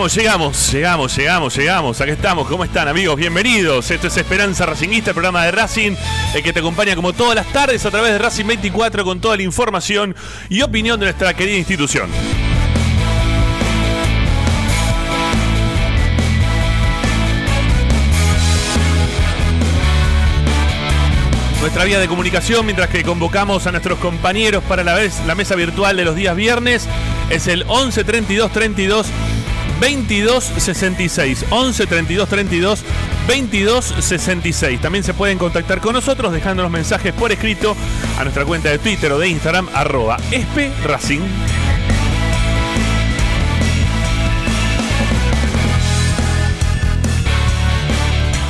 Estamos, llegamos, llegamos, llegamos, llegamos. Acá estamos, ¿cómo están amigos? Bienvenidos. Esto es Esperanza Racingista, el programa de Racing, el que te acompaña como todas las tardes a través de Racing 24 con toda la información y opinión de nuestra querida institución. Nuestra vía de comunicación, mientras que convocamos a nuestros compañeros para la, la mesa virtual de los días viernes, es el 11 32 32 22 66. 11 32 32 22 66. También se pueden contactar con nosotros dejándonos mensajes por escrito a nuestra cuenta de Twitter o de Instagram, arroba espracing.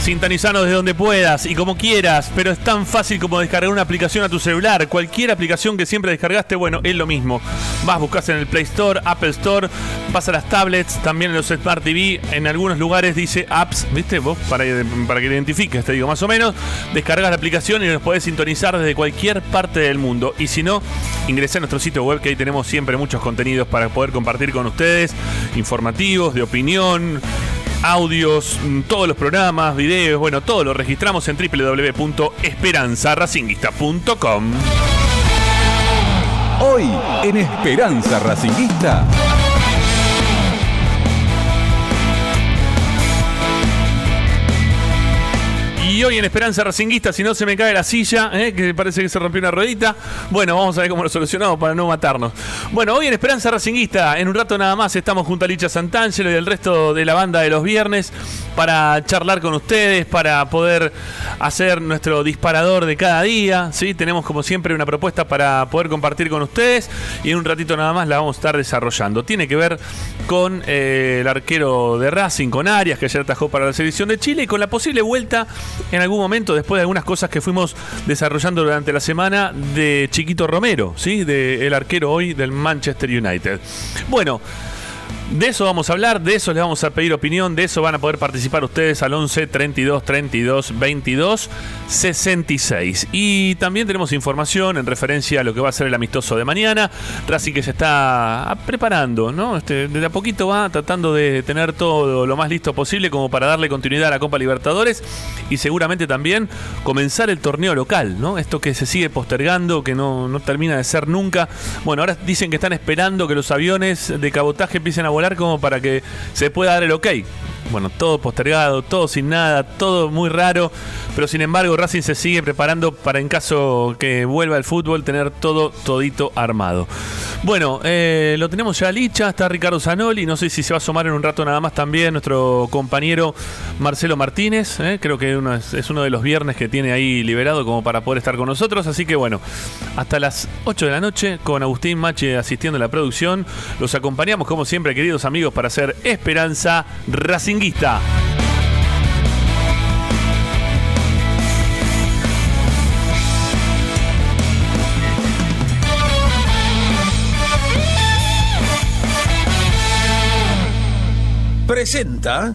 Sintonizanos desde donde puedas y como quieras, pero es tan fácil como descargar una aplicación a tu celular. Cualquier aplicación que siempre descargaste, bueno, es lo mismo. Vas, buscas en el Play Store, Apple Store, vas a las tablets, también en los Smart TV. En algunos lugares dice apps, ¿viste? Vos, para, para que identifiques, te digo más o menos. Descargas la aplicación y nos podés sintonizar desde cualquier parte del mundo. Y si no, ingresá a nuestro sitio web que ahí tenemos siempre muchos contenidos para poder compartir con ustedes, informativos, de opinión audios, mm, todos los programas, videos, bueno, todo lo registramos en www.esperanzaracinguista.com. Hoy en Esperanza Racinguista. Hoy en Esperanza Racinguista, si no se me cae la silla, ¿eh? que parece que se rompió una ruedita. Bueno, vamos a ver cómo lo solucionamos para no matarnos. Bueno, hoy en Esperanza Racinguista, en un rato nada más, estamos junto a Licha Santangelo y el resto de la banda de los viernes para charlar con ustedes, para poder hacer nuestro disparador de cada día. ¿sí? Tenemos como siempre una propuesta para poder compartir con ustedes y en un ratito nada más la vamos a estar desarrollando. Tiene que ver con eh, el arquero de Racing, con Arias, que ayer atajó para la selección de Chile y con la posible vuelta en algún momento, después de algunas cosas que fuimos desarrollando durante la semana, de Chiquito Romero, ¿sí? De el arquero hoy del Manchester United. Bueno. De eso vamos a hablar, de eso les vamos a pedir opinión, de eso van a poder participar ustedes al 11 32 32 22 66. Y también tenemos información en referencia a lo que va a ser el amistoso de mañana. Racing que se está preparando, ¿no? Este, desde a poquito va tratando de tener todo lo más listo posible como para darle continuidad a la Copa Libertadores y seguramente también comenzar el torneo local, ¿no? Esto que se sigue postergando, que no, no termina de ser nunca. Bueno, ahora dicen que están esperando que los aviones de cabotaje empiecen a volar como para que se pueda dar el ok. Bueno, todo postergado, todo sin nada, todo muy raro, pero sin embargo Racing se sigue preparando para en caso que vuelva el fútbol tener todo todito armado. Bueno, eh, lo tenemos ya licha, está Ricardo Zanoli, no sé si se va a sumar en un rato nada más también nuestro compañero Marcelo Martínez, eh, creo que es, uno de los viernes que tiene ahí liberado como para poder estar con nosotros, así que bueno, hasta las 8 de la noche con Agustín Mache asistiendo a la producción, los acompañamos como siempre queridos amigos para hacer Esperanza Racing presenta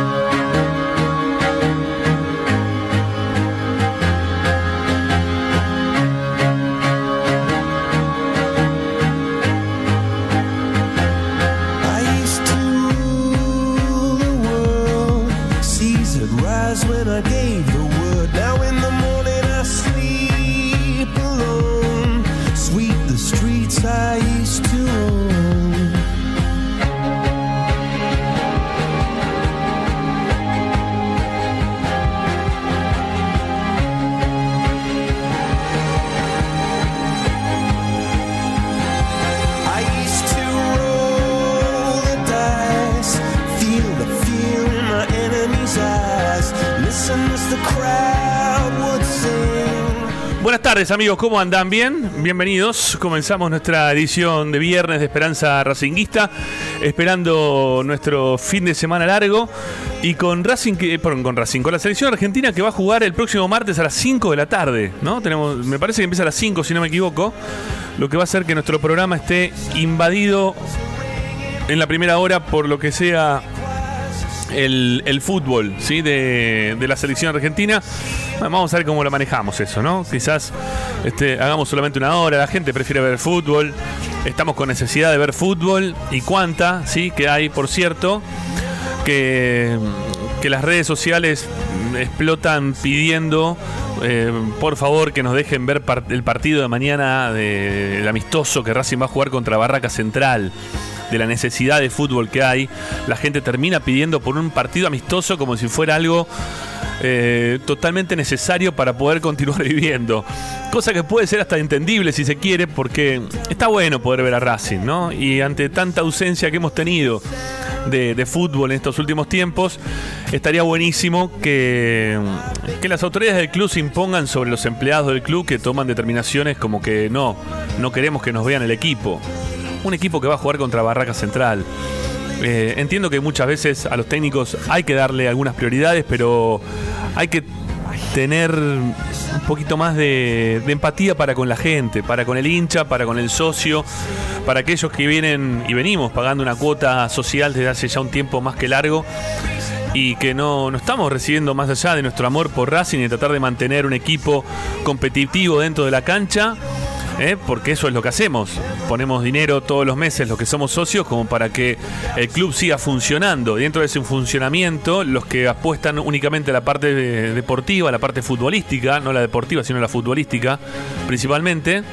Amigos, ¿cómo andan? ¿Bien? Bienvenidos. Comenzamos nuestra edición de viernes de Esperanza Racinguista, esperando nuestro fin de semana largo y con Racing, que, perdón, con Racing, con la selección argentina que va a jugar el próximo martes a las 5 de la tarde, ¿no? Tenemos, me parece que empieza a las 5 si no me equivoco, lo que va a hacer que nuestro programa esté invadido en la primera hora por lo que sea el, el fútbol ¿sí? de, de, la selección argentina. Vamos a ver cómo lo manejamos eso, ¿no? Quizás este, hagamos solamente una hora, la gente prefiere ver fútbol, estamos con necesidad de ver fútbol y cuánta, ¿sí? Que hay, por cierto, que, que las redes sociales explotan pidiendo eh, por favor que nos dejen ver el partido de mañana del de, amistoso que Racing va a jugar contra Barraca Central de la necesidad de fútbol que hay, la gente termina pidiendo por un partido amistoso como si fuera algo eh, totalmente necesario para poder continuar viviendo. Cosa que puede ser hasta entendible si se quiere, porque está bueno poder ver a Racing, ¿no? Y ante tanta ausencia que hemos tenido de, fútbol en estos últimos tiempos, estaría buenísimo que, que las autoridades del club se impongan sobre los empleados del club que toman determinaciones como que no, no queremos que nos vean el equipo un equipo que va a jugar contra Barraca Central. Eh, entiendo que muchas veces a los técnicos hay que darle algunas prioridades, pero hay que tener un poquito más de, de, empatía para con la gente, para con el hincha, para con el socio, para aquellos que vienen y venimos pagando una cuota social desde hace ya un tiempo más que largo y que no, no estamos recibiendo más allá de nuestro amor por Racing y tratar de mantener un equipo competitivo dentro de la cancha ¿eh? porque eso es lo que hacemos. Ponemos dinero todos los meses, los que somos socios, como para que el club siga funcionando. Dentro de ese funcionamiento, los que apuestan únicamente a la parte de- deportiva, a la parte futbolística, no la deportiva, sino la futbolística, principalmente.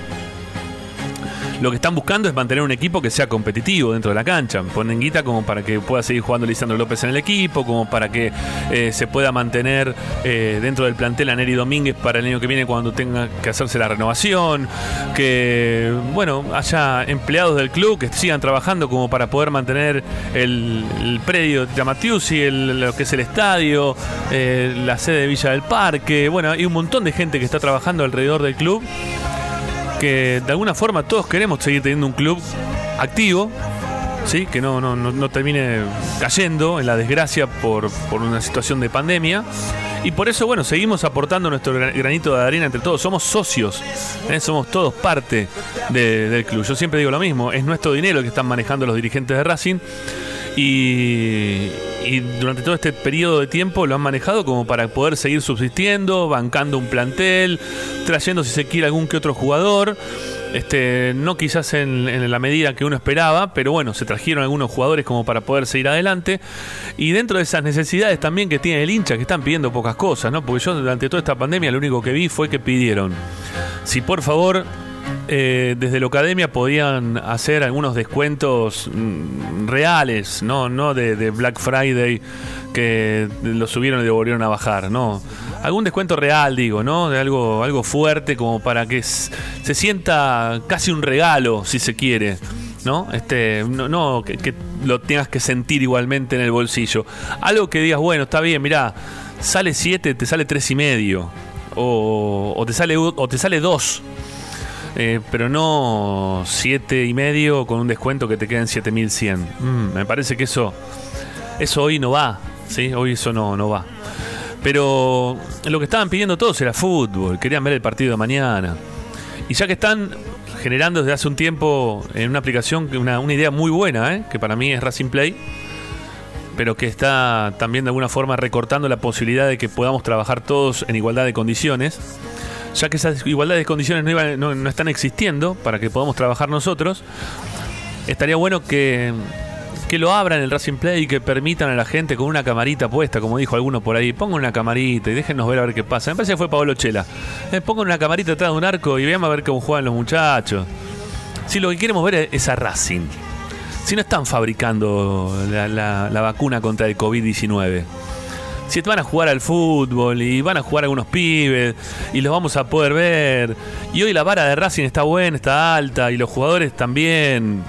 Lo que están buscando es mantener un equipo que sea competitivo dentro de la cancha. Ponen guita como para que pueda seguir jugando Lisandro López en el equipo, como para que eh, se pueda mantener eh, dentro del plantel a Neri Domínguez para el año que viene cuando tenga que hacerse la renovación. Que, bueno, haya empleados del club que sigan trabajando como para poder mantener el, predio de Matiusi, el, lo que es el estadio, eh, la sede de Villa del Parque. Bueno, hay un montón de gente que está trabajando alrededor del club que de alguna forma todos queremos seguir teniendo un club activo, ¿sí? que no, no, no, termine cayendo en la desgracia por, por una situación de pandemia. Y por eso, bueno, seguimos aportando nuestro gra- granito de arena entre todos. Somos socios, ¿eh? somos todos parte de- del club. Yo siempre digo lo mismo, es nuestro dinero que están manejando los dirigentes de Racing. Y, y durante todo este periodo de tiempo lo han manejado como para poder seguir subsistiendo, bancando un plantel, trayendo si se quiere algún que otro jugador. Este, no quizás en, la medida que uno esperaba, pero bueno, se trajeron algunos jugadores como para poder seguir adelante. Y dentro de esas necesidades también que tiene el hincha, que están pidiendo pocas cosas, ¿no? Porque yo durante toda esta pandemia lo único que vi fue que pidieron, si por favor eh, desde la academia podían hacer algunos descuentos mm, reales, no, no de, Black Friday que lo subieron y devolvieron a bajar, no. Algún descuento real, digo, ¿no? De algo, algo fuerte como para que se sienta casi un regalo, si se quiere. ¿No? Este, no, que, lo tengas que sentir igualmente en el bolsillo. Algo que digas, bueno, está bien, mirá, sale 7, te sale tres y medio. O, te sale o te sale 2. Eh, pero no siete y medio con un descuento que te queden 7100. Mm, me parece que eso eso hoy no va, ¿sí? Hoy eso no, no va. Pero lo que estaban pidiendo todos era fútbol, querían ver el partido de mañana. Y ya que están generando desde hace un tiempo en una aplicación una, una idea muy buena, ¿eh? que para mí es Racing Play, pero que está también de alguna forma recortando la posibilidad de que podamos trabajar todos en igualdad de condiciones ya que esas igualdades de condiciones no, iban- no- están existiendo para que podamos trabajar nosotros, estaría bueno que, que lo abran el Racing Play y que permitan a la gente con una camarita puesta, como dijo alguno por ahí, pongan una camarita y déjenos ver a ver qué pasa. Me parece que fue Pablo Chela. Eh, pongan una camarita detrás de un arco y veamos a ver cómo juegan los muchachos. Si lo que queremos ver es a Racing. Si no están fabricando la, la- la vacuna contra el COVID-19 si van a jugar al fútbol y van a jugar algunos pibes y los vamos a poder ver. Y hoy la vara de Racing está buena, está alta y los jugadores también.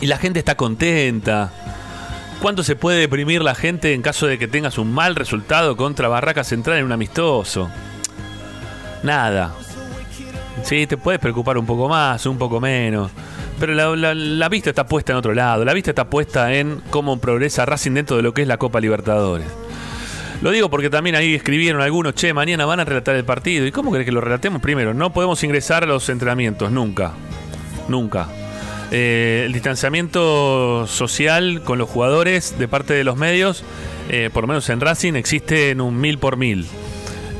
Y la gente está contenta. ¿Cuánto se puede deprimir la gente en caso de que tengas un mal resultado contra Barraca Central en un amistoso? Nada. Sí, te puedes preocupar un poco más, un poco menos. Pero la, la- la vista está puesta en otro lado. La vista está puesta en cómo progresa Racing dentro de lo que es la Copa Libertadores. Lo digo porque también ahí escribieron algunos, che, mañana van a relatar el partido. ¿Y cómo querés que lo relatemos? Primero, no podemos ingresar a los entrenamientos, nunca. Nunca. Eh, el distanciamiento social con los jugadores de parte de los medios, eh, por lo menos en Racing, existe en un mil por mil.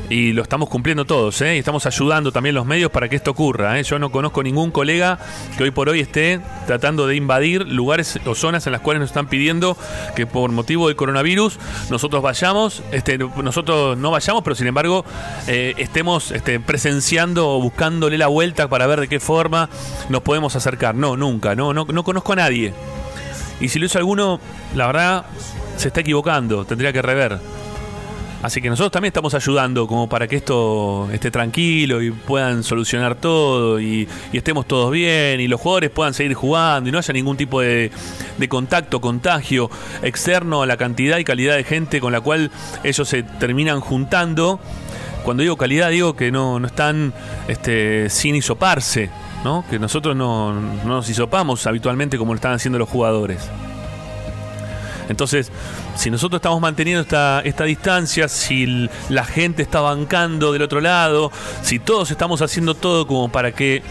Y lo estamos cumpliendo todos, ¿eh? Y estamos ayudando también los medios para que esto ocurra, ¿eh? Yo no conozco ningún colega que hoy por hoy esté tratando de invadir lugares o zonas en las cuales nos están pidiendo que por motivo del coronavirus nosotros vayamos, este, nosotros no vayamos, pero sin embargo eh, estemos este, presenciando o buscándole la vuelta para ver de qué forma nos podemos acercar. No, nunca, no, no, no conozco a nadie. Y si lo hizo alguno, la verdad, se está equivocando, tendría que rever. Así que nosotros también estamos ayudando como para que esto esté tranquilo y puedan solucionar todo y, y estemos todos bien y los jugadores puedan seguir jugando y no haya ningún tipo de, de contacto, contagio externo a la cantidad y calidad de gente con la cual ellos se terminan juntando. Cuando digo calidad digo que no, no están este, sin hisoparse, ¿no? que nosotros no, no nos hisopamos habitualmente como lo están haciendo los jugadores. Entonces, si nosotros estamos manteniendo esta, distancia, si la gente está bancando del otro lado, si todos estamos haciendo todo como para que,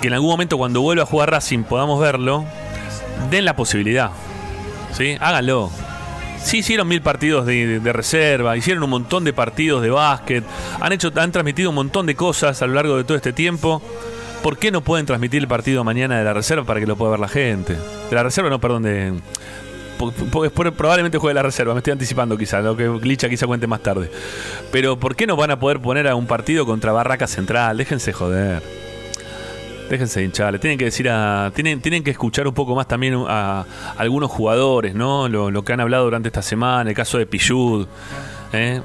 que en algún momento cuando vuelva a jugar Racing podamos verlo, den la posibilidad. ¿Sí? Háganlo. Sí, hicieron mil partidos de, de reserva, hicieron un montón de partidos de básquet, han hecho, han transmitido un montón de cosas a lo largo de todo este tiempo. ¿Por qué no pueden transmitir el partido mañana de la reserva para que lo pueda ver la gente? De la reserva, no, perdón, de. Probablemente juegue la reserva, me estoy anticipando quizá, lo que Licha quizá cuente más tarde. Pero ¿por qué no van a poder poner a un partido contra Barraca Central? Déjense joder. Déjense hinchar, tienen que decir a. Tienen, tienen que escuchar un poco más también a, algunos jugadores, ¿no? Lo, lo, que han hablado durante esta semana, el caso de Pichud, ¿eh?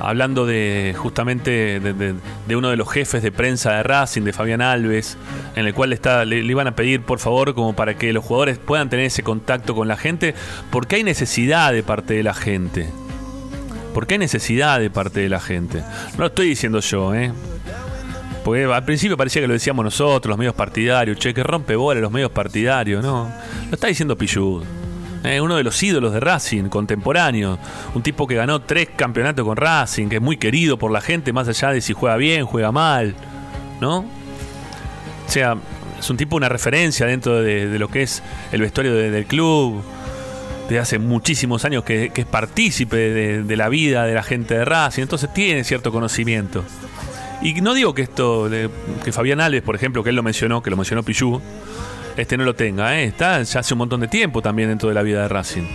hablando de justamente de, uno de los jefes de prensa de Racing, de Fabián Alves, en el cual está, le, iban a pedir por favor como para que los jugadores puedan tener ese contacto con la gente, porque hay necesidad de parte de la gente. Porque hay necesidad de parte de la gente. No lo estoy diciendo yo, ¿eh? Porque al principio parecía que lo decíamos nosotros, los medios partidarios, che, que rompe bola los medios partidarios, no. Lo está diciendo Pillud. Eh, uno de los ídolos de Racing, contemporáneo. Un tipo que ganó tres campeonatos con Racing, que es muy querido por la gente, más allá de si juega bien, juega mal. ¿No? O sea, es un tipo, una referencia dentro de, lo que es el vestuario del club. De hace muchísimos años que, es partícipe de, la vida de la gente de Racing. Entonces tiene cierto conocimiento. Y no digo que esto, que Fabián Alves, por ejemplo, que él lo mencionó, que lo mencionó Pichu, este no lo tenga, ¿eh? está ya hace un montón de tiempo también dentro de la vida de Racing.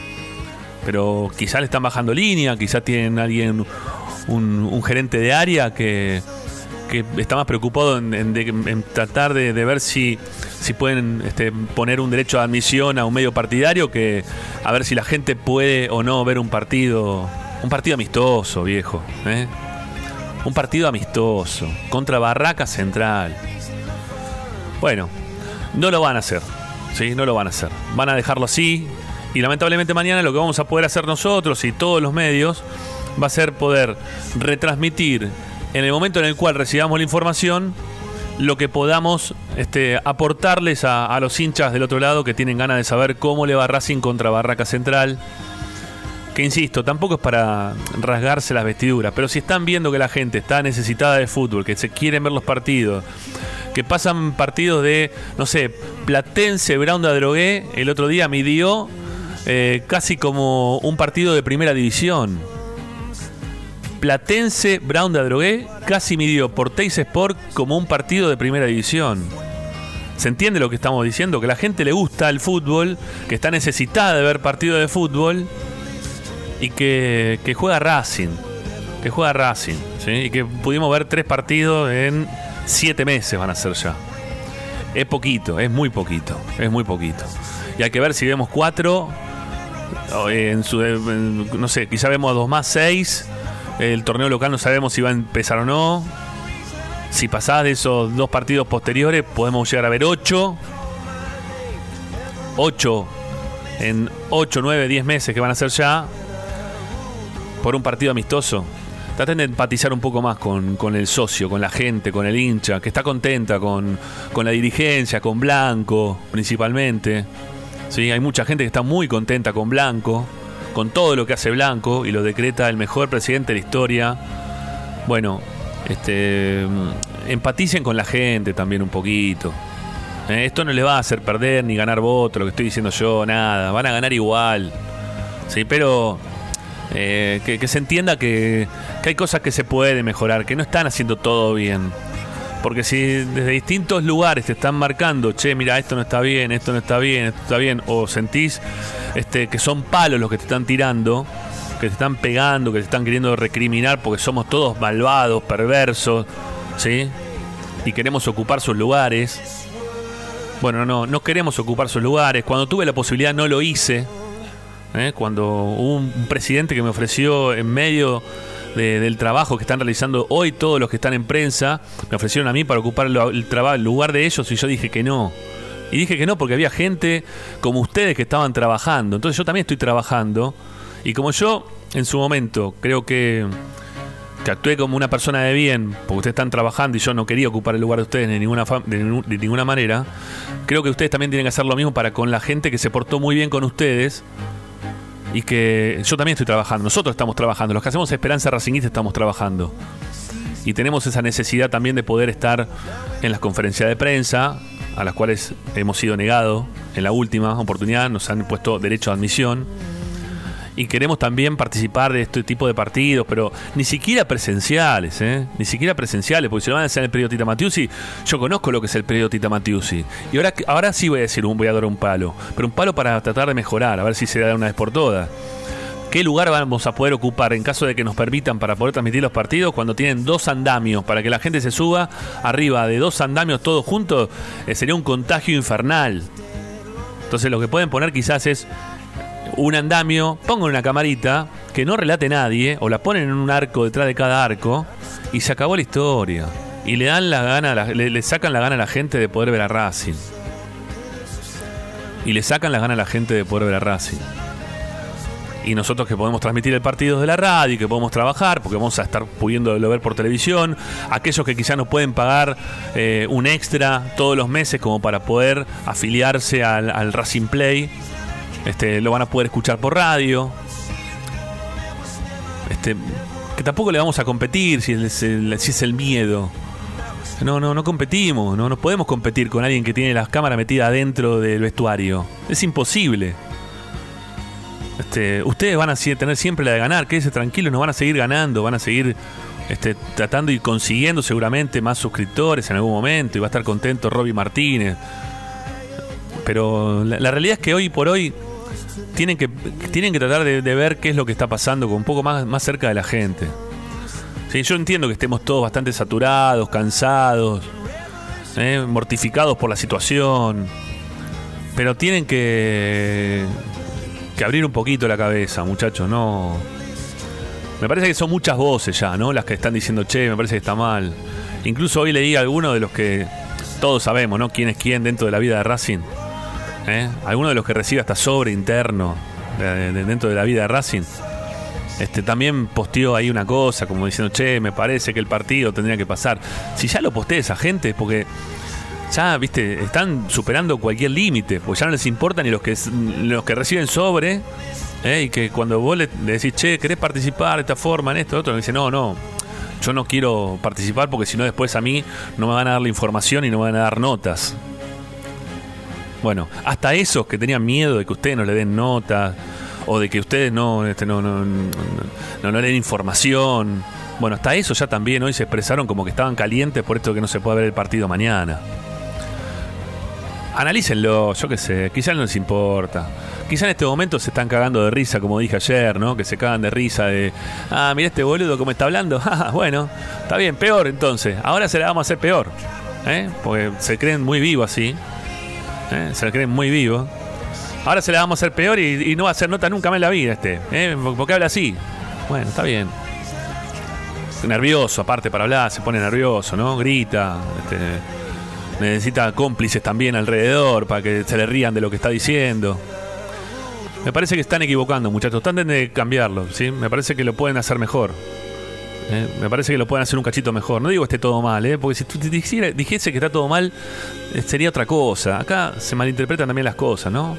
Pero quizá le están bajando línea, quizá tienen alguien, un, gerente de área que, está más preocupado en, tratar de, ver si, si pueden este, poner un derecho de admisión a un medio partidario que a ver si la gente puede o no ver un partido, un partido amistoso, viejo. ¿eh? Un partido amistoso contra Barraca Central. Bueno, no lo van a hacer. ¿sí? No lo van a hacer. Van a dejarlo así. Y lamentablemente mañana lo que vamos a poder hacer nosotros y todos los medios va a ser poder retransmitir en el momento en el cual recibamos la información lo que podamos este, aportarles a, a, los hinchas del otro lado que tienen ganas de saber cómo le va Racing contra Barraca Central que insisto, tampoco es para rasgarse las vestiduras, pero si están viendo que la gente está necesitada de fútbol, que se quieren ver los partidos, que pasan partidos de, no sé, Platense, Brown de Adrogué, el otro día midió eh, casi como un partido de primera división. Platense, Brown de Adrogué, casi midió por Teis Sport como un partido de primera división. ¿Se entiende lo que estamos diciendo? Que la gente le gusta el fútbol, que está necesitada de ver partidos de fútbol y que, juega Racing. Que juega Racing. Y que pudimos ver tres partidos en siete meses van a ser ya. Es poquito, es muy poquito. Es muy poquito. Y hay que ver si vemos cuatro. En su, no sé, quizá vemos dos más, seis. El torneo local no sabemos si va a empezar o no. Si pasás de esos dos partidos posteriores, podemos llegar a ver ocho. Ocho en ocho, nueve, diez meses que van a ser ya por un partido amistoso. Traten de empatizar un poco más con, el socio, con la gente, con el hincha, que está contenta con, la dirigencia, con Blanco principalmente. ¿Sí? Hay mucha gente que está muy contenta con Blanco, con todo lo que hace Blanco y lo decreta el mejor presidente de la historia. Bueno, este, empaticen con la gente también un poquito. Eh, esto no le va a hacer perder ni ganar votos, lo que estoy diciendo yo, nada. Van a ganar igual. Sí, pero eh, que, se entienda que, hay cosas que se puede mejorar, que no están haciendo todo bien. Porque si desde distintos lugares te están marcando, che, mira, esto no está bien, esto no está bien, esto está bien, o sentís este, que son palos los que te están tirando, que te están pegando, que te están queriendo recriminar porque somos todos malvados, perversos, ¿sí? Y queremos ocupar sus lugares. Bueno, no, no queremos ocupar sus lugares. Cuando tuve la posibilidad no lo hice ¿eh? cuando hubo un presidente que me ofreció en medio del trabajo que están realizando hoy todos los que están en prensa, me ofrecieron a mí para ocupar el, lugar de ellos y yo dije que no. Y dije que no porque había gente como ustedes que estaban trabajando. Entonces yo también estoy trabajando. Y como yo en su momento creo que, que actué como una persona de bien, porque ustedes están trabajando y yo no quería ocupar el lugar de ustedes de ninguna, de ninguna manera, creo que ustedes también tienen que hacer lo mismo para con la gente que se portó muy bien con ustedes y que yo también estoy trabajando, nosotros estamos trabajando, los que hacemos Esperanza Racingista estamos trabajando. Y tenemos esa necesidad también de poder estar en las conferencias de prensa, a las cuales hemos sido negados en la última oportunidad, nos han puesto derecho a admisión. Y queremos también participar de este tipo de partidos, pero ni siquiera presenciales, ¿eh? Ni siquiera presenciales, porque si lo van a hacer en el periodo Tita Matiusi, yo conozco lo que es el periodo Tita Matiusi. Y ahora, ahora sí voy a decir, voy a dar un palo, pero un palo para tratar de mejorar, a ver si se da una vez por todas. ¿Qué lugar vamos a poder ocupar en caso de que nos permitan para poder transmitir los partidos cuando tienen dos andamios para que la gente se suba arriba de dos andamios todos juntos? Eh, sería un contagio infernal. Entonces lo que pueden poner quizás es un andamio, pongan una camarita que no relate nadie o la ponen en un arco detrás de cada arco y se acabó la historia. Y le dan la gana, le, sacan la gana a la gente de poder ver a Racing. Y le sacan la gana a la gente de poder ver a Racing y nosotros que podemos transmitir el partido de la radio, que podemos trabajar, porque vamos a estar pudiéndolo ver por televisión, aquellos que quizás no pueden pagar eh, un extra todos los meses como para poder afiliarse al, Racing Play, este, lo van a poder escuchar por radio. Este, que tampoco le vamos a competir si es el, miedo. No, no, no competimos, no, podemos competir con alguien que tiene las cámaras metidas dentro del vestuario. Es imposible. Este, ustedes van a tener siempre la de ganar, quédense tranquilos, no van a seguir ganando, van a seguir este, tratando y consiguiendo seguramente más suscriptores en algún momento y va a estar contento Robbie Martínez. Pero la, realidad es que hoy por hoy tienen que, tienen que tratar de, ver qué es lo que está pasando con un poco más, más cerca de la gente. Sí, yo entiendo que estemos todos bastante saturados, cansados, ¿eh? mortificados por la situación, pero tienen que que abrir un poquito la cabeza, muchachos, no. Me parece que son muchas voces ya, ¿no? Las que están diciendo, che, me parece que está mal. Incluso hoy leí a algunos de los que todos sabemos, ¿no? ¿Quién es quién dentro de la vida de Racing? ¿Eh? Alguno de los que recibe hasta sobre interno dentro de la vida de Racing. Este, también posteó ahí una cosa, como diciendo, che, me parece que el partido tendría que pasar. Si ya lo postea esa gente, porque ya, viste, están superando cualquier límite, pues ya no les importa ni los que, los que reciben sobre, ¿eh? y que cuando vos le, decís, che, ¿querés participar de esta forma, en esto, otro? Le dice, no, no, yo no quiero participar porque si no después a mí no me van a dar la información y no me van a dar notas. Bueno, hasta esos que tenían miedo de que ustedes no le den notas o de que ustedes no, este, no, no, no, no, le den información. Bueno, hasta eso ya también hoy se expresaron como que estaban calientes por esto que no se puede ver el partido mañana analícenlo, yo qué sé, quizás no les importa. Quizá en este momento se están cagando de risa, como dije ayer, ¿no? Que se cagan de risa de, ah, mira este boludo cómo está hablando. Ah, bueno, está bien, peor entonces. Ahora se la vamos a hacer peor. ¿eh? Porque se creen muy vivos así. ¿Eh? Se la creen muy vivos. Ahora se la vamos a hacer peor y, no va a hacer nota nunca más en la vida este. ¿eh? Porque habla así. Bueno, está bien. Nervioso, aparte para hablar, se pone nervioso, ¿no? Grita. Este, necesita cómplices también alrededor para que se le rían de lo que está diciendo. Me parece que están equivocando, muchachos. Traten de cambiarlo, ¿sí? Me parece que lo pueden hacer mejor. ¿Eh? Me parece que lo pueden hacer un cachito mejor. No digo que esté todo mal, ¿eh? porque si tú dijese que está todo mal, eh, sería otra cosa. Acá se malinterpretan también las cosas, ¿no?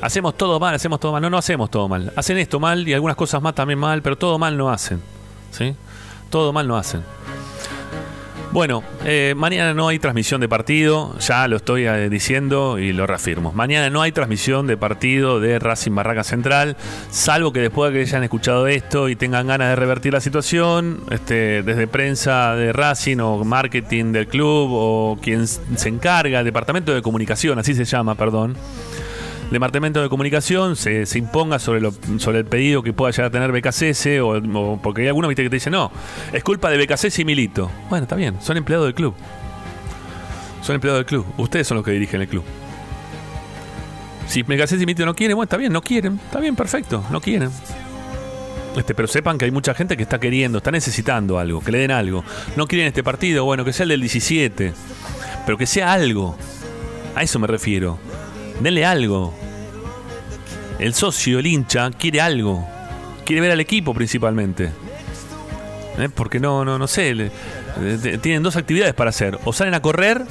Hacemos todo mal, hacemos todo mal. No, no hacemos todo mal. Hacen esto mal y algunas cosas más también mal, pero todo mal no hacen. ¿Sí? Todo mal no hacen. Bueno, eh, mañana no hay transmisión de partido, ya lo estoy eh, diciendo y lo reafirmo. Mañana no hay transmisión de partido de Racing Barraca Central, salvo que después de que hayan escuchado esto y tengan ganas de revertir la situación, este, desde prensa de Racing o marketing del club o quien se encarga, departamento de comunicación, así se llama, perdón Departamento de Comunicación se, imponga sobre, lo, sobre el pedido que pueda llegar a tener BKCS o, porque hay algunos ¿viste, que te dicen, no, es culpa de BKCS y Milito. Bueno, está bien, son empleados del club. Son empleados del club. Ustedes son los que dirigen el club. Si BKCS y Milito no quieren, bueno, está bien, no quieren. Está bien, perfecto, no quieren. Este, pero sepan que hay mucha gente que está queriendo, está necesitando algo, que le den algo. No quieren este partido, bueno, que sea el del 17, pero que sea algo. A eso me refiero. Denle algo. El socio, el hincha, quiere algo. Quiere ver al equipo principalmente. ¿Eh? Porque no, no, no sé. tienen dos actividades para hacer. O salen a correr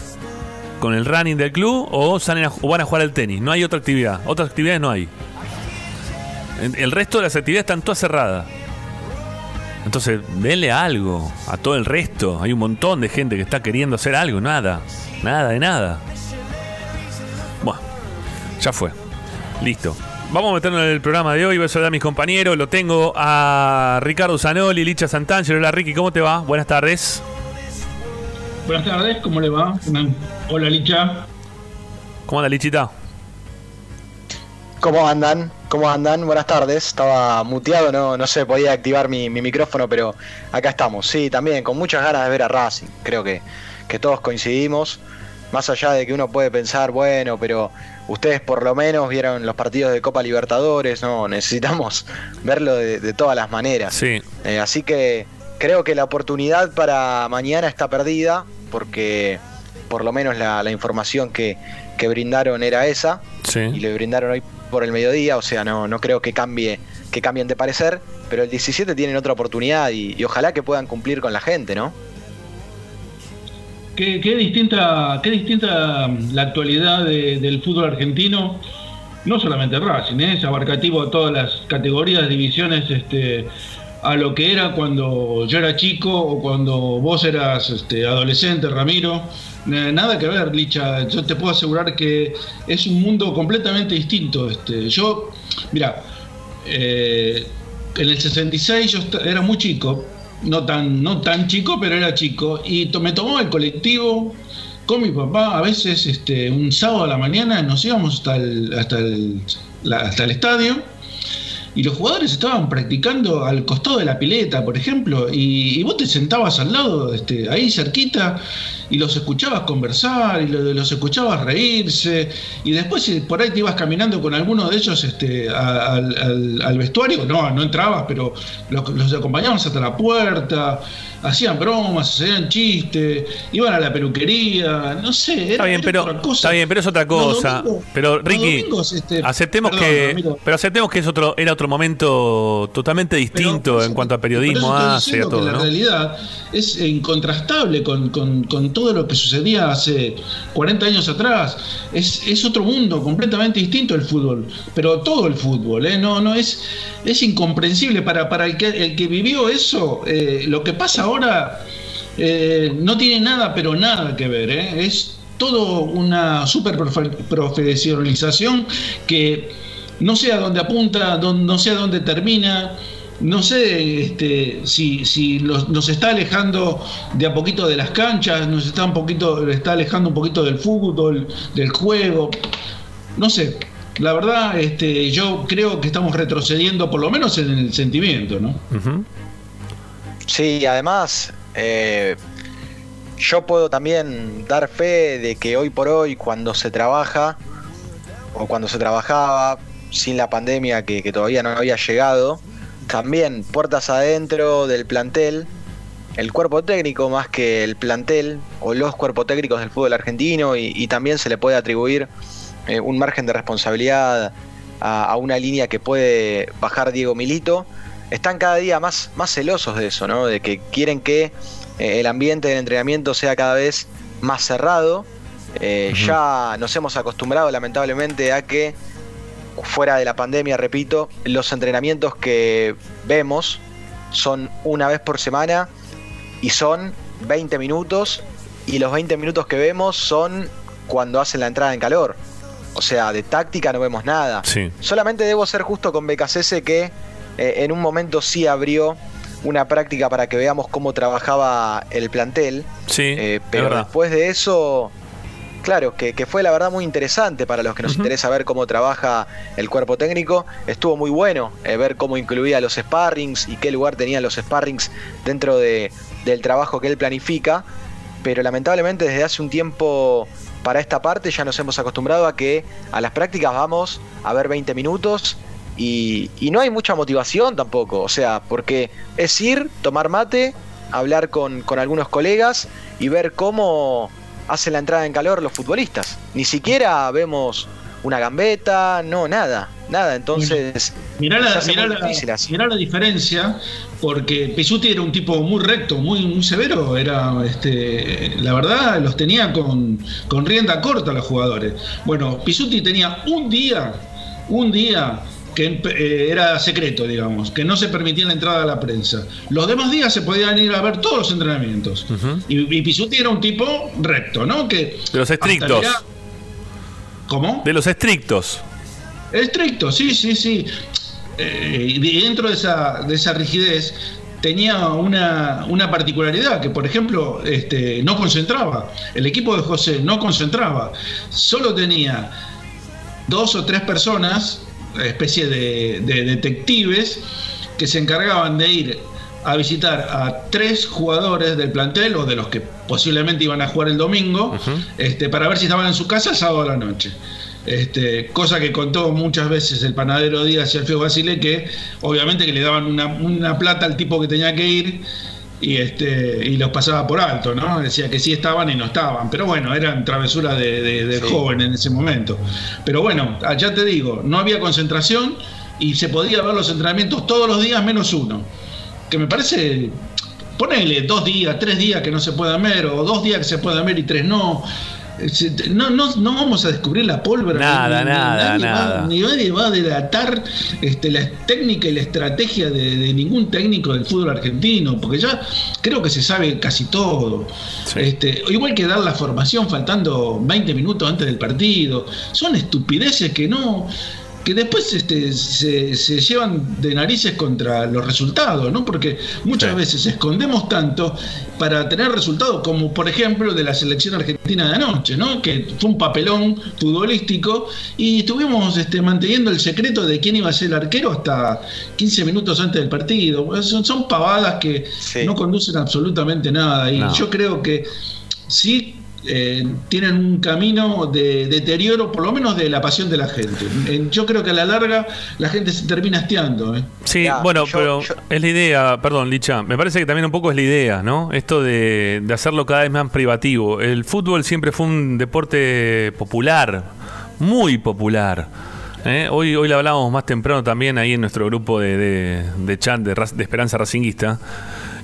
con el running del club o, salen o van a jugar al tenis. No hay otra actividad. Otras actividades no hay. El resto de las actividades están todas cerradas. Entonces, denle algo a todo el resto. Hay un montón de gente que está queriendo hacer algo. Nada. Nada de nada. Ya fue. Listo. Vamos a meternos en el programa de hoy. Voy a saludar a mis compañeros. Lo tengo a Ricardo Zanoli, Licha Santangelo. Hola Ricky, ¿cómo te va? Buenas tardes. Buenas tardes, ¿cómo le va? Hola Licha. ¿Cómo anda Lichita? ¿Cómo andan? ¿Cómo andan? Buenas tardes. Estaba muteado, no, no se podía activar mi, mi micrófono, pero acá estamos. Sí, también con muchas ganas de ver a Racing. Creo que, que todos coincidimos. Más allá de que uno puede pensar, bueno, pero ustedes por lo menos vieron los partidos de Copa Libertadores, no, necesitamos verlo de, de todas las maneras. Sí. Eh, así que creo que la oportunidad para mañana está perdida, porque por lo menos la, la información que, que brindaron era esa, y le brindaron hoy por el mediodía, o sea, no, no creo que cambie, que cambien de parecer, pero el 17 tienen otra oportunidad y, y ojalá que puedan cumplir con la gente, ¿no? Qué, distinta, qué distinta mm, la actualidad de- del fútbol argentino. No solamente Racing, ¿eh? es abarcativo a todas las categorías, divisiones, este, a lo que era cuando yo era chico o cuando vos eras este, adolescente, Ramiro. Nada que ver, Licha. Yo te puedo asegurar que es un mundo completamente distinto. Este, yo, mira, eh, en el 66 yo era muy chico, no tan, no tan chico, pero era chico, y me tomaba el colectivo con mi papá, a veces este, un sábado a la mañana nos íbamos hasta el, hasta el, hasta el estadio. Y los jugadores estaban practicando al costado de la pileta, por ejemplo, y, y vos te sentabas al lado, este, ahí cerquita, y los escuchabas conversar, y lo- los escuchabas reírse, y después si por ahí te ibas caminando con alguno de ellos este, al, al- al vestuario, no, no entrabas, pero los, los acompañabas hasta la puerta, hacían bromas, hacían chistes, iban a la peluquería, no sé, era, Está bien, era pero otra cosa. está bien, pero es otra cosa. domingos- pero Ricky, domingos, este, aceptemos perdón, que, pero aceptemos que es otro, era otro momento totalmente distinto Pero, en cuanto a periodismo hace todo, que La ¿no? realidad es incontrastable con, con- con todo lo que sucedía hace 40 años atrás. Es, es otro mundo completamente distinto el fútbol, pero todo el fútbol, ¿eh? no, no es, es incomprensible para, para el, que, el que vivió eso. eh, lo que pasa ahora eh, no tiene nada, pero nada que ver. ¿eh? Es todo una super profe- profesionalización que no sé a dónde apunta, no sé a dónde termina. No sé este, si, si los- nos está alejando de a poquito de las canchas, nos está un poquito, está alejando un poquito del fútbol, del juego. No sé. La verdad, este, yo creo que estamos retrocediendo, por lo menos en el sentimiento, ¿no? Sí, además, eh, yo puedo también dar fe de que hoy por hoy, cuando se trabaja, o cuando se trabajaba sin la pandemia que, que todavía no había llegado, también puertas adentro del plantel, el cuerpo técnico más que el plantel, o los cuerpos técnicos del fútbol argentino, y, y también se le puede atribuir eh, un margen de responsabilidad a, a una línea que puede bajar Diego Milito, están cada día más, más celosos de eso, ¿no? De que quieren que eh, el ambiente del entrenamiento sea cada vez más cerrado. Eh. Ya nos hemos acostumbrado lamentablemente a que fuera de la pandemia, repito, los entrenamientos que vemos son una vez por semana y son 20 minutos y los 20 minutos que vemos son cuando hacen la entrada en calor. O sea, de táctica no vemos nada. Sí. Solamente debo ser justo con BKCS que eh, en un momento sí abrió una práctica para que veamos cómo trabajaba el plantel. Sí, Eh, pero después de eso, claro, que, que fue la verdad muy interesante para los que nos interesa ver cómo trabaja el cuerpo técnico. Estuvo muy bueno eh, ver cómo incluía los sparrings y qué lugar tenían los sparrings dentro de, del trabajo que él planifica. Pero lamentablemente desde hace un tiempo para esta parte ya nos hemos acostumbrado a que a las prácticas vamos a ver 20 minutos y, y no hay mucha motivación tampoco. O sea, porque es ir, tomar mate, hablar con, con algunos colegas y ver cómo hacen la entrada en calor los futbolistas. Ni siquiera vemos una gambeta, no, nada, nada. Entonces, Mirá la diferencia, porque Pisuti era un tipo muy recto, muy, muy severo. Era, este, la verdad, los tenía con, con rienda corta los jugadores. Bueno, Pisuti tenía un día, un día que eh, era secreto, digamos, que no se permitía la entrada a la prensa. Los demás días se podían ir a ver todos los entrenamientos. Y, y Pisuti era un tipo recto, ¿no? Que De los estrictos. ¿Cómo? De los estrictos. Estricto, sí, sí, sí. Eh, y dentro de esa, de esa rigidez tenía una, una particularidad, que por ejemplo este, no concentraba. El equipo de José no concentraba. Solo tenía dos o tres personas, especie de, de detectives, que se encargaban de ir a visitar a tres jugadores del plantel o de los que posiblemente iban a jugar el domingo, este, para ver si estaban en su casa el sábado a la noche. Este, cosa que contó muchas veces el panadero Díaz y Alfeo Basile, que obviamente que le daban una, una, plata al tipo que tenía que ir y, este, y los pasaba por alto, ¿no? Decía que sí estaban y no estaban, pero bueno, eran travesuras de, de, de sí. joven en ese momento. Pero bueno, ya te digo, no había concentración y se podía ver los entrenamientos todos los días menos uno que me parece, ponele dos días, tres días que no se puedan ver, o dos días que se puedan ver y tres no. No, no, no vamos a descubrir la pólvora. Nada, ni, nada, nadie nada. Va, ni nadie va a delatar este, la técnica y la estrategia de, de, ningún técnico del fútbol argentino, porque ya creo que se sabe casi todo. Sí. Este, igual que dar la formación faltando 20 minutos antes del partido. Son estupideces que no que después este, se, se, llevan de narices contra los resultados, ¿no? Porque muchas sí. veces escondemos tanto para tener resultados, como por ejemplo de la selección argentina de anoche, ¿no? Que fue un papelón futbolístico y estuvimos este, manteniendo el secreto de quién iba a ser el arquero hasta 15 minutos antes del partido. Son, son pavadas que sí. no conducen absolutamente nada. Y no. yo creo que sí eh, tienen un camino de deterioro, por lo menos de la pasión de la gente. Yo creo que a la larga la gente se termina hasteando. ¿eh? Sí, ya, bueno, yo, pero yo... es la idea, perdón, Licha, me parece que también un poco es la idea, ¿no? Esto de, de hacerlo cada vez más privativo. El fútbol siempre fue un deporte popular, muy popular. ¿Eh? Hoy, hoy le hablábamos más temprano también ahí en nuestro grupo de, de, de chat de, de Esperanza Racinguista.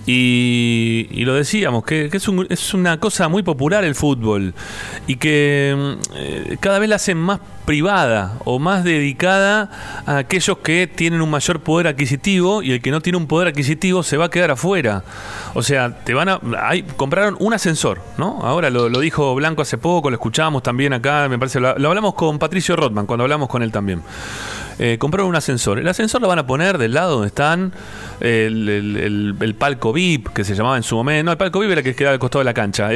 Y, y, lo decíamos, que, que es, un, es, una cosa muy popular el fútbol y que eh, cada vez la hacen más privada o más dedicada a aquellos que tienen un mayor poder adquisitivo y el que no tiene un poder adquisitivo se va a quedar afuera. O sea, te van a. Hay, compraron un ascensor, ¿no? Ahora lo, dijo Blanco hace poco, lo escuchábamos también acá, me parece, lo, lo hablamos con Patricio Rotman cuando hablamos con él también. Eh, compraron un ascensor. El ascensor lo van a poner del lado donde están el, el, el, el, palco VIP, que se llamaba en su momento. No, el palco VIP era el que quedaba al costado de la cancha.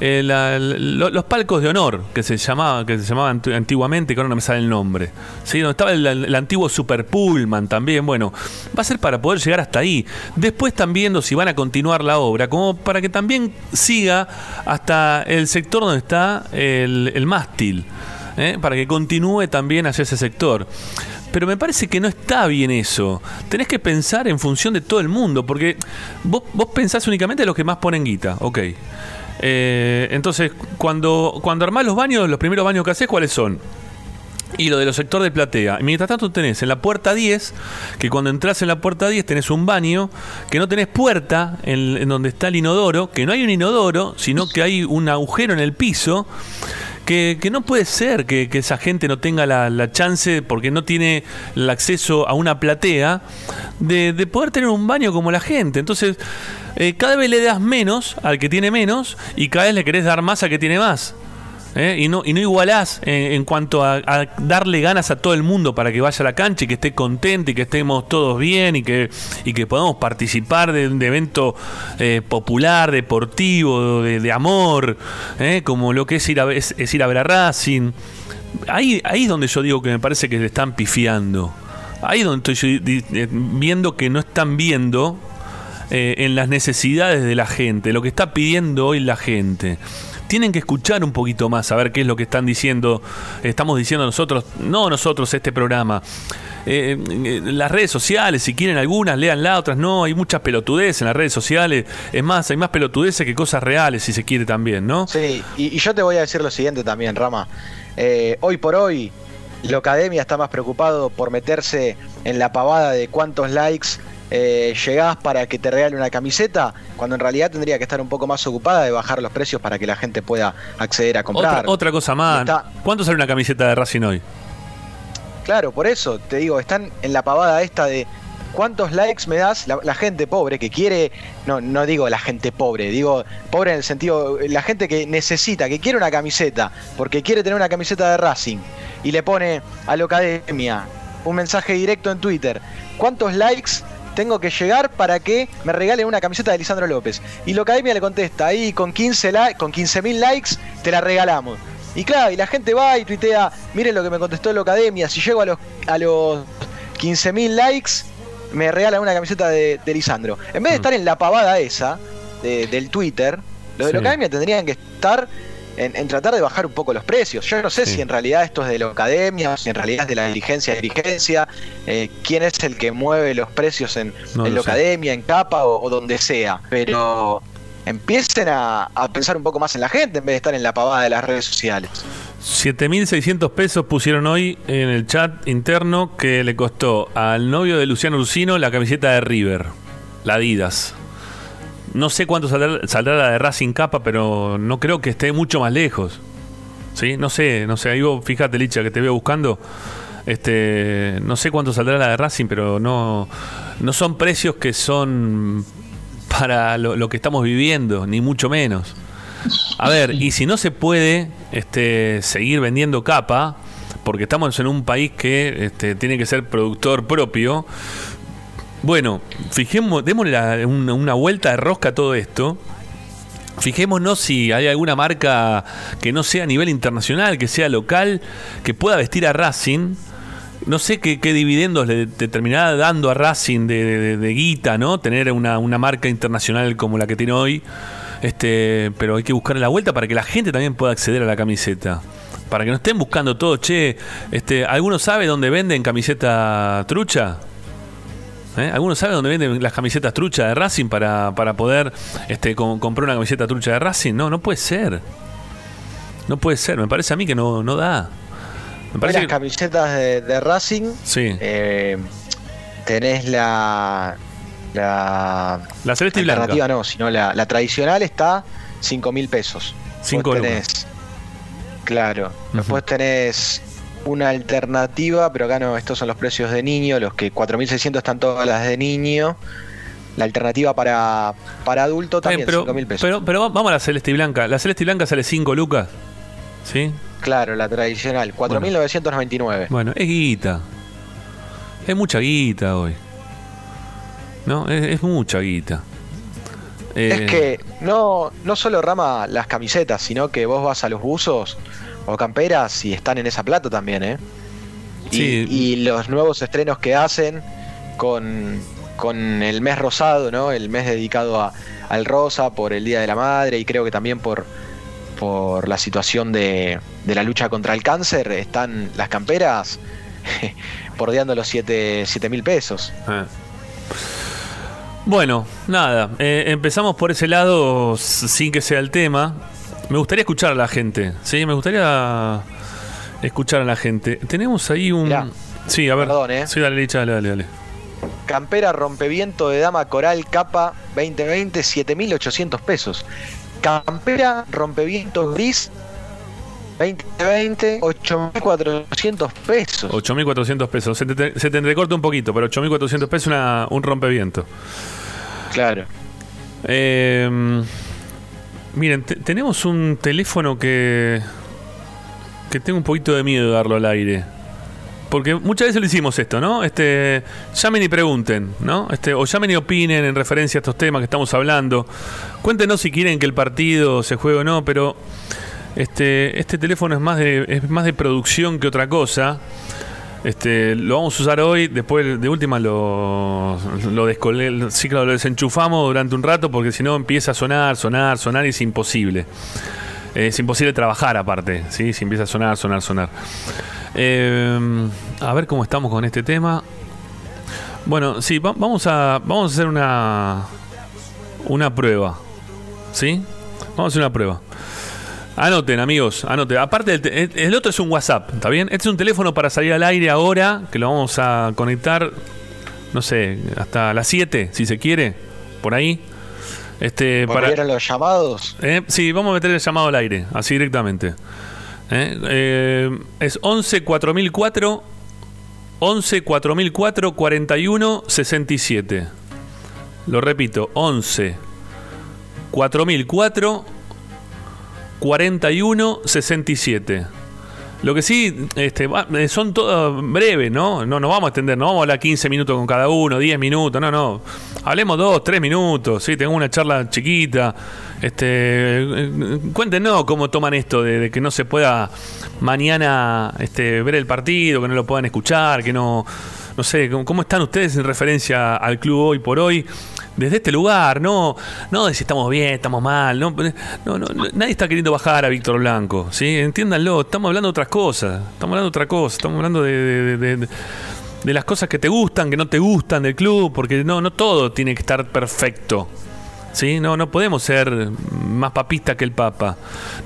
los palcos de honor, que se llamaba, que se llamaban antiguamente, que ahora no me sale el nombre. ¿Sí? Donde estaba el, antiguo Super Pullman también. Bueno, va a ser para poder llegar hasta ahí. Después están viendo si van a continuar la obra, como para que también siga hasta el sector donde está el, el mástil. ¿Eh? para que continúe también hacia ese sector. Pero me parece que no está bien eso. Tenés que pensar en función de todo el mundo, porque vos, vos pensás únicamente en los que más ponen guita, ok. Eh, entonces, cuando, cuando armás los baños, los primeros baños que haces, ¿cuáles son? Y lo de los sectores de platea. Mientras tanto tenés en la puerta 10, que cuando entras en la puerta 10 tenés un baño, que no tenés puerta en, en donde está el inodoro, que no hay un inodoro, sino que hay un agujero en el piso. Que, que, no puede ser que, que esa gente no tenga la, la, chance, porque no tiene el acceso a una platea, de, de poder tener un baño como la gente. Entonces, eh, cada vez le das menos al que tiene menos y cada vez le querés dar más al que tiene más. ¿Eh? Y, no, y no igualás en, en cuanto a, darle ganas a todo el mundo para que vaya a la cancha y que esté contento y que estemos todos bien y que, y que podamos participar de evento eh, popular, deportivo, de, amor, ¿eh? como lo que es ir a, es, es ir a ver a Racing. Ahí, ahí es donde yo digo que me parece que le están pifiando. Ahí es donde estoy viendo que no están viendo eh, en las necesidades de la gente, lo que está pidiendo hoy la gente tienen que escuchar un poquito más, a ver qué es lo que están diciendo, estamos diciendo nosotros, no nosotros este programa. Eh, eh, las redes sociales, si quieren algunas, leanlas, otras no, hay muchas pelotudeces en las redes sociales, es más, hay más pelotudeces que cosas reales, si se quiere también, ¿no? Sí, y, y yo te voy a decir lo siguiente también, Rama. Eh, hoy por hoy, la academia está más preocupado por meterse en la pavada de cuántos likes eh, llegás para que te regale una camiseta, cuando en realidad tendría que estar un poco más ocupada de bajar los precios para que la gente pueda acceder a comprar. Otra, otra cosa más, Está... ¿cuánto sale una camiseta de Racing hoy? Claro, por eso te digo, están en la pavada esta de ¿cuántos likes me das? La, gente pobre que quiere, no, no digo la gente pobre, digo pobre en el sentido, la gente que necesita, que quiere una camiseta, porque quiere tener una camiseta de Racing, y le pone a la academia un mensaje directo en Twitter, ¿cuántos likes tengo que llegar para que me regalen una camiseta de Lisandro López? Y la academia le contesta, ahí con 15 li- con 15.000 likes te la regalamos. Y claro, y la gente va y tuitea, miren lo que me contestó la academia, si llego a los, a los 15.000 likes, me regalan una camiseta de, de Lisandro. En vez de estar en la pavada esa de- del Twitter, lo de la Sí. academia tendrían que estar en, en tratar de bajar un poco los precios. Yo no sé Sí. si en realidad esto es de la academia, o si en realidad es de la dirigencia de dirigencia, eh, quién es el que mueve los precios en, No en lo la academia, en capa o, o donde sea. Pero empiecen a, a pensar un poco más en la gente en vez de estar en la pavada de las redes sociales. 7.600 pesos pusieron hoy en el chat interno que le costó al novio de Luciano Ursino la camiseta de River, la Adidas. No sé cuánto saldrá, saldrá la de Racing Capa, pero no creo que esté mucho más lejos. ¿Sí? No sé, no sé. Ahí vos, fíjate, Licha, que te veo buscando. Este, no sé cuánto saldrá la de Racing, pero no, no son precios que son para lo, que estamos viviendo, ni mucho menos. A ver, y si no se puede este, seguir vendiendo capa, porque estamos en un país que este, tiene que ser productor propio, bueno, fijemos, démosle una, una vuelta de rosca a todo esto. Fijémonos si hay alguna marca que no sea a nivel internacional, que sea local, que pueda vestir a Racing. No sé qué, dividendos le te terminará dando a Racing de, de- de guita, ¿no? Tener una, una marca internacional como la que tiene hoy. Este, pero hay que buscar la vuelta para que la gente también pueda acceder a la camiseta. Para que no estén buscando todo, che, este, ¿alguno sabe dónde venden camiseta trucha? ¿Eh? ¿Alguno sabe dónde venden las camisetas trucha de Racing para, para poder este, com- comprar una camiseta trucha de Racing? No, no puede ser. No puede ser, me parece a mí que no, no da. Me parece que- camisetas de, de Racing, Sí, eh, tenés la, la la celeste y blanca. alternativa no, sino la, la tradicional está 5 mil pesos. Cinco Después lucas. tenés, claro. Después tenés una alternativa, pero acá no, estos son los precios de niño, los que 4.600 están todas las de niño. La alternativa para, para adulto también, pero, 5 mil pesos. pero, pero va- vamos a la celeste y blanca. La celeste y blanca sale 5 lucas. ¿Sí? Claro, la tradicional, 4.999. Bueno, es guita. Es mucha guita hoy. ¿No? Es, es mucha guita. Eh, Es que no, no solo rama las camisetas, sino que vos vas a los buzos o camperas y están en esa plata también, ¿eh? Y, Sí. y los nuevos estrenos que hacen con, con el mes rosado, ¿no? El mes dedicado a- al rosa por el Día de la Madre y creo que también por, por la situación de, de la lucha contra el cáncer, están las camperas bordeando los 7 mil pesos. Eh. Bueno, nada, eh, empezamos por ese lado sin que sea el tema. Me gustaría escuchar a la gente, ¿sí? Me gustaría escuchar a la gente. Tenemos ahí un... Mirá, sí, a ver. perdón, ¿eh? Sí, dale, dale, dale, dale. Campera rompeviento de dama coral capa 2020 7.800 pesos. Campera rompeviento gris 2020 8.400 pesos. 8.400 pesos. Se te, se te entrecorta un poquito, pero 8.400 pesos una, un rompeviento. Claro. Eh, miren, te- tenemos un teléfono que. que tengo un poquito de miedo de darlo al aire. Porque muchas veces lo hicimos esto, ¿no? Este, llamen y pregunten, ¿no? Este, o llamen y opinen en referencia a estos temas que estamos hablando. Cuéntenos si quieren que el partido se juegue o no, pero este, este teléfono es más de, es más de producción que otra cosa. Este, lo vamos a usar hoy, después de última lo, lo, descol- sí, claro, lo desenchufamos durante un rato porque si no empieza a sonar, sonar, sonar y es imposible. Eh, es imposible trabajar aparte, ¿sí? si empieza a sonar, sonar, sonar. Eh, a ver cómo estamos con este tema. Bueno, sí, va- vamos, a, vamos a hacer una, una prueba. ¿Sí? Vamos a hacer una prueba. Anoten, amigos, anoten. Aparte, el, el otro es un WhatsApp, ¿está bien? Este es un teléfono para salir al aire ahora, que lo vamos a conectar, no sé, hasta las 7, si se quiere, por ahí. Este, para, ¿Volvieron los llamados? eh, sí, vamos a meter el llamado al aire, así directamente. Eh, eh, es 11 4004 11 4004 41 67. Lo repito, 11 4004 41 67. Lo que sí, este, eh, son todos breves, ¿no? No nos vamos a extender, no vamos a hablar 15 minutos con cada uno, 10 minutos, no, no. Hablemos 2, 3 minutos, ¿sí? Tengo una charla chiquita. Este, eh, cuéntenos cómo toman esto de, que no se pueda mañana este, ver el partido, que no lo puedan escuchar, que no. No sé, ¿cómo, cómo están ustedes en referencia al club hoy por hoy? Desde este lugar, no, no de si estamos bien, estamos mal, no, no, no, nadie está queriendo bajar a Víctor Blanco, ¿sí? Entiéndanlo, estamos hablando de otras cosas, estamos hablando de otra cosa, estamos hablando de- de- de las cosas que te gustan, que no te gustan del club, porque no, no todo tiene que estar perfecto. ¿Sí? No, no podemos ser más papistas que el Papa.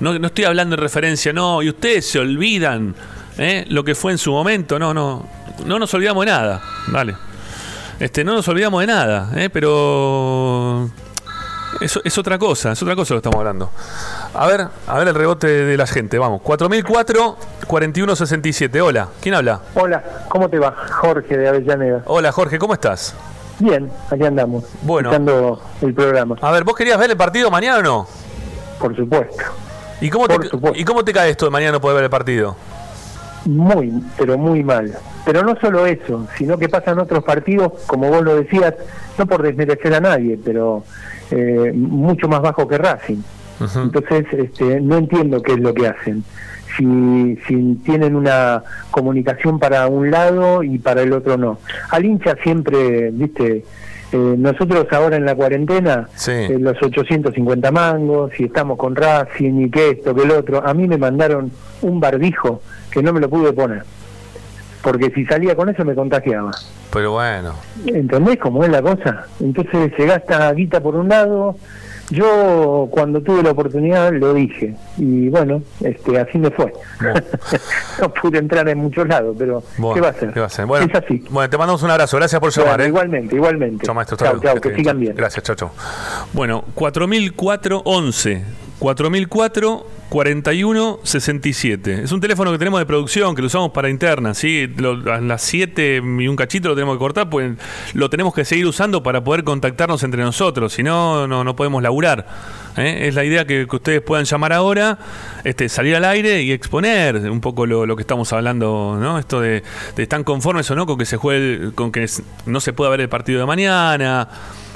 No, no estoy hablando en referencia, no, y ustedes se olvidan ¿eh? lo que fue en su momento. No, no, no nos olvidamos de nada. Vale. Este, no nos olvidamos de nada, ¿eh? pero eso es otra cosa, es otra cosa lo que estamos hablando. A ver, a ver el rebote de la gente, vamos. 4004 4167. Hola, ¿quién habla? Hola, ¿cómo te va? Jorge de Avellaneda. Hola Jorge, ¿cómo estás? Bien, aquí andamos. Bueno. Escuchando el programa, A ver, ¿vos querías ver el partido mañana o no? por supuesto. ¿Y cómo, Por te, supuesto. ¿Y cómo te cae esto de mañana no poder ver el partido? Muy, pero muy mal. Pero no solo eso, sino que pasan otros partidos, como vos lo decías, no por desmerecer a nadie, pero eh, mucho más bajo que Racing. Entonces, este, no entiendo qué es lo que hacen. Si, si tienen una comunicación para un lado y para el otro no. Al hincha siempre, viste, eh, nosotros ahora en la cuarentena, Sí. eh, los 850 mangos, y estamos con Racing y que esto, que el otro, a mí me mandaron un barbijo que no me lo pude poner. Porque si salía con eso me contagiaba. Pero bueno. ¿Entendés cómo es la cosa? Entonces se gasta guita por un lado. Yo cuando tuve la oportunidad lo dije y bueno, este así me fue. Bueno. no pude entrar en muchos lados, pero Bueno, ¿qué va a hacer? ¿qué va a hacer? Bueno, es así. bueno, te mandamos un abrazo. Gracias por llamar. Bueno, ¿eh? Igualmente, igualmente. Chao, maestro. Chao, chao, esté que sigan bien. Gracias, chao, chao. Bueno, 400411. 4004 41 67. Es un teléfono que tenemos de producción, que lo usamos para interna, ¿sí? Lo- a las 7 y un cachito lo tenemos que cortar, pues lo tenemos que seguir usando para poder contactarnos entre nosotros, si no, no, no podemos laburar. ¿eh? Es la idea que, ustedes puedan llamar ahora, este, salir al aire y exponer un poco lo, lo que estamos hablando, ¿no? Esto de, de están conformes o no con que se juegue, con que no se pueda ver el partido de mañana.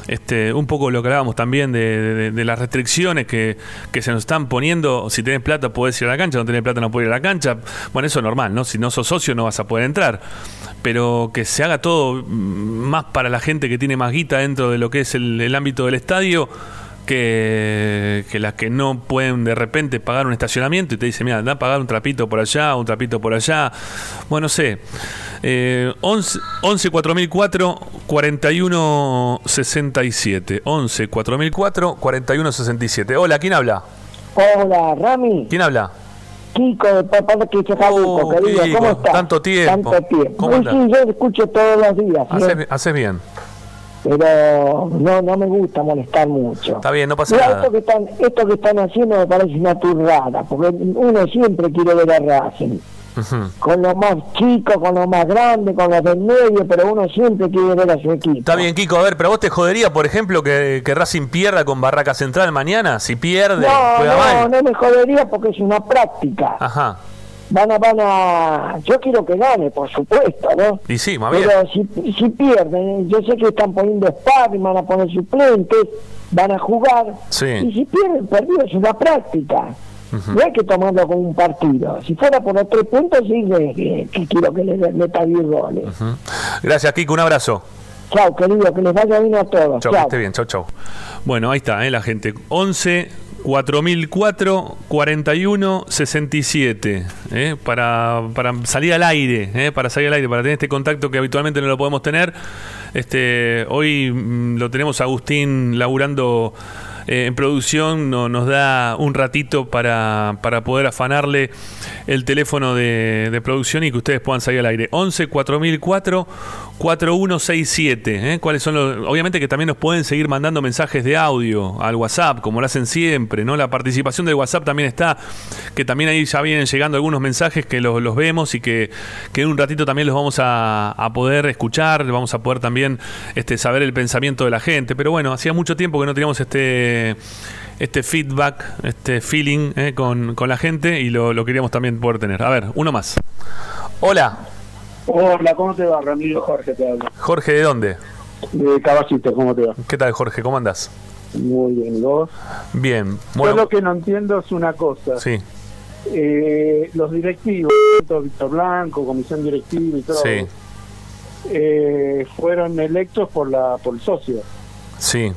Este, un poco lo que hablábamos también de, de- de las restricciones que, que se nos están poniendo. Si tenés plata podés ir a la cancha, no tenés plata no podés ir a la cancha. Bueno, eso es normal, ¿no? Si no sos socio no vas a poder entrar. Pero que se haga todo mm, más para la gente que tiene más guita dentro de lo que es el ámbito del estadio. Que, que las que no pueden de repente pagar un estacionamiento y te dicen, mira, anda a pagar un trapito por allá, un trapito por allá. Bueno, no sé. Eh, 11, 11 4004 41 67. 11 4004 41 67. Hola, ¿quién habla? Hola, Rami. ¿Quién habla? Kiko de Papá de Quichacabuco, Oh, querido. ¿Cómo estás? tanto tiempo. Tanto tiempo. ¿Cómo Sí, yo escucho todos los días, haces bien. Pero no no me gusta molestar mucho. Está bien, no pasa nada. esto que, están, esto que están haciendo me parece una turrada, porque uno siempre quiere ver a Racing. Con los más chicos, con los más grandes, con los del medio, pero uno siempre quiere ver a su equipo. Está bien, Kiko. A ver, pero vos te jodería, por ejemplo, que, que Racing pierda con Barraca Central mañana. Si pierde, No, no, mal. no me jodería porque es una práctica. Ajá. Van a, van a, yo quiero que gane, por supuesto, ¿no? Y sí, más bien. Pero si, si pierden, yo sé que están poniendo sparring, van a poner suplentes, van a jugar. Sí. Y si pierden, perdido, es una práctica. No hay que tomarlo como un partido. Si fuera por los tres puntos, sí que, que- que quiero que le meta 10 goles. Gracias, Kiko. Un abrazo. Chao, querido, que les vaya bien a todos. Chau, que Chao. esté bien. Chau, chau. Bueno, ahí está, ¿eh? la gente. 11 4004 41 67 ¿eh? para, para salir al aire, ¿eh? para salir al aire, para tener este contacto que habitualmente no lo podemos tener. Este, hoy mm, lo tenemos Agustín laburando eh, en producción no- nos da un ratito para, para poder afanarle el teléfono de, de producción y que ustedes puedan salir al aire. 11 4004 4167. ¿eh? ¿Cuáles son los.? Obviamente que también nos pueden seguir mandando mensajes de audio al WhatsApp, como lo hacen siempre, ¿no? La participación del WhatsApp también está, que también ahí ya vienen llegando algunos mensajes que los, vemos y que, en un ratito también los vamos a, poder escuchar, vamos a poder también este, saber el pensamiento de la gente. Pero bueno, hacía mucho tiempo que no teníamos este este feedback, este feeling ¿eh? con, con la gente y lo queríamos también poder tener. A ver, uno más. Hola, Hola, ¿cómo te va, Ramiro? Jorge te habla. Jorge, ¿de dónde? De Caballito, ¿cómo te va? ¿Qué tal, Jorge? ¿Cómo andás? Muy bien, ¿y vos? Bien. Yo Bueno, lo que no entiendo es una cosa. sí, Eh, los directivos, Víctor Blanco, comisión directiva y todo, sí, eh, fueron electos por la por el socio. sí.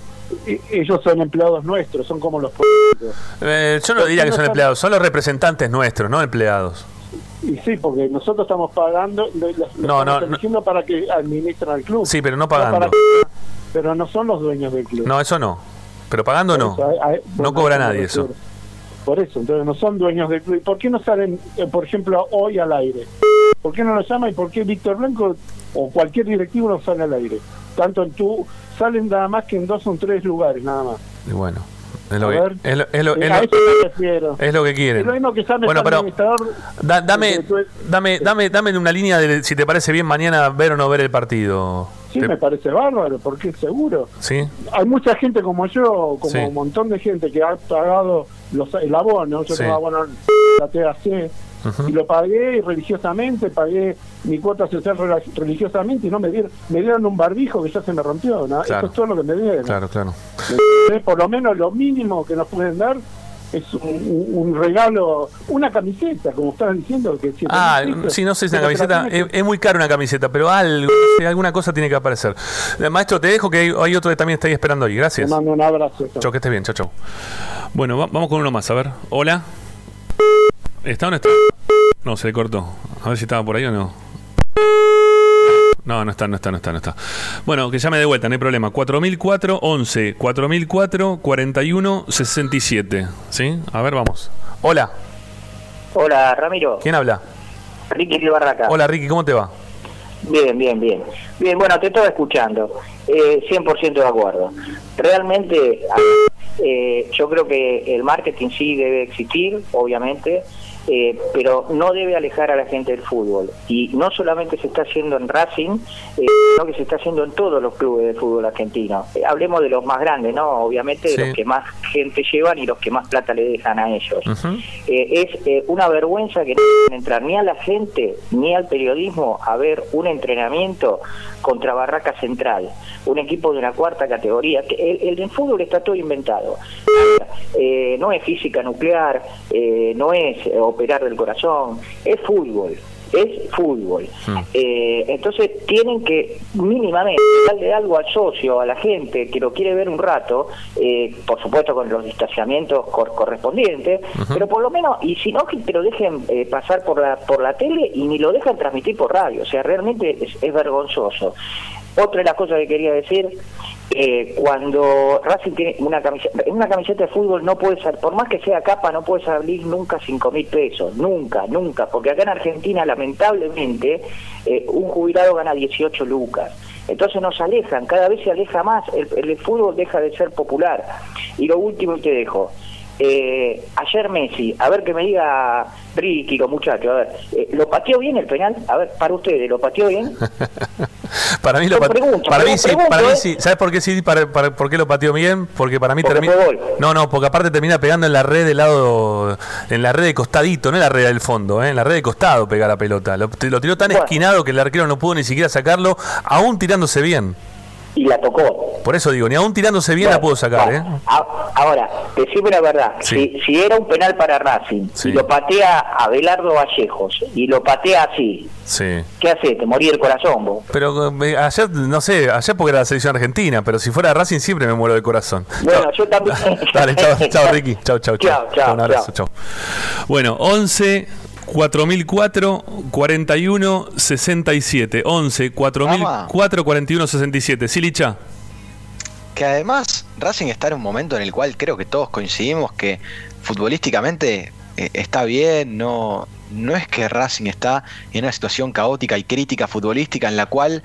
E- ellos son empleados nuestros, son como los políticos. Eh, yo no diría que son empleados, son los representantes nuestros, no empleados. Y sí, porque nosotros estamos pagando, No, no, estamos eligiendo para que administren al club. Sí, pero no pagando. que- pero no son los dueños del club. No, eso no. Pero pagando no. No cobra nadie eso. Por eso, entonces no son dueños del club. ¿Y por qué no salen, eh, por ejemplo, hoy al aire? ¿Por qué no lo llama y por qué Víctor Blanco o cualquier directivo no sale al aire? Tanto en tu, salen nada más que en dos o tres lugares, nada más. Y bueno, es lo, que, es lo, es lo- es lo- es lo que quieren. Es lo mismo que sale Bueno, pero da- dame, dame, dame, dame una línea de si te parece bien mañana ver o no ver el partido. Sí, Te- me parece bárbaro, porque seguro. ¿Sí? Hay mucha gente como yo, como Sí. un montón de gente que ha pagado los, el abono. Yo Sí. abono la TAC Y lo pagué religiosamente, pagué mi cuota social religiosamente y no me dieron, me dieron un barbijo que ya se me rompió. ¿no? Claro. Eso es todo lo que me dieron. Claro, claro. ¿Me entendés? Por lo menos lo mínimo que nos pueden dar es un, regalo, una camiseta, como estaban diciendo. que siete Ah, sí, no sé si una te camiseta. Es, muy cara una camiseta, pero algo, alguna cosa tiene que aparecer. Eh, Maestro, te dejo que hay, hay otro que también está ahí esperando ahí. Te Gracias. mando un abrazo. Chau, que estés bien, chau, chau. Bueno, va- vamos con uno más, a ver. Hola. ¿Está o no está? No, se le cortó. A ver si estaba por ahí o no. No, no está, no está, no está, no está. Bueno, que llame de vuelta, no hay problema. 4004 11 4004 41 67. ¿Sí? A ver, vamos. Hola. Hola, Ramiro. ¿Quién habla? Ricky de Barraca. Hola, Ricky, ¿cómo te va? Bien, bien, bien. Bien, bueno, te estaba escuchando. Eh, 100% de acuerdo. Realmente, eh, yo creo que el marketing sí debe existir, obviamente, eh, pero no debe alejar a la gente del fútbol. Y no solamente se está haciendo en Racing, eh, sino que se está haciendo en todos los clubes de fútbol argentino. Eh, hablemos de los más grandes, ¿no? Obviamente, de Sí. los que más gente llevan y los que más plata le dejan a ellos. Eh, es eh, una vergüenza que no dejen entrar ni a la gente ni al periodismo a ver un entrenamiento contra Barraca Central, un equipo de una cuarta categoría. que El, el del fútbol está todo inventado. Eh, no es física nuclear, eh, no es eh, operar del corazón, es fútbol. Es fútbol. Mm. Eh, entonces tienen que mínimamente darle algo al socio, a la gente que lo quiere ver un rato, eh, por supuesto con los distanciamientos cor- correspondientes, pero por lo menos, y si no, que te lo dejen eh, pasar por la, por la tele y ni lo dejan transmitir por radio. O sea, realmente es, es vergonzoso. Otra de las cosas que quería decir, eh, cuando Racing tiene una camiseta, una camiseta de fútbol no puede ser, por más que sea capa, no puede salir nunca cinco mil pesos, nunca, nunca, porque acá en Argentina lamentablemente eh, un jubilado gana 18 lucas. Entonces nos alejan, cada vez se aleja más, el, fútbol deja de ser popular. Y lo último y te dejo, eh, ayer Messi, a ver que me diga Ricky, los muchachos, a ver, eh, ¿lo pateó bien el penal? A ver, para ustedes, ¿lo pateó bien? Para mí, lo Yo pat- pregunto, para mí sí, pregunto, para mí ¿eh? sí. ¿Sabes por qué sí? Para, para- ¿Por qué lo pateó bien? Porque para mí termina. No, no, porque aparte termina pegando en la red del lado. En la red de costadito, no en la red del fondo, ¿eh? en la red de costado pega la pelota. Lo, tiró tan Bueno. esquinado que el arquero no pudo ni siquiera sacarlo, aún tirándose bien. Y la tocó. Por eso digo, ni aún tirándose bien la pudo sacar, ¿eh? bueno, Ahora, decime la verdad, Sí. si, si era un penal para Racing Sí. y lo patea a Belardo Vallejos y lo patea así, Sí. ¿qué hace? Te morí el corazón vos. Pero eh, ayer, no sé, ayer porque era la selección argentina, pero si fuera Racing siempre me muero de corazón. Bueno, yo también. Dale, chao, chao Ricky. Chao, Chao, chao, Un abrazo, chao. Bueno, 11 4004 41 67. 11 4004 41 67. Silicha. que además Racing está en un momento en el cual creo que todos coincidimos que futbolísticamente eh, está bien, no, no es que Racing está en una situación caótica y crítica futbolística en la cual,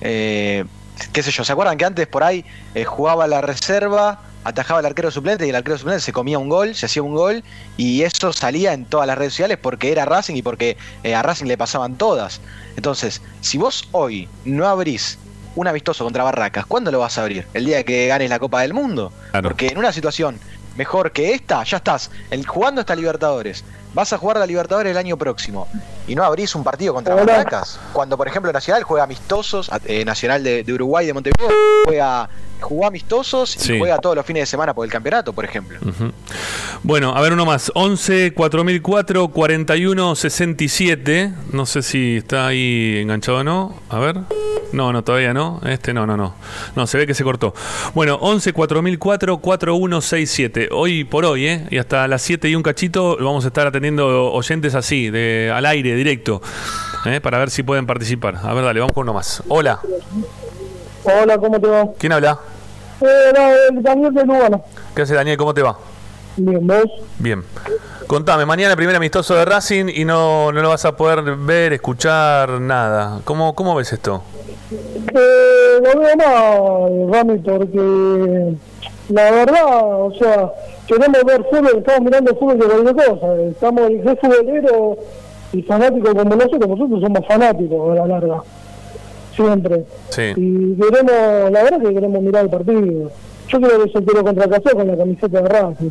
eh, qué sé yo, ¿se acuerdan que antes por ahí eh, jugaba la reserva, atajaba al arquero suplente y el arquero suplente se comía un gol, se hacía un gol y eso salía en todas las redes sociales porque era Racing y porque eh, a Racing le pasaban todas. Entonces, si vos hoy no abrís un amistoso contra Barracas, ¿cuándo lo vas a abrir? ¿El día que ganes la Copa del Mundo? Claro. Porque en una situación mejor que esta, ya estás el, jugando esta Libertadores. Vas a jugar la Libertadores el año próximo y no abrís un partido contra Hola. Barracas. Cuando, por ejemplo, Nacional juega amistosos, eh, Nacional de, de Uruguay, de Montevideo, juega, jugó amistosos y Sí. juega todos los fines de semana por el campeonato, por ejemplo. Bueno, a ver uno más. 11 4004 41 67. No sé si está ahí enganchado o no. A ver. No, no, todavía no. Este no, no, no. No, se ve que se cortó. Bueno, 11 4004 4167. Hoy por hoy, ¿eh? Y hasta las 7 y un cachito vamos a estar atendiendo oyentes así, de al aire, directo. ¿eh? Para ver si pueden participar. A ver, dale, vamos con uno más. Hola. Hola, ¿cómo te va? ¿Quién habla? Eh, no, el Daniel de Lugano. ¿Qué hace Daniel? ¿Cómo te va? Bien, ¿vos? Bien. Contame, mañana primer amistoso de Racing y no, no lo vas a poder ver, escuchar, nada. ¿Cómo, cómo ves esto? Eh, lo veo mal, Rami, porque la verdad, o sea, queremos ver fútbol, estamos mirando fútbol de cualquier cosa. Estamos, el que es futbolero y fanático como nosotros, nosotros somos fanáticos a la larga. Siempre. Sí. Y queremos, la verdad que queremos mirar el partido. Yo creo que se quiero contra Casó con la camiseta de Racing.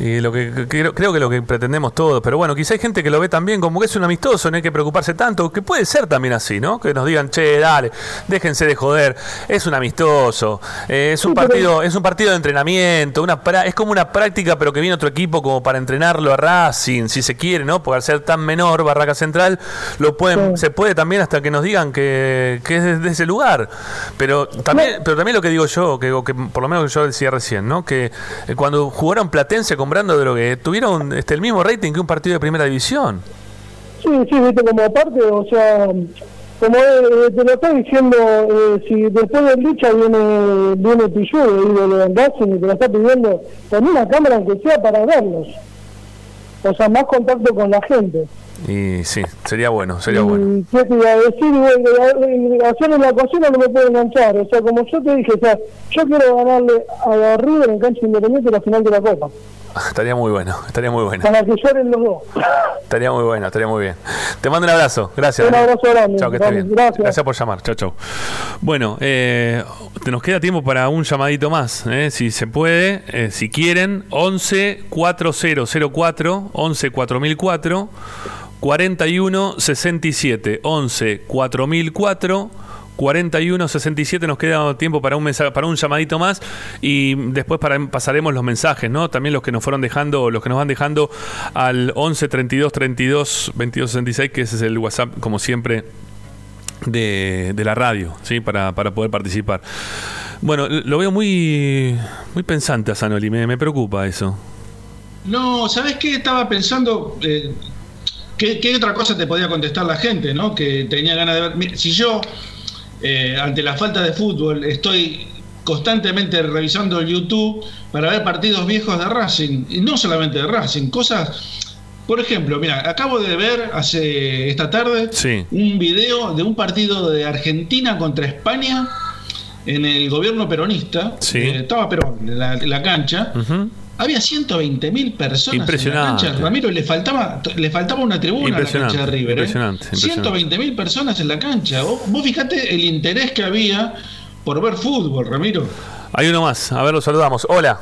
Y lo que, creo, creo que lo que pretendemos todos, pero bueno, quizá hay gente que lo ve también como que es un amistoso, no hay que preocuparse tanto, que puede ser también así, ¿no? Que nos digan, che, dale, déjense de joder, es un amistoso, eh, es un partido, es un partido de entrenamiento, una pra- es como una práctica, pero que viene otro equipo como para entrenarlo a Racing, si se quiere, ¿no? Porque al ser tan menor Barraca Central, lo pueden, se puede también hasta que nos digan que, que es desde ese lugar. Pero también, pero también lo que digo yo, que, que por lo menos yo decía recién, ¿no? Que eh, cuando jugaron Platense con De lo que tuvieron este, el mismo rating que un partido de primera división. Sí, sí, viste, como aparte, o sea, como eh, te lo estoy diciendo, eh, si después del lucha viene, viene ídolo del Racing, y te lo está pidiendo, con una cámara aunque sea para verlos. O sea, más contacto con la gente. Y sí, sería bueno, sería bueno. Y qué te iba a decir, bueno, hacer en la cocina no me puede enganchar. O sea, como yo te dije, o sea, yo quiero ganarle a River en cancha independiente la final de la Copa. Estaría muy bueno, estaría muy bueno. Para que lloren los dos. Estaría muy bueno, estaría muy bien. Te mando un abrazo, gracias. Un abrazo grande. Chao, que estés bien. Gracias. por llamar, chao, chao. Bueno, eh, te nos queda tiempo para un llamadito más, eh, si se puede, eh, si quieren, 11 4004, 11 4004, 41 67, 11 4004. 4167 nos queda tiempo para un mensaje, para un llamadito más y después para, pasaremos los mensajes, ¿no? También los que nos fueron dejando, los que nos van dejando al 11 32 32 22 66, que ese es el WhatsApp como siempre de, de la radio, ¿sí? Para, para poder participar. Bueno, lo veo muy muy pensante a Sanoli, me, me preocupa eso. No, ¿sabes qué? Estaba pensando. eh, ¿qué, qué otra cosa te podía contestar la gente, no? Que tenía ganas de ver. Mira, Si yo, eh, ante la falta de fútbol, estoy constantemente revisando el YouTube para ver partidos viejos de Racing, y no solamente de Racing, cosas. Por ejemplo, mira, acabo de ver hace esta tarde Sí. un video de un partido de Argentina contra España en el gobierno peronista. Sí. Eh, estaba Perón la, la cancha. Había 120 mil personas en la Impresionante. cancha. Ramiro, le faltaba, le faltaba una tribuna a la Impresionante, cancha de River. ¿eh? impresionante, impresionante. 120 mil personas en la cancha. Vos, vos fijate el interés que había por ver fútbol, Ramiro. Hay uno más, a ver, lo saludamos. Hola.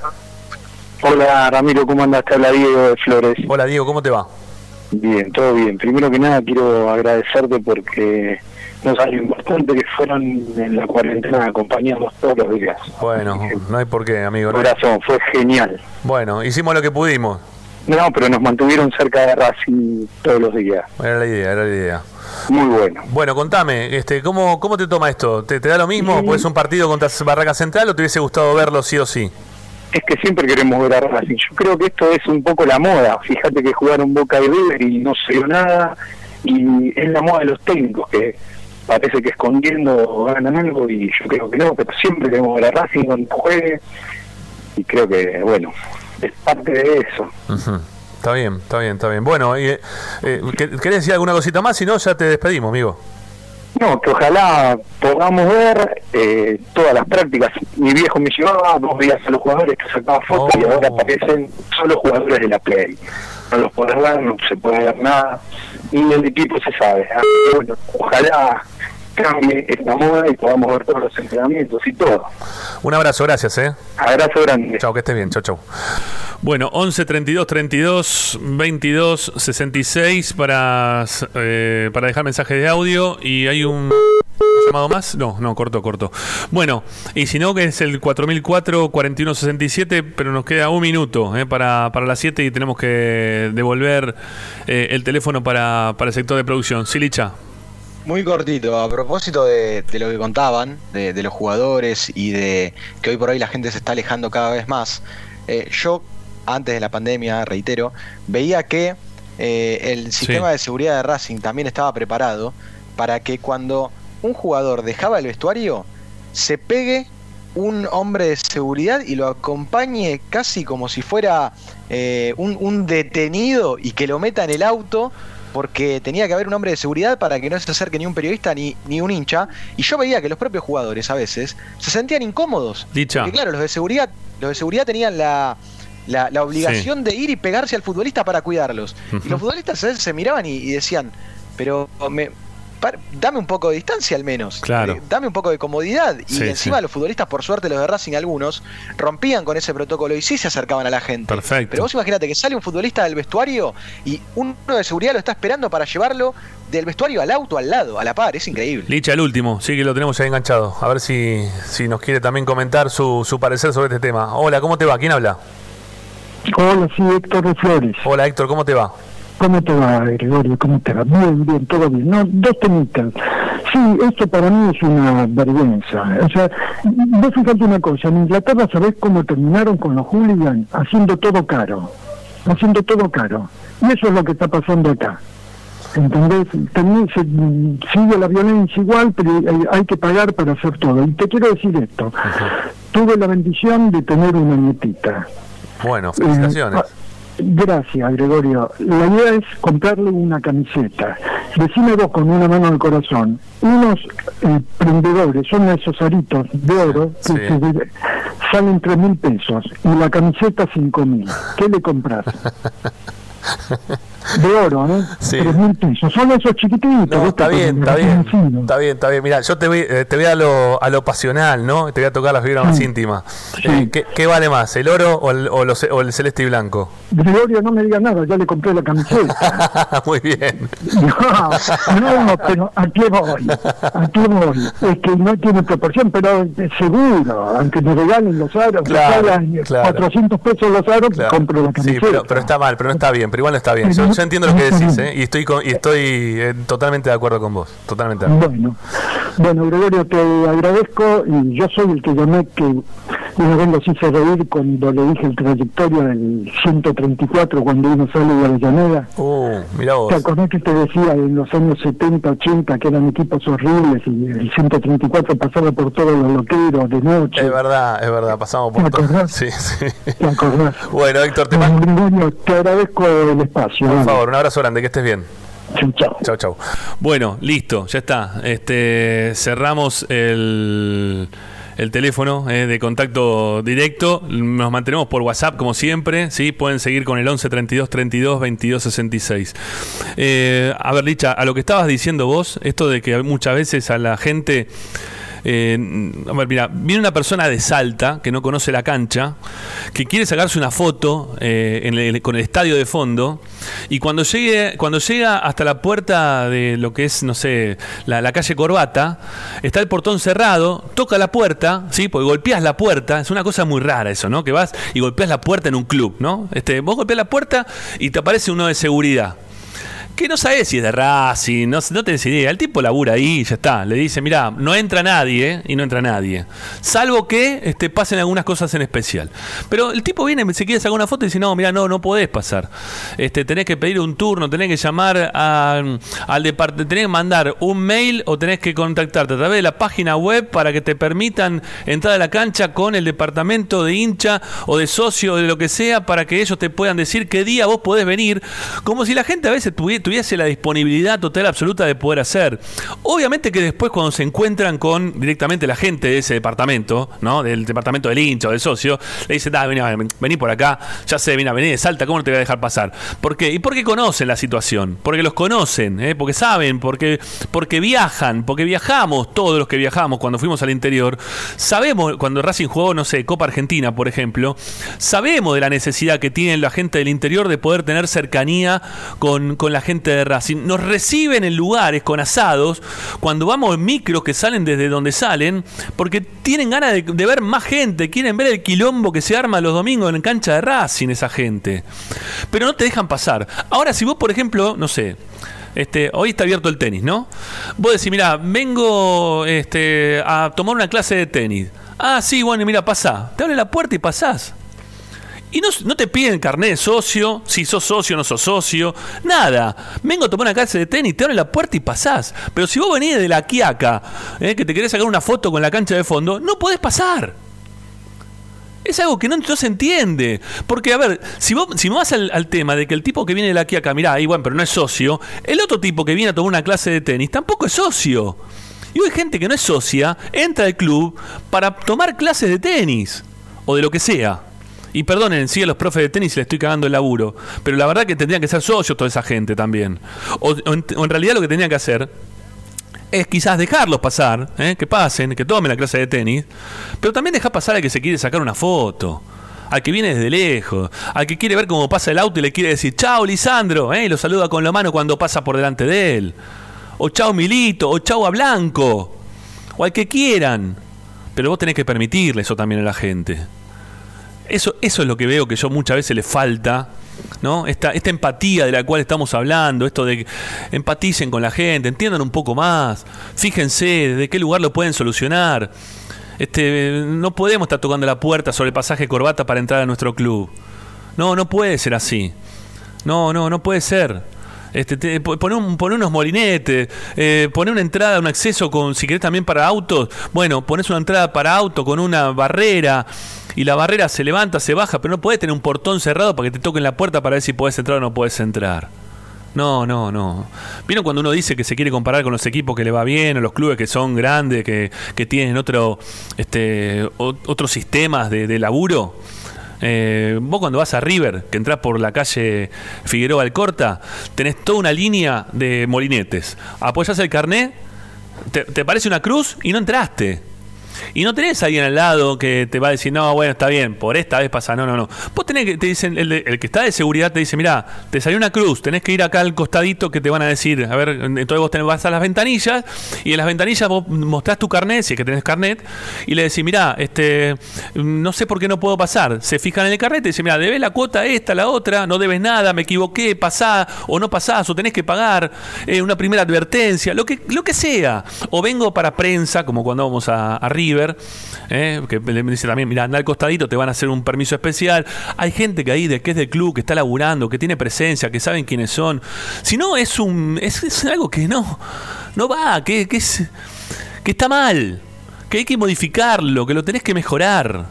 Hola Ramiro, ¿cómo andas? Te habla Diego de Flores. Hola Diego, ¿cómo te va? Bien, todo bien. Primero que nada quiero agradecerte porque nos salió importante que fueron en la cuarentena a acompañarnos todos los días. Bueno, no hay por qué, amigo. ¿no? Corazón, fue genial. Bueno, hicimos lo que pudimos. No, pero nos mantuvieron cerca de Racing todos los días. Era la idea, era la idea. Muy bueno. Bueno, contame, este, ¿cómo, cómo te toma esto? ¿Te, te da lo mismo? ¿Pues es un partido contra Barraca Central o te hubiese gustado verlo sí o sí? Es que siempre queremos ver a Racing. Yo creo que esto es un poco la moda. Fíjate que jugaron Boca y River y no se dio nada. Y es la moda de los técnicos que parece que escondiendo ganan algo y yo creo que no, pero siempre queremos ver a Racing cuando juegue y creo que, bueno, es parte de eso. Ujú. Está bien, está bien, está bien. Bueno, y, eh, eh, ¿qué- ¿querés decir alguna cosita más? Si no, ya te despedimos, amigo. No, que ojalá podamos ver eh, todas las prácticas. Mi viejo me llevaba dos días a los jugadores que sacaba fotos y ahora aparecen solo jugadores de la Play. No los podés ver, no se puede ver nada. Y el equipo se sabe. Que, bueno, ojalá cambie esta moda y podamos ver todos los entrenamientos y todo. Un abrazo, gracias, ¿eh? Abrazo grande. Chao, que estés bien, chau, chau. Bueno, 11 32 32 22 66 para, eh, para dejar mensajes de audio y hay un llamado más. No, no, corto, corto. Bueno, y si no, que es el 4004 4167, pero nos queda un minuto eh, para, para las 7 y tenemos que devolver eh, el teléfono para, para el sector de producción. Silicha. Muy cortito, a propósito de, de lo que contaban, de, de los jugadores y de que hoy por hoy la gente se está alejando cada vez más, eh, yo antes de la pandemia, reitero, veía que eh, el sistema de seguridad de Racing también estaba preparado para que cuando un jugador dejaba el vestuario, se pegue un hombre de seguridad y lo acompañe casi como si fuera eh, un, un detenido y que lo meta en el auto porque tenía que haber un hombre de seguridad para que no se acerque ni un periodista ni, ni un hincha. Y yo veía que los propios jugadores a veces se sentían incómodos. Dicha. Porque claro, los de seguridad, los de seguridad tenían la, la, la obligación de ir y pegarse al futbolista para cuidarlos. Y los futbolistas a veces se miraban y, y decían, pero me, par- dame un poco de distancia al menos. Claro. Eh, dame un poco de comodidad. Y Sí, encima sí. los futbolistas, por suerte los de Racing algunos, rompían con ese protocolo y sí se acercaban a la gente. Perfecto. Pero vos imagínate que sale un futbolista del vestuario y uno de seguridad lo está esperando para llevarlo del vestuario al auto al lado, a la par, es increíble. Licha, el último, sí que lo tenemos ahí enganchado. A ver si, si nos quiere también comentar su, su parecer sobre este tema. Hola, ¿cómo te va? ¿Quién habla? Hola, sí, Héctor de Flores. Hola, Héctor, ¿cómo te va? ¿Cómo te va, Gregorio? ¿Cómo te va? Bien, bien, todo bien. No, dos temitas. Sí, esto para mí es una vergüenza. O sea, vos fíjate una cosa, en Inglaterra sabés cómo terminaron con los hooligans haciendo todo caro. Haciendo todo caro. Y eso es lo que está pasando acá. ¿Entendés? También se, sigue la violencia igual, pero hay, hay que pagar para hacer todo. Y te quiero decir esto. Tuve la bendición de tener una nietita. Bueno, felicitaciones. Eh, Gracias, Gregorio. La idea es comprarle una camiseta. Decime vos con una mano al corazón, unos eh, prendedores, son esos aritos de oro que se- salen tres mil pesos y la camiseta cinco mil. ¿Qué le compras? De oro, ¿no? Sí. Tres mil pesos. Son esos chiquititos. No, está bien, está bien. ratoncino. Está bien, está bien. Mira, yo te voy, eh, te voy a, lo, a lo pasional, ¿no? Te voy a tocar las fibras más íntimas. Eh, ¿qué, qué vale más, el oro o el, o lo ce- o el celeste y blanco? Gregorio, no me diga nada, ya le compré la camiseta. Muy bien. No, no, pero ¿a qué voy? ¿A qué voy? Es que no tiene proporción, pero seguro, aunque me regalen los aros, Claro, salgan claro. 400 pesos los aros, Claro. compro la Sí, camiseta. pero, pero está mal, pero no está bien, pero igual no está bien. Yo, yo entiendo lo que decís, ¿eh? Y estoy, con- y estoy eh, totalmente de acuerdo con vos. Totalmente de acuerdo. Bueno, bueno, Gregorio, te agradezco y yo soy el que llamé que una vez los hice reír cuando le dije el trayectoria del 134 cuando uno sale de Avellaneda. Uh, mira vos. ¿Te acordás que te decía en los años 70, 80 que eran equipos horribles y el 134 pasaba por todos los loqueros de noche? Es verdad, es verdad, pasamos por ¿Te todo. acordás? Sí, sí. ¿Te acordás? Bueno, Héctor, te Bueno, Gregorio, te agradezco el espacio. Por favor, un abrazo grande, que estés bien. Chau, chau. Chau, chau. Bueno, listo, ya está. Este, cerramos el, el teléfono eh, de contacto directo. Nos mantenemos por WhatsApp como siempre. ¿sí? Pueden seguir con el 11 32 32 22 66. Eh, a ver, Licha, a lo que estabas diciendo vos, esto de que muchas veces a la gente. Eh, mira, viene una persona de Salta que no conoce la cancha, que quiere sacarse una foto eh, con el estadio de fondo, y cuando llegue, cuando llega hasta la puerta de lo que es, no sé, la, la calle Corbata, está el portón cerrado, toca la puerta, ¿sí? Porque golpeas la puerta, es una cosa muy rara eso, ¿no? Que vas y golpeas la puerta en un club, ¿no? Este, vos golpeas la puerta y te aparece uno de seguridad que no sabes si es de Racing, no, no tenés idea. El tipo labura ahí, ya está. Le dice, mira, no entra nadie y no entra nadie. Salvo que este, pasen algunas cosas en especial. Pero el tipo viene, se quiere sacar una foto y dice, no, mira, no, no podés pasar. Este, tenés que pedir un turno, tenés que llamar al departamento, tenés que mandar un mail o tenés que contactarte a través de la página web para que te permitan entrar a la cancha con el departamento de hincha o de socio o de lo que sea para que ellos te puedan decir qué día vos podés venir. Como si la gente a veces tuvi- tuviese la disponibilidad total absoluta de poder hacer. Obviamente que después cuando se encuentran con directamente la gente de ese departamento, ¿no? Del departamento del hincha o del socio, le dicen, "Ah, vení, vení por acá, ya sé, vení, vení de Salta, ¿cómo no te voy a dejar pasar? ¿Por qué? Y porque conocen la situación, porque los conocen, ¿eh? porque saben, porque, porque viajan, porque viajamos, todos los que viajamos cuando fuimos al interior, sabemos, cuando Racing jugó, no sé, Copa Argentina, por ejemplo, sabemos de la necesidad que tiene la gente del interior de poder tener cercanía con, con la gente de Racing. Nos reciben en lugares con asados, cuando vamos en micros que salen desde donde salen, porque tienen ganas de, ver más gente, quieren ver el quilombo que se arma los domingos en cancha de Racing esa gente. Pero no te dejan pasar. Ahora, si vos, por ejemplo, no sé, este, hoy está abierto el tenis, ¿no? Vos decís, mira, vengo este, a tomar una clase de tenis. Ah, sí, bueno, mira, pasá. Te abren la puerta y pasás. Y no, te piden carnet de socio, si sos socio o no sos socio, nada. Vengo a tomar una clase de tenis, te abren la puerta y pasás. Pero si vos venís de la Quiaca, eh, que te querés sacar una foto con la cancha de fondo, no podés pasar. Es algo que no, se entiende. Porque, a ver, si vos, si vas al, tema de que el tipo que viene de la Quiaca, mirá, ahí bueno, pero no es socio, el otro tipo que viene a tomar una clase de tenis tampoco es socio. Y hoy gente que no es socia, entra al club para tomar clases de tenis o de lo que sea. Y perdonen, sí, a los profes de tenis le estoy cagando el laburo. Pero la verdad que tendrían que ser socios toda esa gente también. O, en realidad lo que tendrían que hacer es quizás dejarlos pasar, ¿eh? que pasen, que tomen la clase de tenis, pero también dejar pasar al que se quiere sacar una foto, al que viene desde lejos, al que quiere ver cómo pasa el auto y le quiere decir, chao Lisandro, ¿eh? y lo saluda con la mano cuando pasa por delante de él, o chao Milito, o chao a Blanco, o al que quieran, pero vos tenés que permitirle eso también a la gente. Eso, eso es lo que veo que yo muchas veces le falta, ¿no? Esta, esta empatía de la cual estamos hablando, esto de que empaticen con la gente, entiendan un poco más, fíjense de qué lugar lo pueden solucionar. Este, no podemos estar tocando la puerta sobre el pasaje corbata para entrar a nuestro club. No, no puede ser así. No, no, no puede ser. Este, te- po- poné, un- poné unos molinetes, eh, una entrada, un acceso con, si querés también para autos, bueno, pones una entrada para auto con una barrera y la barrera se levanta, se baja, pero no podés tener un portón cerrado para que te toquen la puerta para ver si podés entrar o no podés entrar. No, no, no. ¿Vieron cuando uno dice que se quiere comparar con los equipos que le va bien, o los clubes que son grandes, que, que tienen otro, este, o- otros sistemas de, de laburo? Eh, vos cuando vas a River, que entras por la calle Figueroa Alcorta, tenés toda una línea de molinetes. Apoyás el carnet, te, te parece una cruz y no entraste. Y no tenés a alguien al lado que te va a decir, no, bueno, está bien, por esta vez pasa, no, no, no. Vos tenés que, te dicen, el, de- el que está de seguridad te dice, mira, te salió una cruz, tenés que ir acá al costadito que te van a decir, a ver, entonces vos vas a las ventanillas y en las ventanillas vos mostrás tu carnet, si es que tenés carnet, y le decís, mira, este, no sé por qué no puedo pasar. Se fijan en el carnet y dicen, mira, debes la cuota esta, la otra, no debes nada, me equivoqué, pasá o no pasás, o tenés que pagar eh, una primera advertencia, lo que, lo que sea. O vengo para prensa, como cuando vamos a, a River, eh, que le dice también, mira, anda al costadito, te van a hacer un permiso especial. Hay gente que ahí, de, que es del club, que está laburando, que tiene presencia, que saben quiénes son. Si no, es un es, algo que no, no va, que, que, es, que está mal, que hay que modificarlo, que lo tenés que mejorar.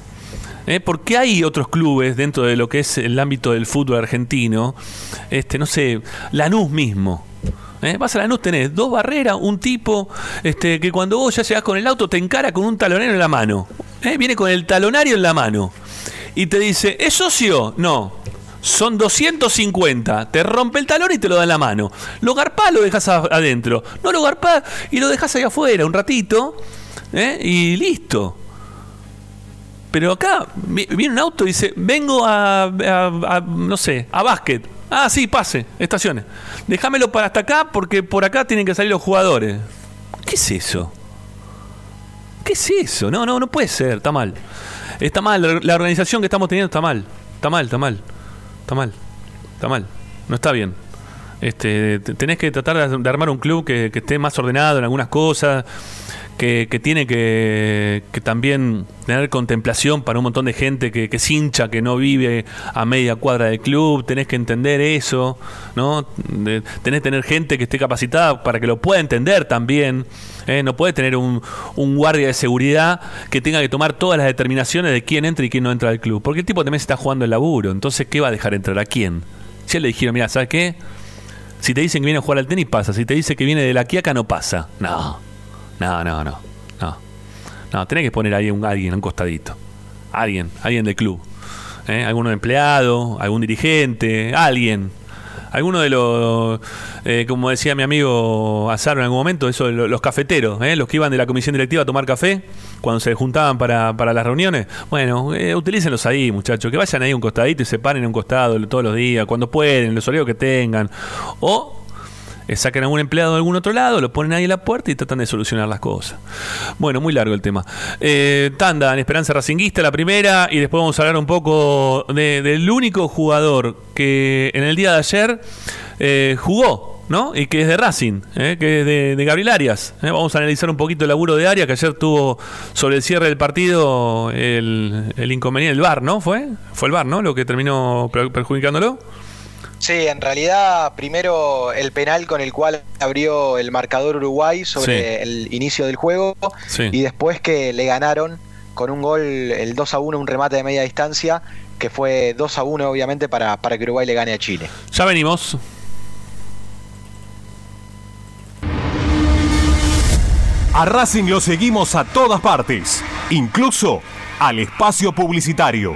¿Eh? Porque hay otros clubes dentro de lo que es el ámbito del fútbol argentino, este, no sé, Lanús mismo. ¿Eh? Vas a Lanús, tenés dos barreras, un tipo este, que cuando vos ya llegás con el auto te encara con un talonero en la mano. ¿eh? Viene con el talonario en la mano. Y te dice, ¿es socio? No. Son 250. Te rompe el talón y te lo da en la mano. Lo garpás, lo dejas adentro. No lo garpás y lo dejas ahí afuera un ratito. ¿eh? Y listo. Pero acá vi- viene un auto y dice, vengo a- a, no sé, a básquet. Ah, sí, pase, estaciones. Déjamelo para hasta acá porque por acá tienen que salir los jugadores. ¿Qué es eso? ¿Qué es eso? No, no, no puede ser, está mal. Está mal, la- organización que estamos teniendo está mal. Está mal, está mal. Está mal. Está mal. No está bien. Este, te- tenés que tratar de, de armar un club que, que esté más ordenado en algunas cosas, que, tiene que, que también tener contemplación para un montón de gente que, que es hincha, que no vive a media cuadra del club, tenés que entender eso, ¿no? Tenés que tener gente que esté capacitada para que lo pueda entender también. ¿eh? No puedes tener un, un guardia de seguridad que tenga que tomar todas las determinaciones de quién entra y quién no entra al club. Porque el tipo también se está jugando el laburo. Entonces, ¿qué va a dejar entrar a quién? Si él le dijeron, mira, ¿sabes qué? Si te dicen que viene a jugar al tenis, pasa. Si te dice que viene de la quiaca, no pasa. No, no, no, no. No, no tenés que poner ahí un, alguien a un costadito. Alguien, alguien del club. ¿eh? Algún empleado, algún dirigente, alguien. Alguno de los, eh, como decía mi amigo Azaro en algún momento, eso, de lo- los cafeteros, ¿eh? los que iban de la comisión directiva a tomar café cuando se juntaban para, para las reuniones. Bueno, eh, utilícenlos ahí, muchachos, que vayan ahí a un costadito y se paren en un costado todos los días, cuando pueden, los horarios que tengan. O sacan a un empleado de algún otro lado, lo ponen ahí en la puerta y tratan de solucionar las cosas. Bueno, muy largo el tema. Eh, tanda en Esperanza Racinguista, la primera, y después vamos a hablar un poco de- del único jugador que en el día de ayer eh, jugó. ¿no? Y que es de Racing, eh, que es de, Gabriel Arias. eh. Vamos a analizar un poquito el laburo de Arias, que ayer tuvo sobre el cierre del partido el, inconveniente, el VAR, ¿no? ¿Fue? Fue el VAR, ¿no? Lo que terminó per- perjudicándolo. Sí, en realidad primero el penal con el cual abrió el marcador Uruguay sobre Sí. el inicio del juego Sí. y después que le ganaron con un gol, el 2 a 1, un remate de media distancia, que fue 2 a 1 obviamente para, para que Uruguay le gane a Chile. Ya venimos. A Racing lo seguimos a todas partes, incluso al espacio publicitario.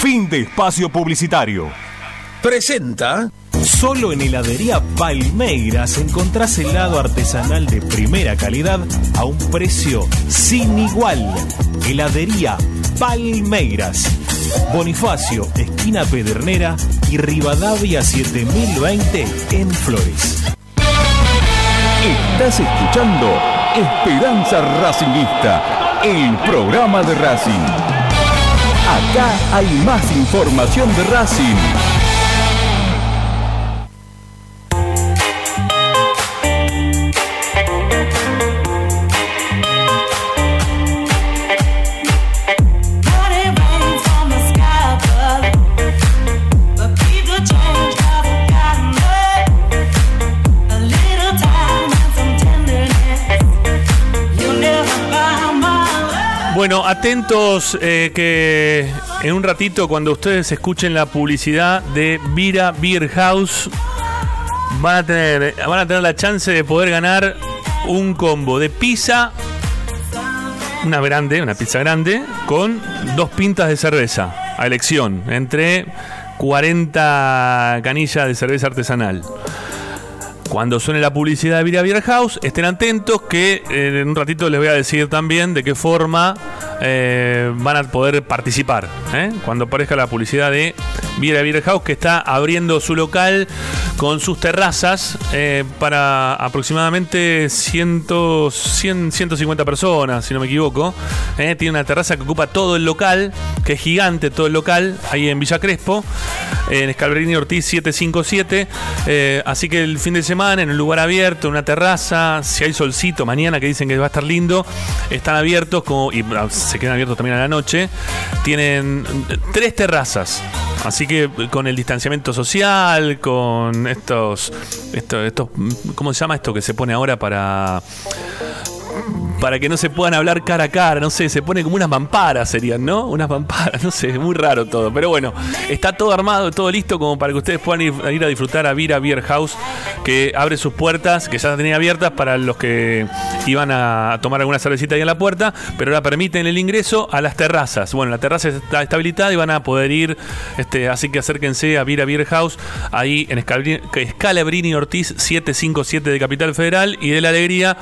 Fin de espacio publicitario. Presenta. Solo en heladería Palmeiras encontrás helado artesanal de primera calidad a un precio sin igual. Heladería Palmeiras. Bonifacio, esquina Pedernera y Rivadavia 7020 en Flores. Estás escuchando Esperanza Racingista, el programa de Racing. Acá hay más información de Racing. Bueno, atentos eh, que en un ratito cuando ustedes escuchen la publicidad de Vira Beer House van a tener van a tener la chance de poder ganar un combo de pizza una grande, una pizza grande con dos pintas de cerveza a elección entre 40 canillas de cerveza artesanal. Cuando suene la publicidad de Vira Beer House, estén atentos que eh, en un ratito les voy a decir también de qué forma eh, van a poder participar. ¿eh? Cuando aparezca la publicidad de Vira Beer House, que está abriendo su local con sus terrazas para aproximadamente 100, 100, 150 personas, si no me equivoco. Tiene una terraza que ocupa todo el local, que es gigante todo el local, ahí en Villa Crespo, en Escalbrini Ortiz 757. Eh, así que el fin de semana, en un lugar abierto, una terraza, si hay solcito mañana que dicen que va a estar lindo, están abiertos como, y ah, se quedan abiertos también a la noche. Tienen tres terrazas. Así que con el distanciamiento social, con estos, estos, estos, ¿cómo se llama esto que se pone ahora para para que no se puedan hablar cara a cara, no sé, se pone como unas mamparas serían, ¿no? Unas mamparas, no sé, muy raro todo. Pero bueno, está todo armado, todo listo como para que ustedes puedan ir, a disfrutar a Vira Beer House, que abre sus puertas, que ya tenía abiertas para los que iban a tomar alguna cervecita ahí en la puerta, pero ahora permiten el ingreso a las terrazas. Bueno, la terraza está, está habilitada y van a poder ir, este, así que acérquense a Vira Beer House, ahí en Escalabrini, Scalabrini Ortiz 757 de Capital Federal y de la Alegría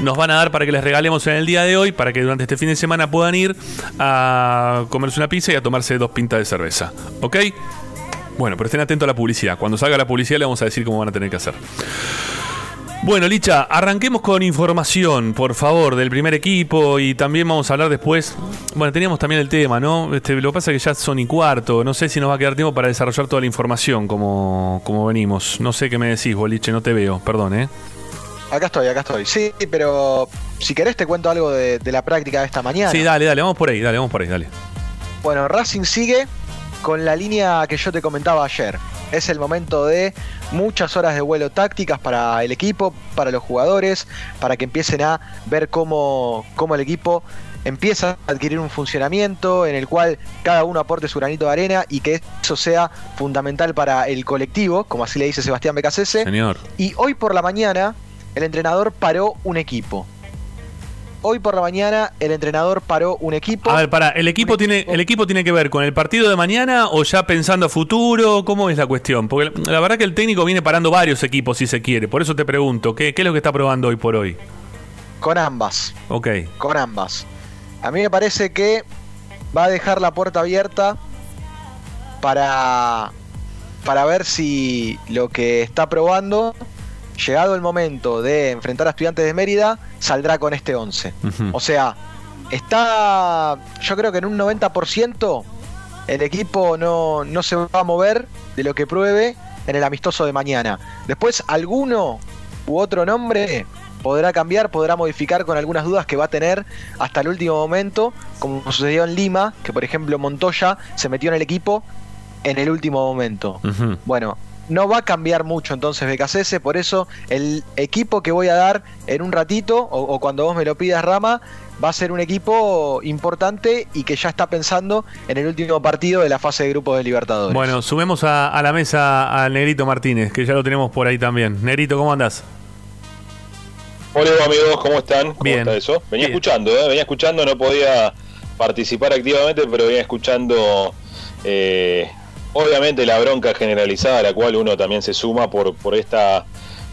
nos van a dar para que les regalemos en el día de hoy, para que durante este fin de semana puedan ir a comerse una pizza y a tomarse dos pintas de cerveza. ¿Ok? Bueno, pero estén atentos a la publicidad. Cuando salga la publicidad le vamos a decir cómo van a tener que hacer. Bueno, Licha, arranquemos con información, por favor, del primer equipo y también vamos a hablar después. Bueno, teníamos también el tema, ¿no? Este, lo que pasa es que ya son y cuarto, no sé si nos va a quedar tiempo para desarrollar toda la información como, como venimos. No sé qué me decís, Boliche, no te veo, perdón, ¿eh? Acá estoy, acá estoy. Sí, pero si querés te cuento algo de, de la práctica de esta mañana. Sí, dale, dale, vamos por ahí, dale, vamos por ahí, dale. Bueno, Racing sigue con la línea que yo te comentaba ayer. Es el momento de muchas horas de vuelo tácticas para el equipo, para los jugadores, para que empiecen a ver cómo, cómo el equipo empieza a adquirir un funcionamiento en el cual cada uno aporte su granito de arena y que eso sea fundamental para el colectivo, como así le dice Sebastián Becasese. Señor. Y hoy por la mañana el entrenador paró un equipo. Hoy por la mañana el entrenador paró un equipo. A ver, para, ¿el equipo, tiene, ¿el equipo tiene que ver con el partido de mañana o ya pensando a futuro? ¿Cómo es la cuestión? Porque la verdad que el técnico viene parando varios equipos si se quiere. Por eso te pregunto, ¿qué, qué es lo que está probando hoy por hoy? Con ambas. Ok. Con ambas. A mí me parece que va a dejar la puerta abierta para, para ver si lo que está probando, llegado el momento de enfrentar a estudiantes de Mérida, saldrá con este 11. O sea, está, yo creo que en un 90% el equipo no, no se va a mover de lo que pruebe en el amistoso de mañana. Después alguno u otro nombre podrá cambiar, podrá modificar con algunas dudas que va a tener hasta el último momento, como sucedió en Lima, que por ejemplo Montoya se metió en el equipo en el último momento. Bueno, no va a cambiar mucho entonces BKCS, por eso el equipo que voy a dar en un ratito, o, o, cuando vos me lo pidas Rama, va a ser un equipo importante y que ya está pensando en el último partido de la fase de grupos de Libertadores. Bueno, sumemos a, a la mesa al Negrito Martínez, que ya lo tenemos por ahí también. Negrito, ¿cómo andás? Hola amigos, ¿cómo están? ¿Cómo Bien. está eso? Venía Bien. escuchando, ¿eh? venía escuchando, no podía participar activamente, pero venía escuchando eh, obviamente la bronca generalizada a la cual uno también se suma por, por esta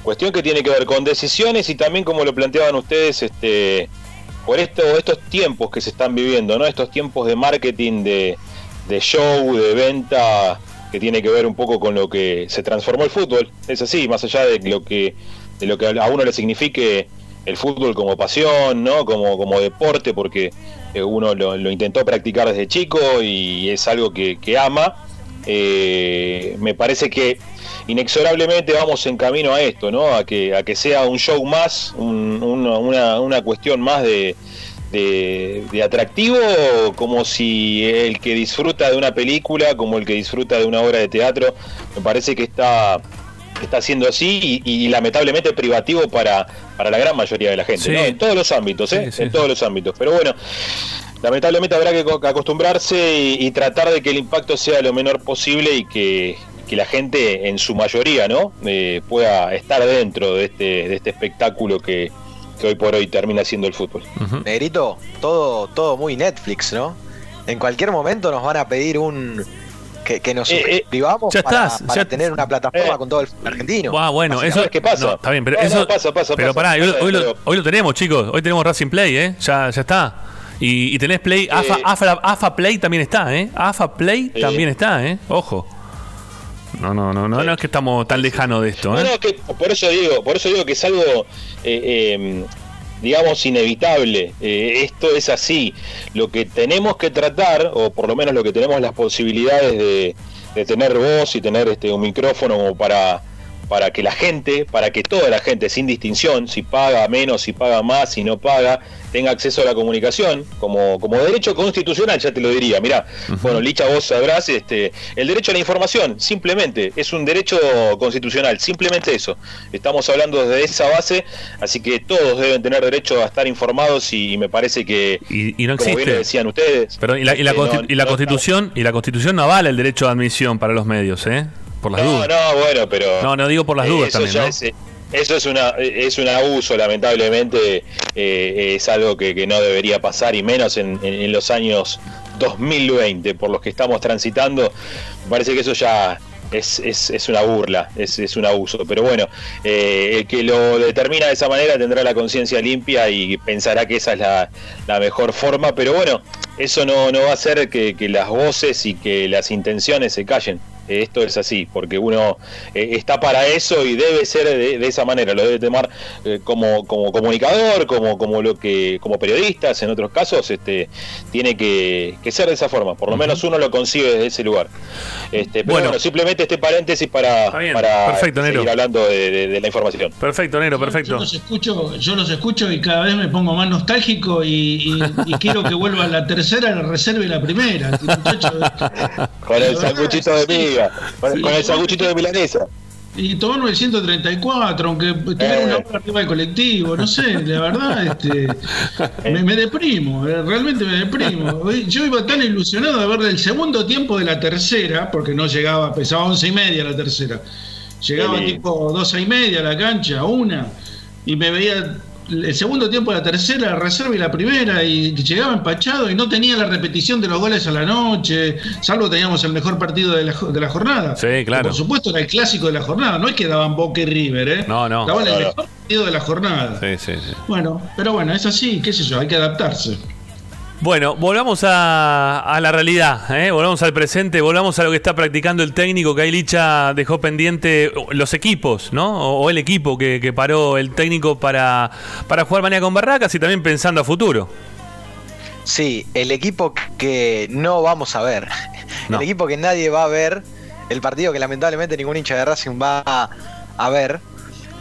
cuestión que tiene que ver con decisiones y también como lo planteaban ustedes, este por esto, estos tiempos que se están viviendo, ¿no? Estos tiempos de marketing de, de show, de venta, que tiene que ver un poco con lo que se transformó el fútbol. Es así, más allá de lo que, de lo que a uno le signifique el fútbol como pasión, ¿no? Como, como deporte, porque eh, uno lo, intentó practicar desde chico y es algo que ama. Eh, me parece que inexorablemente vamos en camino a esto, ¿no? A que, a que sea un show más, un- una, una- cuestión más de, de atractivo, como si el que disfruta de una película, como el que disfruta de una obra de teatro, me parece que está está siendo así y, y lamentablemente privativo para, para la gran mayoría de la gente, Sí. ¿no? en todos los ámbitos, ¿eh? Sí, sí. en todos los ámbitos. Pero bueno, lamentablemente habrá que co- acostumbrarse y, y tratar de que el impacto sea lo menor posible y que, que la gente en su mayoría no Eh, pueda estar dentro de este, de este espectáculo que, que hoy por hoy termina siendo el fútbol. Negrito, todo, todo muy Netflix, ¿no? En cualquier momento nos van a pedir un que, que nos Eh, eh, suscribamos ya para, estás, para ya- tener una plataforma con todo el argentino. Ah, bueno, Así, eso ¿sabes qué pasa? no, está bien, pero No, eso no, pasa, pasa, Pero pasa. pará, hoy, hoy lo, Pero- hoy lo tenemos, chicos. Hoy tenemos Racing Play, ¿eh? Ya, ya está. Y, y tenés Play, AFA, AFA, AFA Play también está, ¿eh? AFA Play también está, ¿eh? Ojo. No, no, no, no, no es que estamos tan lejanos de esto, No, ¿eh? no, que por eso digo, por eso digo que es algo, eh, eh, digamos, inevitable. Eh, esto es así. Lo que tenemos que tratar, o por lo menos lo que tenemos las posibilidades de, tener voz y tener este un micrófono como para para que la gente, para que toda la gente, sin distinción, si paga menos, si paga más, si no paga, tenga acceso a la comunicación, como, como derecho constitucional, ya te lo diría. Mirá, bueno, Licha, vos sabrás, este, el derecho a la información, simplemente, es un derecho constitucional, simplemente eso. Estamos hablando desde esa base, así que todos deben tener derecho a estar informados y, me parece que, Y, y no como bien existe. lo decían ustedes, Perdón, y la, y la este, no- y la no- constitución y la constitución avala el derecho de admisión para los medios, ¿eh? Por las no, dudas. no, bueno, pero... No, no digo por las dudas eso también, ¿no? es, eso es una es un abuso lamentablemente eh, es algo que, que no debería pasar y menos en, en- en los años 2020 por los que estamos transitando me parece que eso ya es, es, es una burla, es, es un abuso. Pero bueno, eh, el que lo determina de esa manera tendrá la conciencia limpia y pensará que esa es la, la mejor forma. Pero bueno, eso no, no va a hacer que, que las voces y que las intenciones se callen. Eh, Esto es así, porque uno eh, está para eso y debe ser de, de esa manera, lo debe tomar eh, como, como comunicador, como, como lo que, como periodistas, en otros casos, este, tiene que, que ser de esa forma, por lo menos uno lo concibe desde ese lugar. Este, pero Bueno. bueno, simplemente este paréntesis para, bien, para perfecto, seguir Nero. hablando de, de- de la información. Perfecto, Nero, Yo perfecto. los escucho, yo los escucho y cada vez me pongo más nostálgico y, y- y quiero que vuelva la tercera, la reserva y la primera. Muchacho, Con el sanguchito de con, con el sanguchito de milanesa. Y tomarme el 134, aunque estuviera Eh. una hora arriba del colectivo, no sé, la verdad, este, me, me deprimo, eh, realmente me deprimo. Yo iba tan ilusionado de ver el segundo tiempo de la tercera, porque no llegaba, pesaba once y media la tercera. Llegaba tipo doce y media a la cancha, una, y me veía el segundo tiempo de la tercera, la reserva y la primera, y llegaba empachado y no tenía la repetición de los goles a la noche, salvo teníamos el mejor partido de la, de la jornada. Sí, Que claro. Por supuesto era el clásico de la jornada, no es que daban Boca y River, ¿eh? No, no. Daban el mejor partido de la jornada. Sí, sí, sí. Bueno, pero bueno, es así, qué sé yo, hay que adaptarse. Bueno, volvamos a, a la realidad, ¿eh? volvamos al presente, volvamos a lo que está practicando el técnico que ahí Licha dejó pendiente los equipos, ¿no? O, o el equipo que, que paró el técnico para, para jugar mañana con Barracas y también pensando a futuro. Sí, el equipo que no vamos a ver. No. El equipo que nadie va a ver. El partido que lamentablemente ningún hincha de Racing va a, a ver.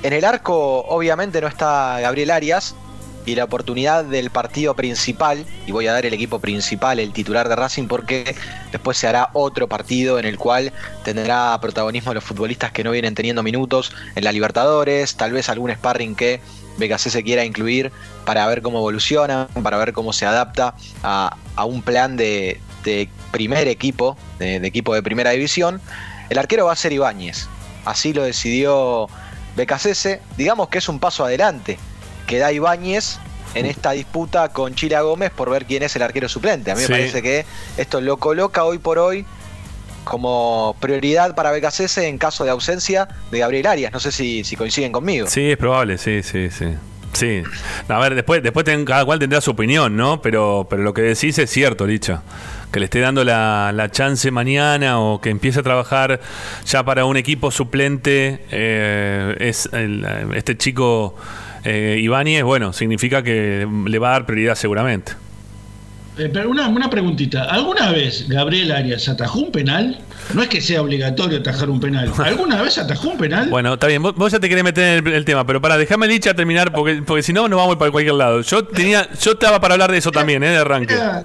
En el arco, obviamente, no está Gabriel Arias. Y la oportunidad del partido principal, y voy a dar el equipo principal, el titular de Racing, porque después se hará otro partido en el cual tendrá protagonismo los futbolistas que no vienen teniendo minutos en la Libertadores, tal vez algún sparring que BKC se quiera incluir para ver cómo evoluciona, para ver cómo se adapta a, a un plan de, de primer equipo, de, de equipo de primera división. El arquero va a ser Ibáñez, así lo decidió BKC, digamos que es un paso adelante que da Ibáñez en esta disputa con Chila Gómez por ver quién es el arquero suplente. A mí Sí. me parece que esto lo coloca hoy por hoy como prioridad para BKC en caso de ausencia de Gabriel Arias. No sé si, si coinciden conmigo. Sí, es probable, sí, sí, sí. Sí. A ver, después, después ten- cada cual tendrá su opinión, ¿no? Pero, pero lo que decís es cierto, Licha. que le esté dando la, la chance mañana o que empiece a trabajar ya para un equipo suplente eh, es el- este chico eh, Ibáñez, bueno, significa que le va a dar prioridad seguramente. Eh, pero una, una preguntita. ¿Alguna vez Gabriel Arias atajó un penal? No es que sea obligatorio atajar un penal. ¿Alguna vez atajó un penal? Bueno, está bien, vos, vos ya te querés meter en el, el tema, pero para, déjame Licha terminar porque, porque si no nos vamos para cualquier lado. Yo tenía, yo estaba para hablar de eso también, ¿eh? De arranque. Era,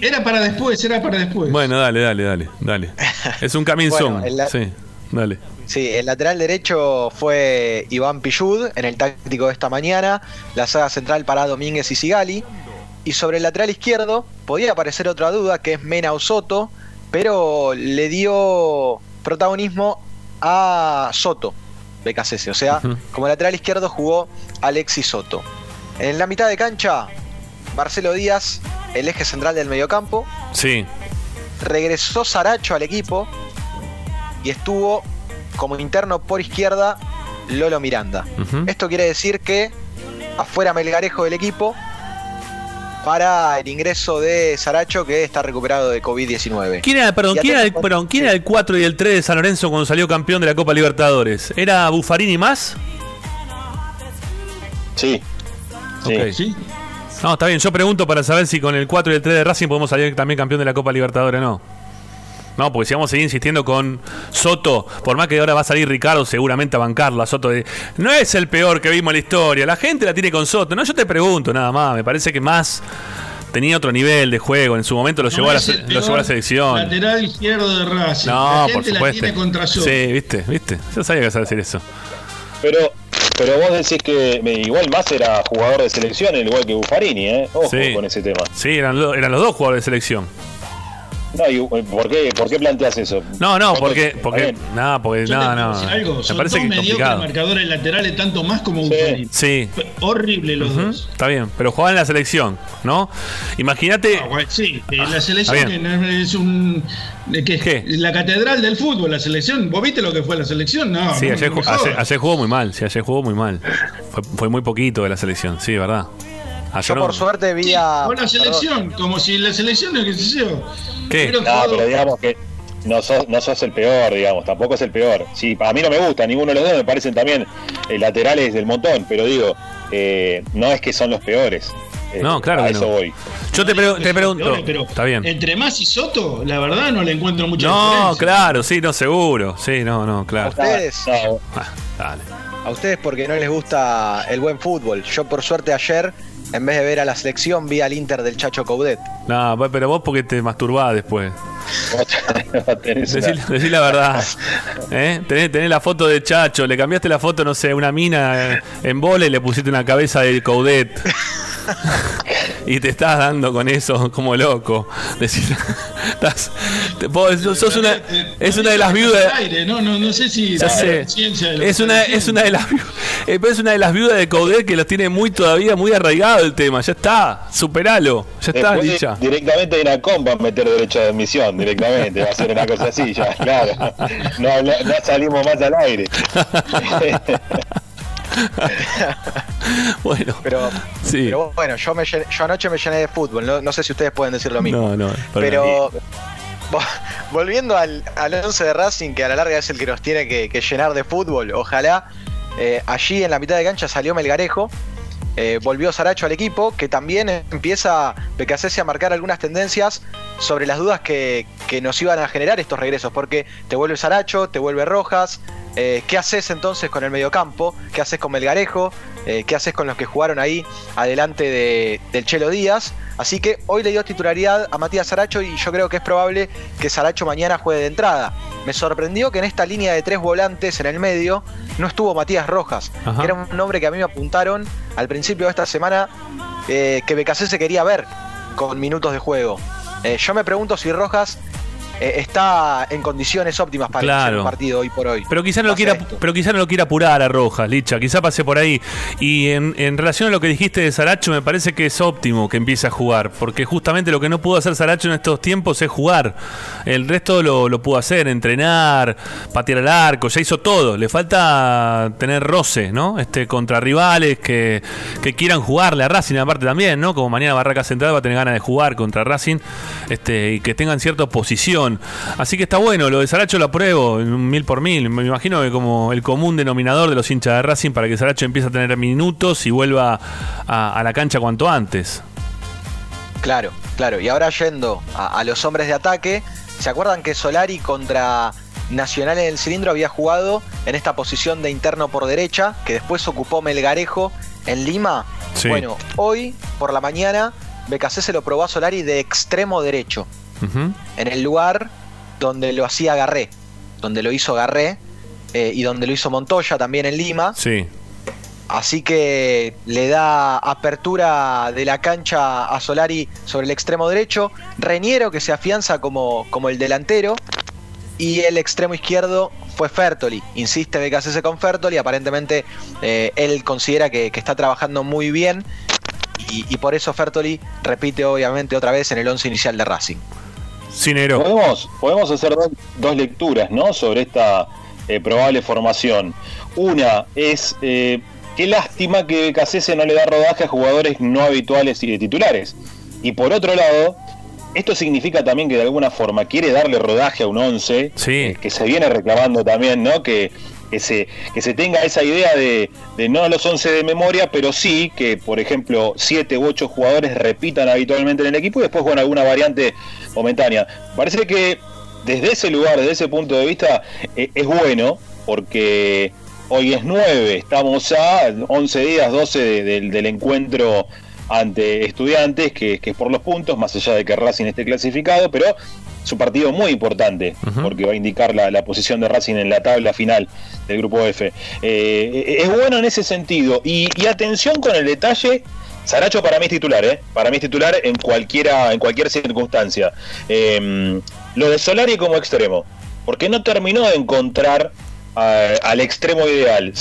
era para después, era para después. Bueno, dale, dale, dale, dale. Es un Bueno, la- Sí, dale. Sí, el lateral derecho fue Iván Pillud en el táctico de esta mañana, la saga central para Domínguez y Sigali. Y sobre el lateral izquierdo podía aparecer otra duda que es Mena o Soto, pero le dio protagonismo a Soto, BKCS. O sea, como lateral izquierdo jugó Alexis Soto. En la mitad de cancha, Marcelo Díaz, el eje central del mediocampo. Sí. Regresó Saracho al equipo y estuvo como interno por izquierda Lolo Miranda. Esto quiere decir que afuera Melgarejo del equipo para el ingreso de Saracho que está recuperado de COVID-19. ¿Quién era, perdón, ¿quién era, el, perdón, ¿quién era el 4 y el 3 de San Lorenzo cuando salió campeón de la Copa Libertadores? ¿Era Buffarini más? Sí. Ok. No, está bien, yo pregunto para saber si con el 4 y el 3 de Racing podemos salir también campeón de la Copa Libertadores o no. No, porque si vamos a seguir insistiendo con Soto, por más que ahora va a salir Ricardo seguramente a bancarla, Soto de, no es el peor que vimos en la historia, la gente la tiene con Soto. No, yo te pregunto nada más, me parece que más tenía otro nivel de juego, en su momento lo, No llevó, a la, lo llevó a la selección. Lateral izquierdo de Racing. No, la por gente la supuesto. tiene contra Soto. Sí, viste, viste. Yo sabía que ibas a decir eso. Pero, pero vos decís que me- igual más era jugador de selección, al igual que Buffarini, ¿eh? Ojo Sí. con ese tema. Sí, eran, lo- eran los dos jugadores de selección. No, y, ¿por, qué, ¿Por qué planteas eso? No, no, porque, porque, nada, porque, Yo no, algo, Me son parece dos que es mediocres marcadores laterales, tanto más como Buffarini. Sí. Horrible los dos. Está bien, pero jugaban en la selección, ¿no? Imagínate. Ah, bueno, sí, eh, la selección que es un. de que- La catedral del fútbol, la selección. ¿Vos viste lo que fue la selección? No. Sí, no, ayer, no ayer, ayer jugó muy mal, sí, ayer jugó muy mal. Fue, fue muy poquito de la selección, sí, verdad. Ayer Yo no- por suerte vi a... Fue la selección, como si la selección, qué sé yo. ¿Qué? No, pero digamos que no sos, no sos el peor, digamos, tampoco es el peor. Sí, a mí no me gusta, ninguno de los dos me parecen también eh, laterales del montón, pero digo, eh, no es que son los peores. Eh, No, claro a que eso no. voy. Yo te, te pregunto. Peores, pero Está bien. Entre más y Soto, la verdad no le encuentro mucha No, diferencia. claro, sí, no, seguro. Sí, no, no, A claro. ustedes, Ah, dale. a ustedes porque no les gusta el buen fútbol. Yo por suerte ayer, en vez de ver a la selección, vi al Inter del Chacho Coudet. No, va- pero vos porque te masturbás después. Decí, decí la verdad. ¿Eh? Tenés, tenés la foto de Chacho, le cambiaste la foto, no sé, a una mina en bola y le pusiste una cabeza de Coudet. y te estás dando con eso como loco. Decí- estás- te- vos sos una, es una de las viudas. No, no, no sé si Ya la sé. Es una, es una de las eh, es una de las viudas de Coudet que los tiene muy todavía muy arraigado el tema. Ya está, superalo. Ya está, Después dicha. directamente en ACOM va a meter derecho de admisión, directamente, va a ser una cosa así, ya, claro. No salimos más al aire. bueno, pero, sí. pero bueno, yo, me llené- yo anoche me llené de fútbol. No, no sé si ustedes pueden decir lo mismo. No, no. Pero vo- volviendo al, al 11 de Racing, que a la larga es el que nos tiene que, que llenar de fútbol, ojalá. eh, allí en la mitad de cancha salió Melgarejo. eh, volvió Saracho al equipo, que también empieza Becasese a marcar algunas tendencias sobre las dudas que, que nos iban a generar estos regresos, porque te vuelve Saracho, te vuelve Rojas, eh, ¿qué haces entonces con el mediocampo? ¿Qué haces con Melgarejo? Eh, ¿Qué haces con los que jugaron ahí adelante de- del Chelo Díaz? Así que hoy le dio titularidad a Matías Saracho y yo creo que es probable que Saracho mañana juegue de entrada. Me sorprendió que en esta línea de tres volantes en el medio no estuvo Matías Rojas, que era un nombre que a mí me apuntaron al principio de esta semana eh, que Becasé se quería ver con minutos de juego. Yo me pregunto si Rojas eh, está en condiciones óptimas para Claro. un partido hoy por hoy. Pero quizá no lo quiera, esto. pero quizá no lo quiera apurar a Rojas, Licha, quizá pase por ahí. Y en, en relación a lo que dijiste de Saracho, me parece que es óptimo que empiece a jugar, porque justamente lo que no pudo hacer Saracho en estos tiempos es jugar. El resto lo, lo pudo hacer, entrenar, patear al arco, ya hizo todo. Le falta tener roce, ¿no? Este contra rivales que, que quieran jugarle a Racing aparte también, ¿no? Como mañana Barraca Central va a tener ganas de jugar contra Racing, este, y que tengan cierta oposición. Así que está bueno, lo de Saracho lo apruebo, mil por mil. Me imagino que como el común denominador de los hinchas de Racing para que Saracho empiece a tener minutos y vuelva a, a la cancha cuanto antes. Claro, claro. Y ahora yendo a, a los hombres de ataque, ¿se acuerdan que Solari contra Nacional en el cilindro había jugado en esta posición de interno por derecha, que después ocupó Melgarejo en Lima? Sí. Bueno, hoy por la mañana BKC se lo probó a Solari de extremo derecho, En el lugar donde lo hacía Garré, donde lo hizo Garré eh, y donde lo hizo Montoya también en Lima. Sí. Así que le da apertura de la cancha a Solari sobre el extremo derecho. Reñero que se afianza como, como el delantero. Y el extremo izquierdo fue Fertoli. Insiste BKCS con Fertoli. Aparentemente eh, él considera que, que está trabajando muy bien. Y, y por eso Fertoli repite obviamente otra vez en el once inicial de Racing. Cinero. Podemos, podemos hacer dos, dos lecturas ¿no? sobre esta eh, probable formación. Una es, eh, qué lástima que Cacese no le da rodaje a jugadores no habituales y de titulares. Y por otro lado, esto significa también que de alguna forma quiere darle rodaje a un 11, eh, que se viene reclamando también, ¿no? Que, que, se, que se tenga esa idea de, de no los 11 de memoria, pero sí que, por ejemplo, 7 u 8 jugadores repitan habitualmente en el equipo y después con alguna variante momentánea. Parece que desde ese lugar, desde ese punto de vista, eh, es bueno, porque hoy es 9, estamos a 11 días, 12 de- del- encuentro ante estudiantes, que es por los puntos, más allá de que Racing esté clasificado, pero es un partido muy importante, porque va a indicar la, la posición de Racing en la tabla final del grupo F. Eh, es bueno en ese sentido, y, y atención con el detalle. Saracho para mí es titular, ¿eh? Para mí es titular en cualquiera, en cualquier circunstancia. Eh, lo de Solari como extremo, porque no terminó de encontrar a- al extremo ideal.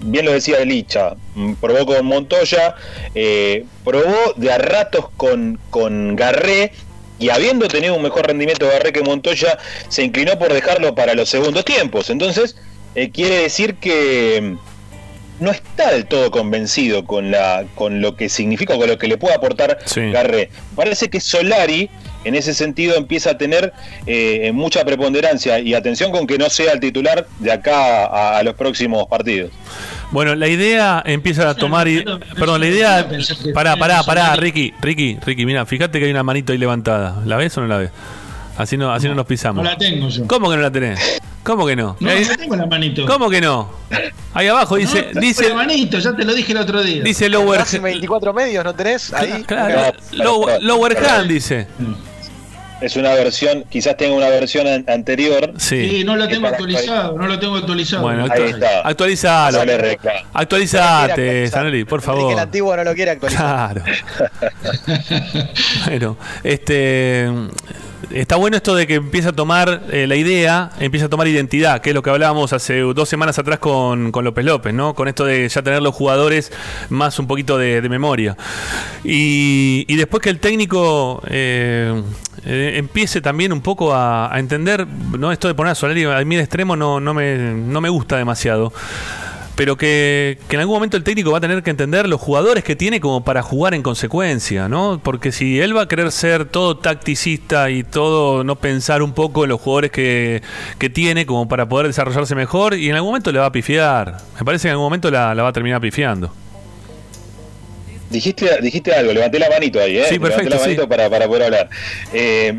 Bien lo decía Licha, mm, probó con Montoya, eh, probó de a ratos con, con Garré, y habiendo tenido un mejor rendimiento Garré que Montoya, se inclinó por dejarlo para los segundos tiempos. Entonces, eh, quiere decir que mm, no está del todo convencido con la con lo que significa, con lo que le puede aportar Garré. Parece que Solari en ese sentido empieza a tener eh, mucha preponderancia y atención con que no sea el titular de acá a, a los próximos partidos. Bueno, la idea empieza a tomar. perdón, la idea. Pará, pará, pará, Ricky, Ricky, Ricky, mira, fíjate que hay una manito ahí levantada. ¿La ves o no la ves? Así no, así no nos pisamos. No la tengo yo. ¿Cómo que no la tenés? ¿Cómo que no? No, Ahí- no tengo la manito. ¿Cómo que no? Ahí abajo dice, No, dice, tengo la manito, ya te lo dije el otro día. dice lower, Racing 24 medios, ¿no tenés? Ahí. claro, lower, lower hand dice. Es una versión, quizás tenga una versión an- anterior. Sí, no lo que tengo actualizado, no lo tengo actualizado. Bueno, Ahí actu- está. actualizalo. Sale recta. Actualizate, Sanoli, por Enrique el favor. antiguo no lo quiere actualizar. Claro. bueno, este está bueno esto de que empieza a tomar eh, la idea, empieza a tomar identidad, que es lo que hablábamos hace dos semanas atrás con, López López, ¿no? Con esto de ya tener los jugadores más un poquito de, memoria. Y, después que el técnico eh, eh, empiece también un poco a, entender, ¿no? Esto de poner a Solari a de extremo no, no, me, no me gusta demasiado pero que, que en algún momento el técnico va a tener que entender los jugadores que tiene como para jugar en consecuencia, ¿no? Porque si él va a querer ser todo tacticista y todo no pensar un poco en los jugadores que, que tiene como para poder desarrollarse mejor, y en algún momento le va a pifiar. Me parece que en algún momento la, la va a terminar pifiando. Dijiste, dijiste algo, levanté la manito ahí, ¿eh? Sí, perfecto, Levanté la manito sí. para, para poder hablar. Eh,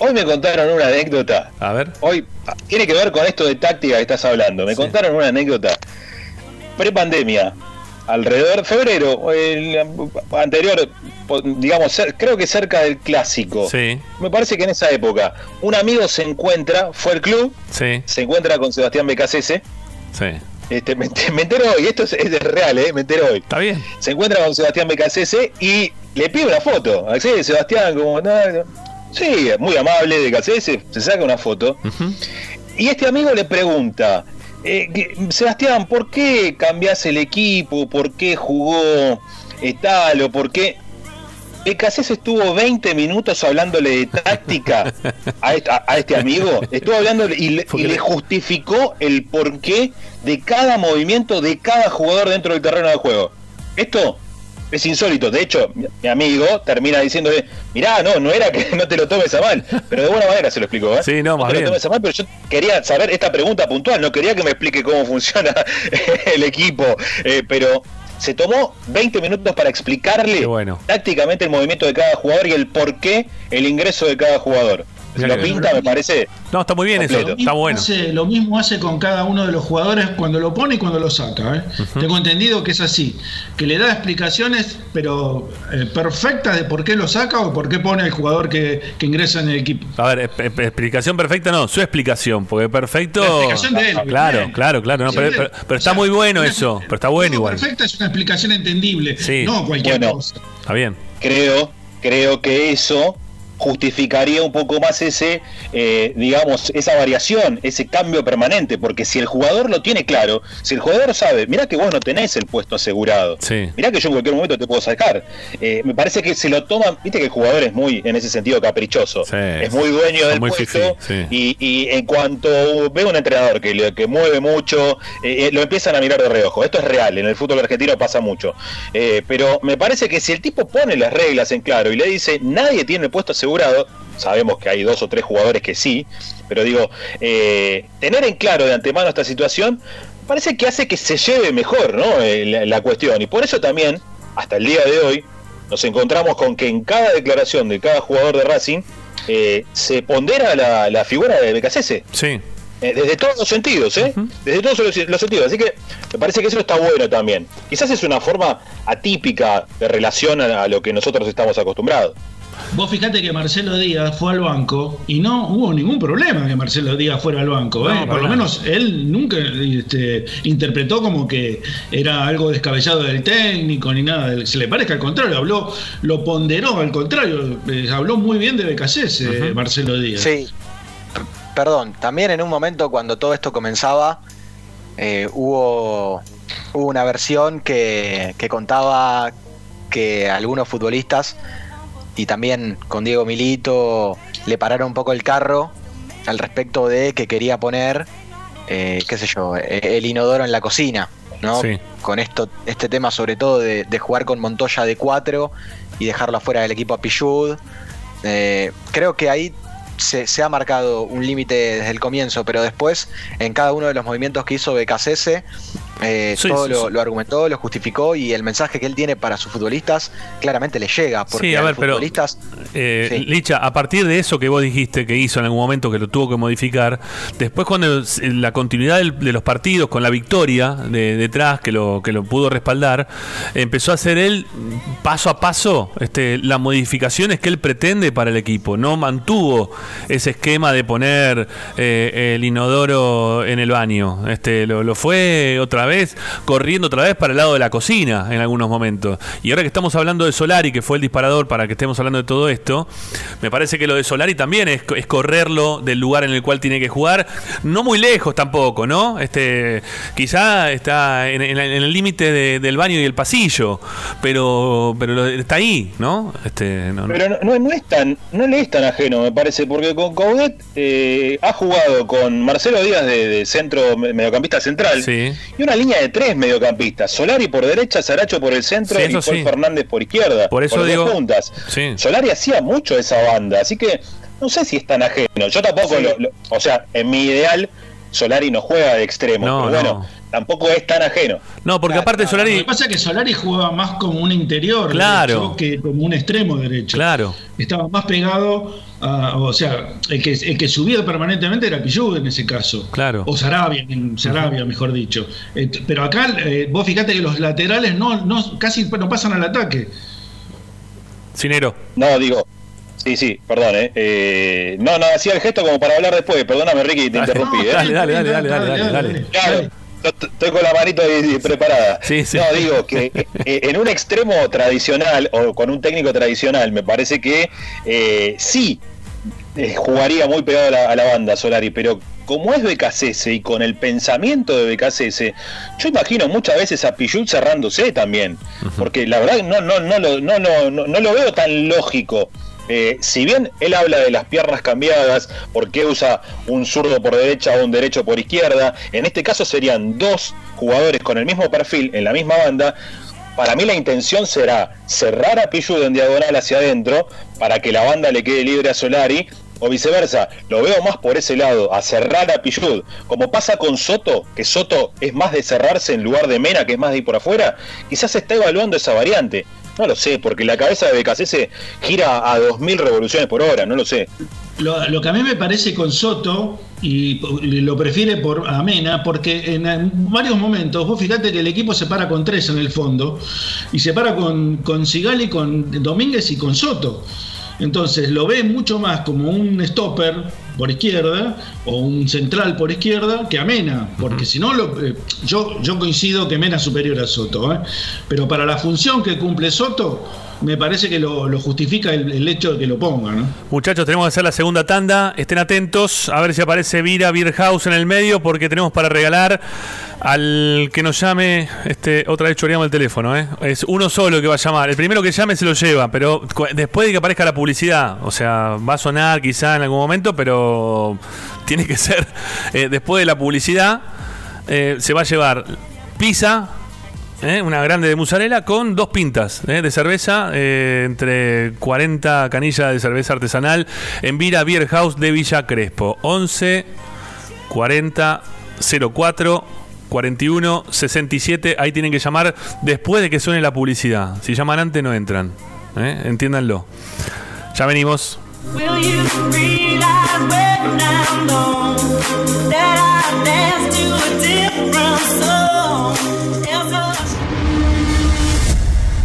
hoy me contaron una anécdota. A ver. Hoy ah, tiene que ver con esto de táctica que estás hablando. Me contaron una anécdota. Prepandemia, alrededor febrero, el anterior, digamos, creo que cerca del clásico. Sí. Me parece que en esa época un amigo se encuentra, fue al club, Sí, se encuentra con Sebastián Becasese. sí. Este, me, me entero hoy, esto es, es real, ¿eh? me entero hoy. Está bien. Se encuentra con Sebastián Becasese y le pide una foto. Así, Sebastián, como, no. Sí, muy amable de Cacese, se saca una foto. Y este amigo le pregunta, eh, que- Sebastián, ¿por qué cambiás el equipo? ¿Por qué jugó eh, tal o por qué? Becasés estuvo 20 minutos hablándole de táctica a, est- a- a este amigo. Estuvo hablándole y, le, y le justificó el porqué de cada movimiento de cada jugador dentro del terreno de juego. Esto es insólito. De hecho, mi, mi amigo termina diciéndole, mirá, no, no era que no te lo tomes a mal, pero de buena manera se lo explicó. ¿eh? Sí, no, más te bien. lo tomes a mal, pero yo quería saber esta pregunta puntual, no quería que me explique cómo funciona el equipo, eh, pero se tomó 20 minutos para explicarle tácticamente el movimiento de cada jugador y el por qué el ingreso de cada jugador. Si lo pinta, me parece. No, está muy bien eso, completo. está bueno. Hace- lo mismo hace con cada uno de los jugadores cuando lo pone y cuando lo saca. ¿eh? Tengo entendido que es así, que le da explicaciones, pero eh, perfectas de por qué lo saca o por qué pone al jugador que, que ingresa en el equipo. A ver, explicación perfecta no, su explicación, porque perfecto. La explicación de él, Claro, bien. claro, claro. no, Sí, pero, bien. pero- pero está muy bueno eso, pero está bueno igual. Perfecta es una explicación entendible, Sí. no cualquier Bueno. cosa. Está bien. creo, creo que eso justificaría un poco más ese, eh, digamos, esa variación, ese cambio permanente, porque si el jugador lo tiene claro, si el jugador sabe, mira que vos no tenés el puesto asegurado, Sí. mirá que yo en cualquier momento te puedo sacar, eh, me parece que se lo toman, viste que el jugador es muy, en ese sentido, caprichoso, es muy dueño del muy puesto, sí. y, y en cuanto ve un entrenador que, le- que mueve mucho, eh, lo empiezan a mirar de reojo. Esto es real, en el fútbol argentino pasa mucho. Pero me parece que si el tipo pone las reglas en claro y le dice nadie tiene el puesto asegurado, sabemos que hay dos o tres jugadores que sí, pero digo, eh, tener en claro de antemano esta situación parece que hace que se lleve mejor ¿no? Eh, la, la cuestión. Y por eso también, hasta el día de hoy, nos encontramos con que en cada declaración de cada jugador de Racing eh, se pondera la, la figura de Becasese. Sí. Eh, desde todos los sentidos, ¿eh? Desde todos los, los sentidos. Así que me parece que eso está bueno también. Quizás es una forma atípica de relación a, a lo que nosotros estamos acostumbrados. Vos fijate que Marcelo Díaz fue al banco y no hubo ningún problema que Marcelo Díaz fuera al banco. ¿eh? No, Por lo menos él nunca este, interpretó como que era algo descabellado del técnico ni nada. Se le parece al contrario, habló, lo ponderó al contrario, eh, habló muy bien de Becasés, eh, Marcelo Díaz. Sí. P- Perdón, también en un momento cuando todo esto comenzaba, eh, hubo, hubo una versión que, que contaba que algunos futbolistas y también con Diego Milito le pararon un poco el carro al respecto de que quería poner, eh, qué sé yo, eh, el inodoro en la cocina, ¿no? Sí. Con esto, este tema sobre todo de, de jugar con Montoya de 4 y dejarlo afuera del equipo a Pichud. Eh, creo que ahí se, se ha marcado un límite desde el comienzo, pero después en cada uno de los movimientos que hizo Becasese, eh, Sí, todo sí, lo, sí. lo argumentó, lo justificó y el mensaje que él tiene para sus futbolistas claramente le llega, porque Sí, a ver, pero- futbolistas Eh. Licha, a partir de eso que vos dijiste que hizo en algún momento que lo tuvo que modificar, después cuando la continuidad del- de los partidos con la victoria de, detrás que lo que lo pudo respaldar, empezó a hacer él paso a paso este, las modificaciones que él pretende para el equipo. No mantuvo ese esquema de poner eh, el inodoro en el baño. Este, lo, lo fue otra vez corriendo otra vez para el lado de la cocina en algunos momentos. Y ahora que estamos hablando de Solari, que fue el disparador para que estemos hablando de todo esto, me parece que lo de Solari también es, es correrlo del lugar en el cual tiene que jugar, no muy lejos tampoco, ¿no? Este, quizá está en, en- en el límite de- del baño y el pasillo, pero, pero está ahí, ¿no? Este, no- no- Pero no, no, es tan, no le es tan ajeno, me parece, porque con Coudet eh, ha jugado con Marcelo Díaz de, de centro me- mediocampista central Sí. y una línea de tres mediocampistas, Solari por derecha, Saracho por el centro Sí, y eso Paul sí. Fernández por izquierda, Por eso digo-. Sí. Solari hacía mucho esa banda, así que no sé si es tan ajeno. Yo tampoco, lo- o sea, en mi ideal, Solari no juega de extremo, No, pero no. bueno, tampoco es tan ajeno. No, porque aparte Lo Solari... que pasa es que Solari jugaba más como un interior Claro. derecho que como un extremo derecho. Claro. Estaba más pegado a, o sea, el que, el que subía permanentemente era Pillud en ese caso. Claro. O Sarabia, en Sarabia, mejor dicho. Eh, pero acá, eh, vos fíjate que los laterales no, no casi no pasan al ataque. Cinero. No, digo. Sí, sí, perdón, eh. Eh, no, no, hacía el gesto como para hablar después. Perdóname, Ricky, te interrumpí, ¿eh? Dale, dale, dale, dale, dale, dale, dale. Claro, estoy con la manito preparada. Sí, sí. No, digo que eh, en un extremo tradicional o con un técnico tradicional, me parece que eh, sí jugaría muy pegado a la, a la banda Solari, pero como es BKCS y con el pensamiento de BKCS, yo imagino muchas veces a Pichut cerrándose también, porque la verdad no, no, no, lo- no, no, no, no lo veo tan lógico. Eh, si bien él habla de las piernas cambiadas, por qué usa un zurdo por derecha o un derecho por izquierda, en este caso serían dos jugadores con el mismo perfil en la misma banda. Para mí la intención será cerrar a Pichud en diagonal hacia adentro para que la banda le quede libre a Solari o viceversa. Lo veo más por ese lado, a cerrar a Pichud. Como pasa con Soto, que Soto es más de cerrarse en lugar de Mena, que es más de ir por afuera, quizás se está evaluando esa variante. No lo sé, porque la cabeza de BKC gira a 2000 revoluciones por hora, no lo sé. Lo, que a mí me parece con Soto, y, lo prefiere por Amena, porque en, varios momentos, vos fíjate que el equipo se para con tres en el fondo, y se para con, con Sigali, con Domínguez y con Soto. Entonces lo ve mucho más como un stopper por izquierda o un central por izquierda que a Mena, porque si no, lo- eh, yo, yo coincido que Mena es superior a Soto, ¿eh? pero para la función que cumple Soto, me parece que lo, justifica el, hecho de que lo ponga. ¿no? Muchachos, tenemos que hacer la segunda tanda. Estén atentos a ver si aparece Vira Beer House en el medio porque tenemos para regalar al que nos llame. Este, otra vez choreamos el teléfono, ¿eh? Es uno solo que va a llamar. El primero que llame se lo lleva, pero después de que aparezca la publicidad, o sea, va a sonar quizá en algún momento, pero tiene que ser eh, después de la publicidad. eh, se va a llevar pizza, ¿eh? una grande de mozzarella con dos pintas ¿eh? de cerveza, eh, entre 40 canillas de cerveza artesanal en Vira Beer House de Villa Crespo. 11 40 04 41 67. Ahí tienen que llamar después de que suene la publicidad. Si llaman antes, no entran. Entiéndanlo. Ya venimos. Will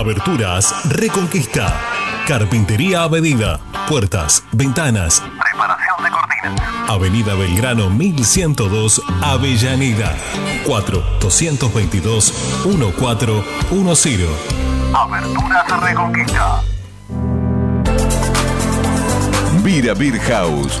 Aberturas Reconquista. Carpintería a medida. Puertas, ventanas. Preparación de cortinas. Avenida Belgrano 1102, Avellaneda. 4 222 1410. Aberturas Reconquista. Vira Beer House.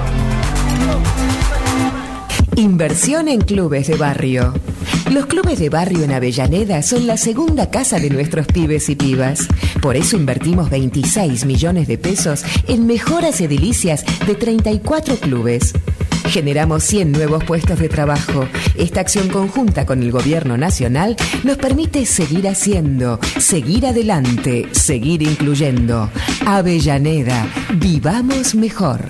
Inversión en clubes de barrio. Los clubes de barrio en Avellaneda son la segunda casa de nuestros pibes y pibas. Por eso invertimos 26 millones de pesos en mejoras edilicias de 34 clubes. Generamos 100 nuevos puestos de trabajo. Esta acción conjunta con el gobierno nacional nos permite seguir haciendo, seguir adelante, seguir incluyendo. Avellaneda, vivamos mejor.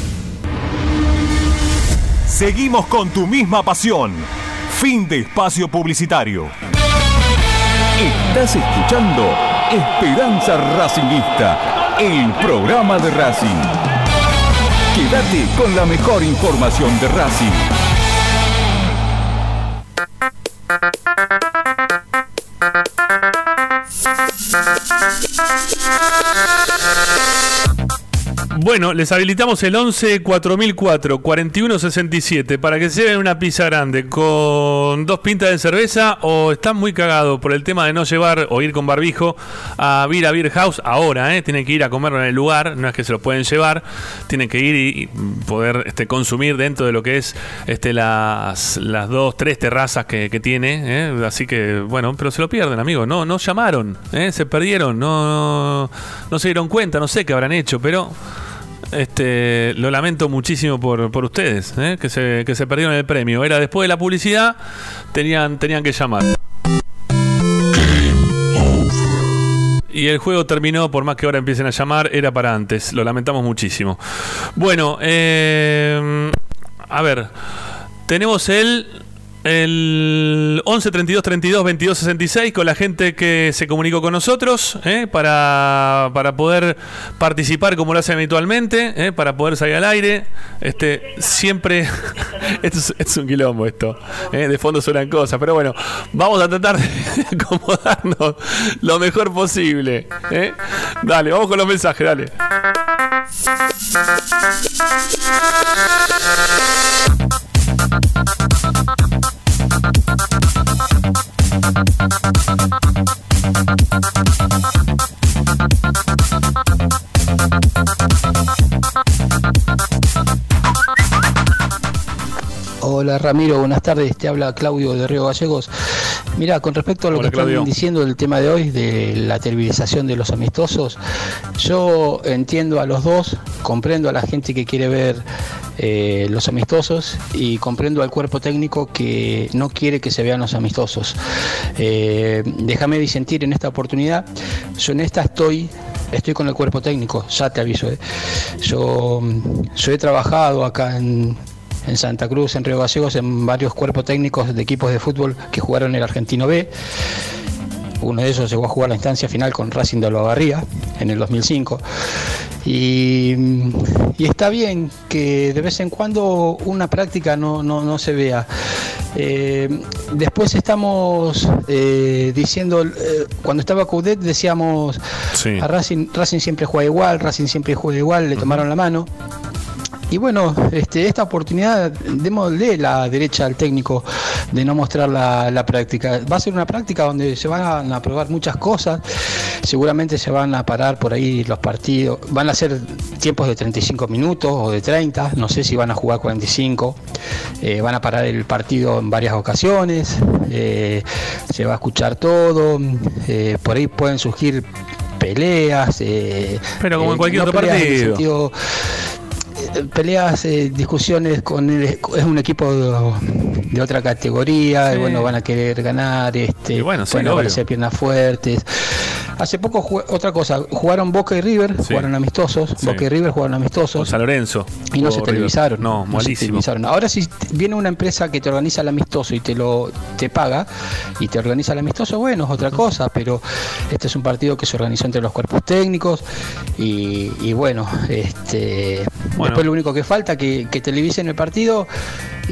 Seguimos con tu misma pasión. Fin de espacio publicitario. Estás escuchando Esperanza Racingista, el programa de Racing. Quédate con la mejor información de Racing. Bueno, les habilitamos el 11 4004 4167 para que se lleven una pizza grande con dos pintas de cerveza o están muy cagados por el tema de no llevar o ir con barbijo a Beer a Beer House ahora, ¿eh? tienen que ir a comerlo en el lugar, no es que se lo pueden llevar, tienen que ir y, poder este, consumir dentro de lo que es este, las, las dos, tres terrazas que, que tiene, ¿eh? así que bueno, pero se lo pierden, amigos, no, no llamaron, ¿eh? se perdieron, no, no, no se dieron cuenta, no sé qué habrán hecho, pero... Este, lo lamento muchísimo por, por ustedes, ¿eh? que, se, que se perdieron el premio. Era después de la publicidad, tenían, tenían que llamar. Y el juego terminó, por más que ahora empiecen a llamar, era para antes. Lo lamentamos muchísimo. Bueno, eh, a ver, tenemos el el 11 32 32 22 66 con la gente que se comunicó con nosotros ¿eh? para, para poder participar como lo hacen habitualmente, ¿eh? para poder salir al aire. Este, siempre. esto, es, un quilombo esto. ¿eh? De fondo suenan cosas, pero bueno, vamos a tratar de acomodarnos lo mejor posible. Dale, vamos con los mensajes, dale. Thank you. Hola Ramiro, buenas tardes. Te habla Claudio de Río Gallegos. Mira, con respecto a lo Hola, que están diciendo del tema de hoy, de la televisación de los amistosos, yo entiendo a los dos, comprendo a la gente que quiere ver eh, los amistosos y comprendo al cuerpo técnico que no quiere que se vean los amistosos. Eh, déjame disentir en esta oportunidad. Yo en esta estoy Estoy con el cuerpo técnico, ya te aviso. ¿eh? Yo, yo he trabajado acá en, en Santa Cruz, en Río Gallegos, en varios cuerpos técnicos de equipos de fútbol que jugaron el Argentino B. Uno de ellos llegó a jugar la instancia final con Racing de Olavarría en el 2005. Y, y está bien que de vez en cuando una práctica no, no, no se vea. Eh, después estamos eh, diciendo, eh, cuando estaba Coudet decíamos, a Racing, Racing siempre juega igual, Racing siempre juega igual, le tomaron la mano. Y bueno, este, esta oportunidad, démosle la derecha al técnico de no mostrar la, la práctica. Va a ser una práctica donde se van a probar muchas cosas, seguramente se van a parar por ahí los partidos, van a ser tiempos de 35 minutos o de 30, no sé si van a jugar 45, eh, van a parar el partido en varias ocasiones, eh, se va a escuchar todo, eh, por ahí pueden surgir peleas. eh, Pero como en cualquier no otro peleas en el partido. sentido, peleas, eh, discusiones con el, es un equipo de, de otra categoría, y bueno, van a querer ganar, este, bueno, sí, obvio. aparecer piernas fuertes. Hace poco otra cosa, jugaron Boca y River, jugaron amistosos, Sí. Boca y River jugaron amistosos. San Lorenzo. Y no se River. televisaron. No, se malísimo. televisaron. Ahora si viene una empresa que te organiza el amistoso y te lo te paga y te organiza el amistoso, bueno, es otra cosa, pero este es un partido que se organizó entre los cuerpos técnicos y, y bueno, este Bueno. después lo único que falta que, que televisen el partido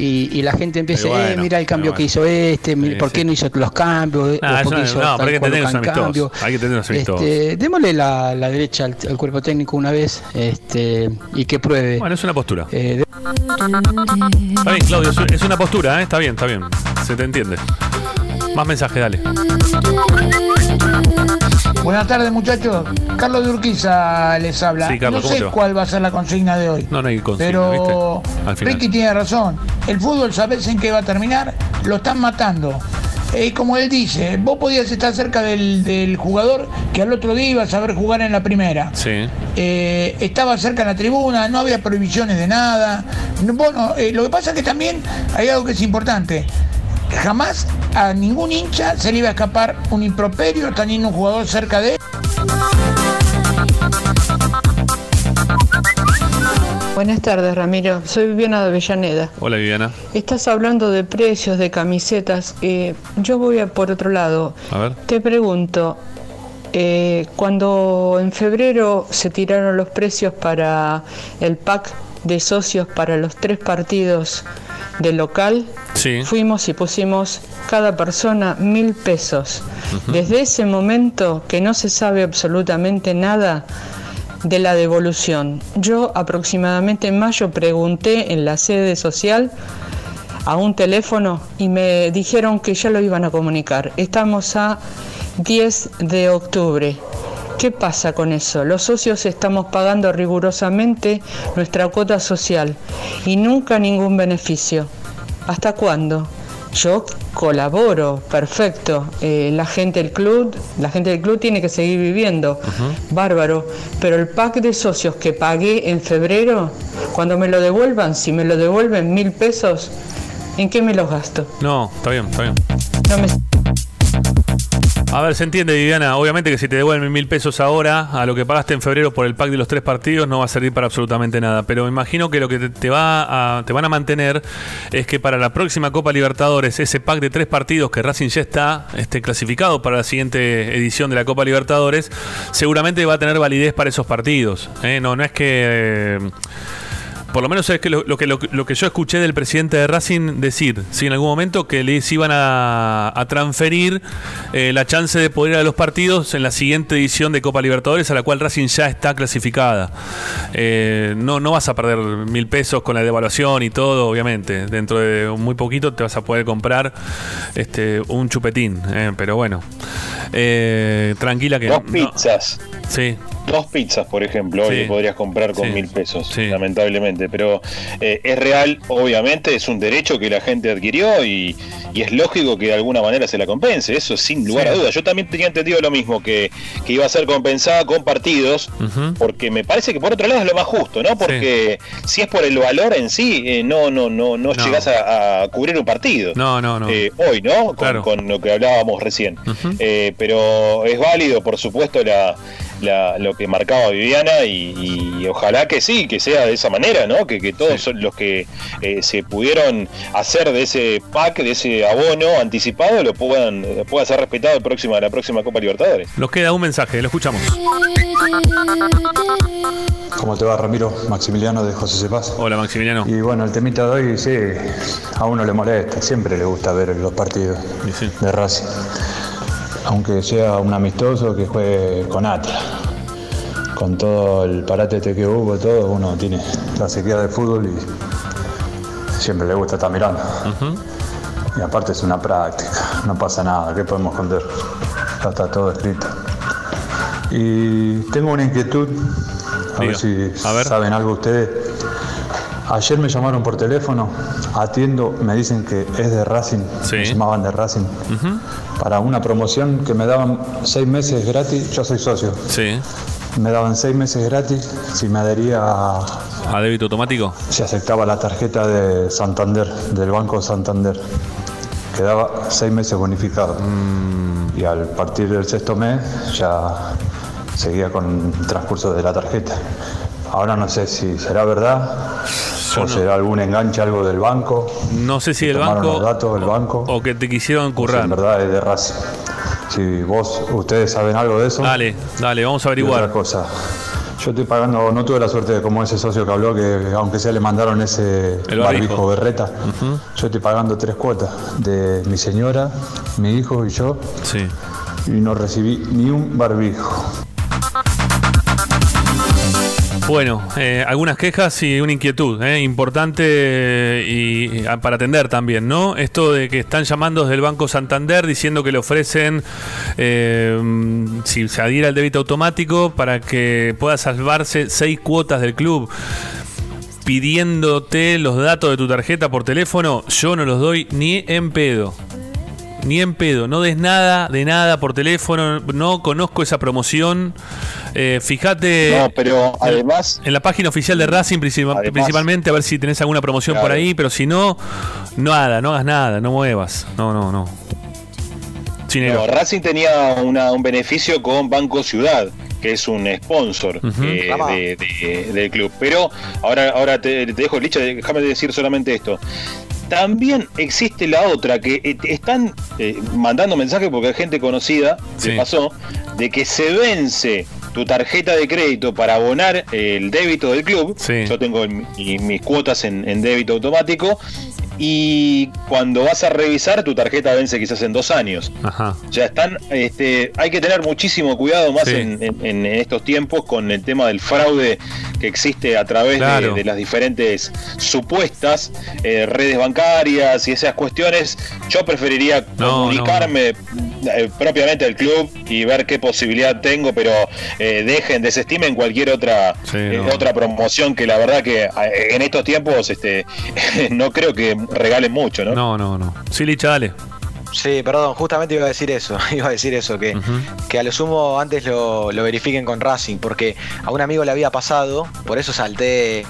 y, y la gente empiece, Pero bueno, eh, mira el cambio que hizo este, mira, ¿por qué no hizo los cambios? ¿O eso por qué no, hizo no, tal pero hay que tener los cambio? amistosos. Hay que tener. Este, démosle la, la derecha al, al cuerpo técnico una vez este, y que pruebe. Bueno, es una postura. Eh, Está bien, Claudio, es- una postura, ¿eh? Está bien, está bien. Se te entiende. Más mensajes, dale. Buenas tardes, muchachos. Carlos de Urquiza les habla. Sí, Carlos, no ¿cómo sé cuál va a ser la consigna de hoy. No, no hay consigna, Pero. Ricky tiene razón. El fútbol, ¿sabes en qué va a terminar? Lo están matando. Eh, como él dice, vos podías estar cerca del, del jugador que al otro día iba a saber jugar en la primera. Sí. Eh, estaba cerca en la tribuna, no había prohibiciones de nada. No, Bueno, eh, lo que pasa es que también hay algo que es importante. Jamás a ningún hincha se le iba a escapar un improperio teniendo un jugador cerca de él. Buenas tardes, Ramiro. Soy Viviana de Avellaneda. Hola, Viviana. Estás hablando de precios de camisetas. Eh, yo voy a por otro lado. A ver. Te pregunto, eh, cuando en febrero se tiraron los precios para el pack de socios para los tres partidos del local, Sí. fuimos y pusimos cada persona mil pesos. Desde ese momento que no se sabe absolutamente nada de la devolución. Yo aproximadamente en mayo pregunté en la sede social a un teléfono y me dijeron que ya lo iban a comunicar. Estamos a 10 de octubre. ¿Qué pasa con eso? Los socios estamos pagando rigurosamente nuestra cuota social y nunca ningún beneficio. ¿Hasta cuándo? Yo colaboro, perfecto. Eh, la gente del club, la gente del club tiene que seguir viviendo, bárbaro. Pero el pack de socios que pagué en febrero, cuando me lo devuelvan, si me lo devuelven mil pesos, ¿en qué me los gasto? No, está bien, está bien. No me- A ver, se entiende, Viviana. Obviamente que si te devuelven mil pesos ahora a lo que pagaste en febrero por el pack de los tres partidos no va a servir para absolutamente nada. Pero me imagino que lo que te, va a, te van a mantener es que para la próxima Copa Libertadores, ese pack de tres partidos que Racing ya está este, clasificado para la siguiente edición de la Copa Libertadores, seguramente va a tener validez para esos partidos. ¿eh? No, no es que. eh, por lo menos es que lo, lo que lo, lo que yo escuché del presidente de Racing decir, sí, en algún momento que les iban a, a transferir eh, la chance de poder ir a los partidos en la siguiente edición de Copa Libertadores, a la cual Racing ya está clasificada. Eh, no, no vas a perder mil pesos con la devaluación y todo, obviamente. Dentro de muy poquito te vas a poder comprar este un chupetín, eh, pero bueno. Eh, tranquila que. Dos no- pizzas. sí. Dos pizzas, por ejemplo, hoy Sí. podrías comprar con Sí. mil pesos, lamentablemente. Pero eh, es real, obviamente, es un derecho que la gente adquirió y, y es lógico que de alguna manera se la compense. Eso sin lugar a dudas. Yo también tenía entendido lo mismo, que, que iba a ser compensada con partidos, porque me parece que por otro lado es lo más justo, ¿no? Porque si es por el valor en sí, eh, no, no, no, no, No. llegás a, a cubrir un partido. No, no, no. Eh, hoy, ¿no? Con, Claro. con lo que hablábamos recién. Eh, pero es válido, por supuesto, la, la- lo que marcaba Viviana y, y ojalá que sí, que sea de esa manera, ¿no? Que, que todos son los que eh, se pudieron hacer de ese pack, de ese abono anticipado, lo puedan pueda ser respetado el próximo, la próxima Copa Libertadores. Nos queda un mensaje, lo escuchamos. ¿Cómo te va, Ramiro? Maximiliano de José Cepaz. Hola, Maximiliano. Y bueno, el temita de hoy, sí, a uno le molesta, siempre le gusta ver los partidos de Racing. Aunque sea un amistoso que juegue con Atlas. Con todo el parátete que hubo, todo, uno tiene la sequía del fútbol y siempre le gusta estar mirando. Y aparte es una práctica, no pasa nada, ¿qué podemos esconder? Ya está todo escrito. Y tengo una inquietud, a ver si saben algo ustedes. Ayer me llamaron por teléfono, atiendo, me dicen que es de Racing, me llamaban de Racing, para una promoción que me daban seis meses gratis, yo soy socio. Sí. Me daban seis meses gratis si me adhería a, ¿A débito automático? si aceptaba la tarjeta de Santander, del Banco Santander. Quedaba seis meses bonificado. Y al partir del sexto mes ya seguía con el transcurso de la tarjeta. Ahora no sé si será verdad o será algún enganche, algo del banco. No sé si que el tomaron banco los datos del banco. o que te quisieron o si currar. en verdad es de Racing. Si vos, ustedes saben algo de eso. Dale, dale, vamos a averiguar. otra cosa. Yo estoy pagando, no tuve la suerte de como ese socio que habló, que aunque sea le mandaron ese El barbijo. barbijo berreta, yo estoy pagando tres cuotas de mi señora, mi hijo y yo. Sí. Y no recibí ni un barbijo. Bueno, eh, algunas quejas y una inquietud eh, importante eh, y, y, para atender también, ¿no? Esto de que están llamando desde el Banco Santander diciendo que le ofrecen, eh, si se adhiera al débito automático, para que pueda salvarse seis cuotas del club pidiéndote los datos de tu tarjeta por teléfono, yo no los doy ni en pedo. Ni en pedo, no des nada de nada por teléfono, no conozco esa promoción. Eh, fíjate. No, pero en- además- En la página oficial de Racing, Además- principalmente, a ver si tenés alguna promoción por ahí, pero si no, nada, no hagas nada, no muevas. No, no, no. No, Racing tenía una- un beneficio con Banco Ciudad, que es un sponsor eh, de- de- del club. Pero ahora, ahora te, te dejo, Licha, déjame decir solamente esto. También existe la otra, que eh, están eh, mandando mensajes porque hay gente conocida, Sí. que pasó, de que se vence tu tarjeta de crédito para abonar el débito del club. Yo tengo mi- mis cuotas en, en débito automático. Y cuando vas a revisar, tu tarjeta vence quizás en dos años. Ajá. Ya están, este, hay que tener muchísimo cuidado más Sí. en, en- en estos tiempos con el tema del fraude que existe a través de- Claro. de, las diferentes supuestas eh, redes bancarias y esas cuestiones. Yo preferiría No, comunicarme eh, propiamente al club y ver qué posibilidad tengo, pero eh, dejen, desestimen cualquier otra eh, no. otra promoción que la verdad que en estos tiempos este no creo que regalen mucho, ¿no? No, no, no. Sí, Licha, dale. Sí, perdón, justamente iba a decir eso, iba a decir eso, que, que a lo sumo antes lo, lo verifiquen con Racing, porque a un amigo le había pasado, por eso salté,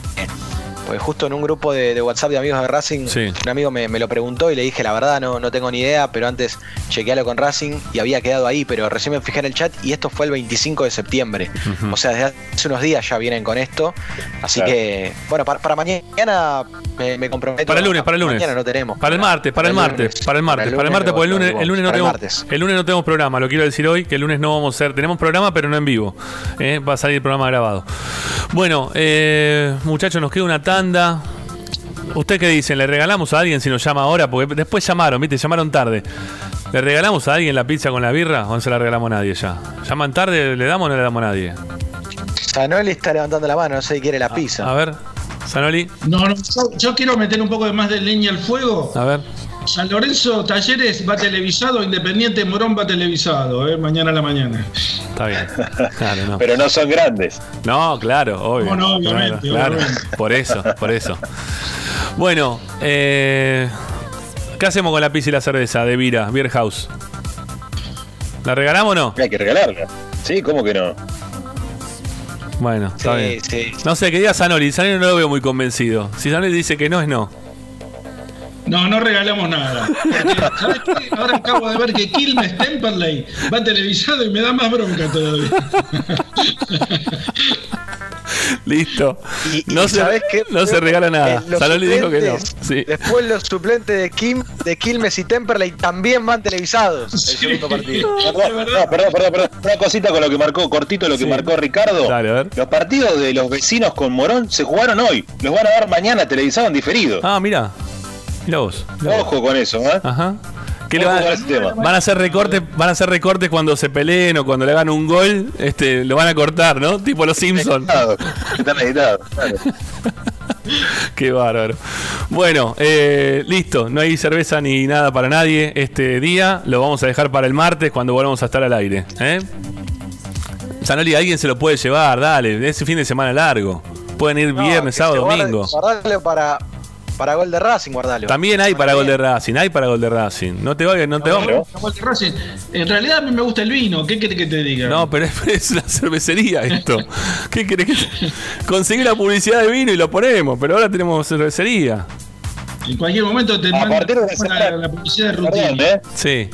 justo en un grupo de, de WhatsApp de amigos de Racing, un amigo me, me lo preguntó y le dije, la verdad no, no tengo ni idea, pero antes chequealo con Racing y había quedado ahí, pero recién me fijé en el chat y esto fue el 25 de septiembre, o sea, desde hace unos días ya vienen con esto, así Claro. que, bueno, para, para mañana me, me comprometo. Para el lunes, para el lunes. Mañana no tenemos. Para el martes, para el martes, para el martes, para el martes, porque el lunes, el lunes no el tenemos, martes. el lunes no tenemos programa, lo quiero decir hoy, que el lunes no vamos a hacer, tenemos programa pero no en vivo, ¿eh? va a salir el programa grabado. Bueno, eh, muchachos, nos queda una ¿Usted qué dicen? ¿Le regalamos a alguien si nos llama ahora? Porque después llamaron, ¿viste? Llamaron tarde. ¿Le regalamos a alguien la pizza con la birra o no se la regalamos a nadie ya? ¿Llaman tarde? ¿Le damos o no le damos a nadie? Sanoli está levantando la mano, no sé si quiere la pizza. A ver, Sanoli, No, no, yo, yo quiero meter un poco de más de leña al fuego. a ver. San Lorenzo Talleres va televisado, Independiente Morón va televisado, eh, mañana a la mañana. Está bien. Claro, no. Pero no son grandes. No, claro, obvio. No, no, obviamente, Claro, claro. obviamente. Por eso, por eso. Bueno, eh, ¿qué hacemos con la pizza y la cerveza de Vira, Beer House? ¿La regalamos o no? Hay que regalarla. Sí, ¿cómo que no? Bueno, está Sí, bien. sí. No sé, que diga Sanoli. Sanoli no lo veo muy convencido. Si Sanoli dice que no, es no. No, no regalamos nada. Porque, ¿sabes qué? Ahora acabo de ver que Quilmes Temperley va televisado y me da más bronca todavía. Listo. Y- no y se, ¿sabés qué? no se regala nada. Eh, los Sanoli dijo que no. Sí. Después los suplentes de Kim, de Quilmes y Temperley también van televisados el segundo partido. Perdón, no, perdón, perdón, perdón. Una cosita con lo que marcó, cortito lo que marcó Ricardo. Los partidos de los vecinos con Morón se jugaron hoy. Los van a dar mañana televisados en diferido. Ah, mira. Mira vos. Ojo con eso, ¿eh? Ajá. ¿Qué le van, a hacer recortes, van a hacer recortes cuando se peleen o cuando le hagan un gol, este, lo van a cortar, ¿no? Tipo los Simpsons. Están editados, claro. Qué bárbaro. Bueno, eh, listo. No hay cerveza ni nada para nadie este día. Lo vamos a dejar para el martes cuando volvamos a estar al aire. ¿eh? Sanoli, alguien se lo puede llevar, dale. Ese fin de semana largo. Pueden ir No, viernes, sábado, domingo. Guardalo para, para gol de Racing, guardalo. También hay para gol de Racing, hay para gol de Racing. No te vayas, no te vayas. En realidad a mí me gusta el vino, ¿qué querés que te diga? No, pero es, es una cervecería esto. ¿Qué querés que te- Conseguí la publicidad de vino y lo ponemos, pero ahora tenemos cervecería. En cualquier momento te A mandan partir de la la, semana- la publicidad de Perdón, rutina. ¿eh? Sí.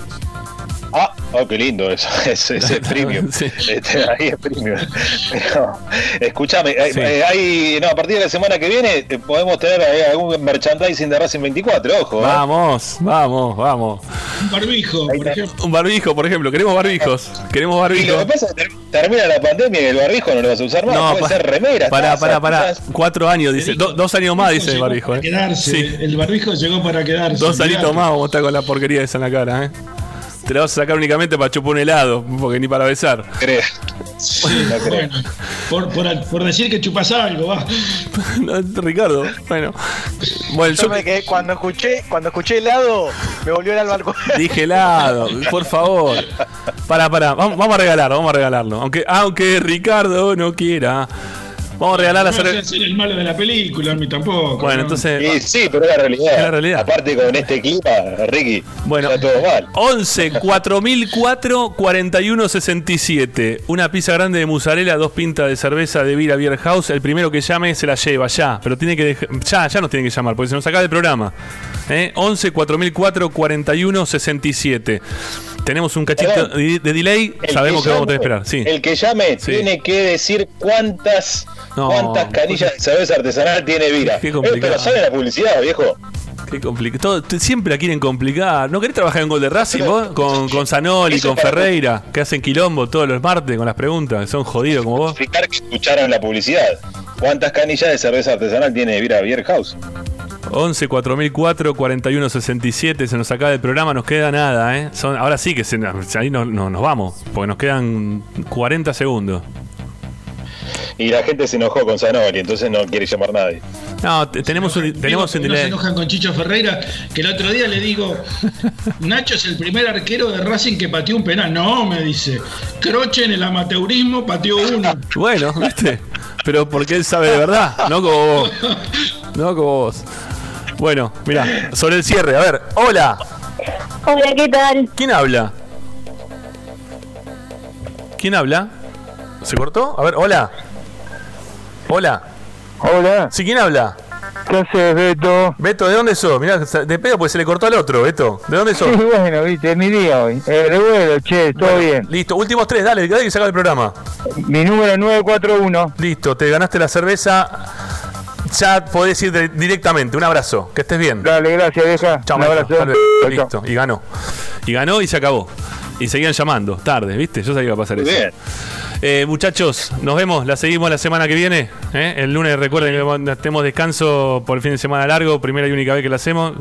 Ah, oh, qué lindo eso. Ese es premium. Este, ahí es premium. Pero, escúchame, Sí. eh, hay, no, a partir de la semana que viene eh, podemos tener eh, algún merchandising de Racing 24, ojo. ¿eh? Vamos, vamos, vamos. Un barbijo, por ejemplo. Un barbijo, por ejemplo. Queremos barbijos. Queremos Y lo barbijos. que pasa es que ter- termina la pandemia y el barbijo no lo vas a usar más. Puede pa- ser remera. Pará, taza, pará, pará. quizás. Cuatro años, dice. Do- dos años más, dice el barbijo. para eh. quedarse. Sí. El barbijo llegó para quedarse. Dos añitos más vamos a estar con la porquería esa en la cara, ¿eh? Te la vas a sacar únicamente para chupar un helado, porque ni para besar. Creo. Sí, bueno. por, por, por decir que chupas algo, va. No, Ricardo, bueno. Bueno, Yo yo me quedé, cuando escuché, cuando escuché helado, me volvió el alma dije helado, por favor. Para, para, vamos, vamos a regalarlo, vamos a regalarlo. Aunque, aunque Ricardo no quiera. Vamos a regalar la No cerveza. ser el malo de la película, a mí tampoco. Bueno, ¿no? entonces. Sí, sí, pero es la realidad. Es la realidad. Aparte con este clima, Ricky, Bueno, está todo mal. 11 4004 4167. Una pizza grande de mozzarella, dos pintas de cerveza de Vira Beer House. El primero que llame se la lleva ya, pero tiene que dej- ya, ya nos tiene que llamar porque se nos acaba el programa. ¿Eh? 11 4004 4167. Tenemos un cachito de, de delay, El sabemos que, llame- vamos a tener que esperar. Sí. El que llame Sí. tiene que decir cuántas No. cuántas canillas de cerveza artesanal tiene Vira. Qué Eh, complicado. pero sale la publicidad, viejo. Qué complicado. Siempre la quieren complicar. ¿No querés trabajar en Gol de Racing vos? Con, con Zanoli, con Ferreira, que hacen quilombo todos los martes con las preguntas, que son jodidos como vos. Fijar que escucharon la publicidad. ¿Cuántas canillas de cerveza artesanal tiene Vira Beer House? 11 4004 4167 se nos acaba el programa, nos queda nada, ¿eh? Son, ahora sí que se, ahí no, no- nos vamos, porque nos quedan 40 segundos. Y la gente se enojó con Zanoli, entonces no quiere llamar nadie. No, te- tenemos un, tenemos un se enojan con Chicho Ferreira, que el otro día le digo, Nacho es el primer arquero de Racing que pateó un penal. No, me dice, Croche en el amateurismo pateó uno. Bueno, ¿viste? Pero porque él sabe de verdad, no como vos. No como vos. Bueno, mira, sobre el cierre, a ver, hola. Hola, ¿qué tal? ¿Quién habla? ¿Quién habla? ¿Se cortó? A ver, hola. Hola. Hola. ¿Sí quién habla? ¿Qué haces, Beto? Beto, ¿de dónde sos? Mirá, de pedo porque se le cortó al otro, Beto. ¿De dónde sos? Sí, bueno, viste, es mi día hoy. Eh, che, todo Bueno, bien. Listo, últimos tres, dale, dale que se haga el programa. Mi número es 941. Listo, te ganaste la cerveza. Ya podés ir directamente. Un abrazo, que estés bien. Dale, gracias, vieja. Chao, Un maestro. abrazo. Listo, y ganó. Y ganó y se acabó. Y seguían llamando, tarde, ¿viste? Yo sabía que iba a pasar Muy eso. bien. Eh, muchachos, nos vemos, la seguimos la semana que viene. ¿eh? El lunes recuerden que tenemos descanso por el fin de semana largo, primera y única vez que lo hacemos,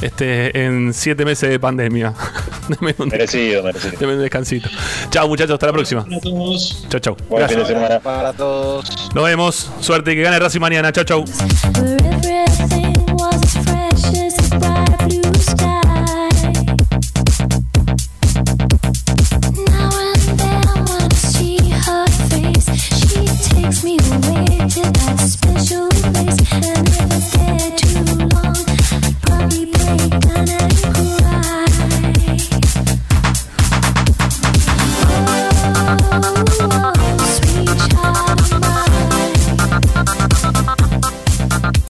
este, en siete meses de pandemia. Deme un, Merecido, merecido. deme un descansito. Chao muchachos, hasta la próxima. Chao, chao. Buen fin de Gracias. semana. Para todos. Nos vemos. Suerte que gane Racing mañana. Chao, chao.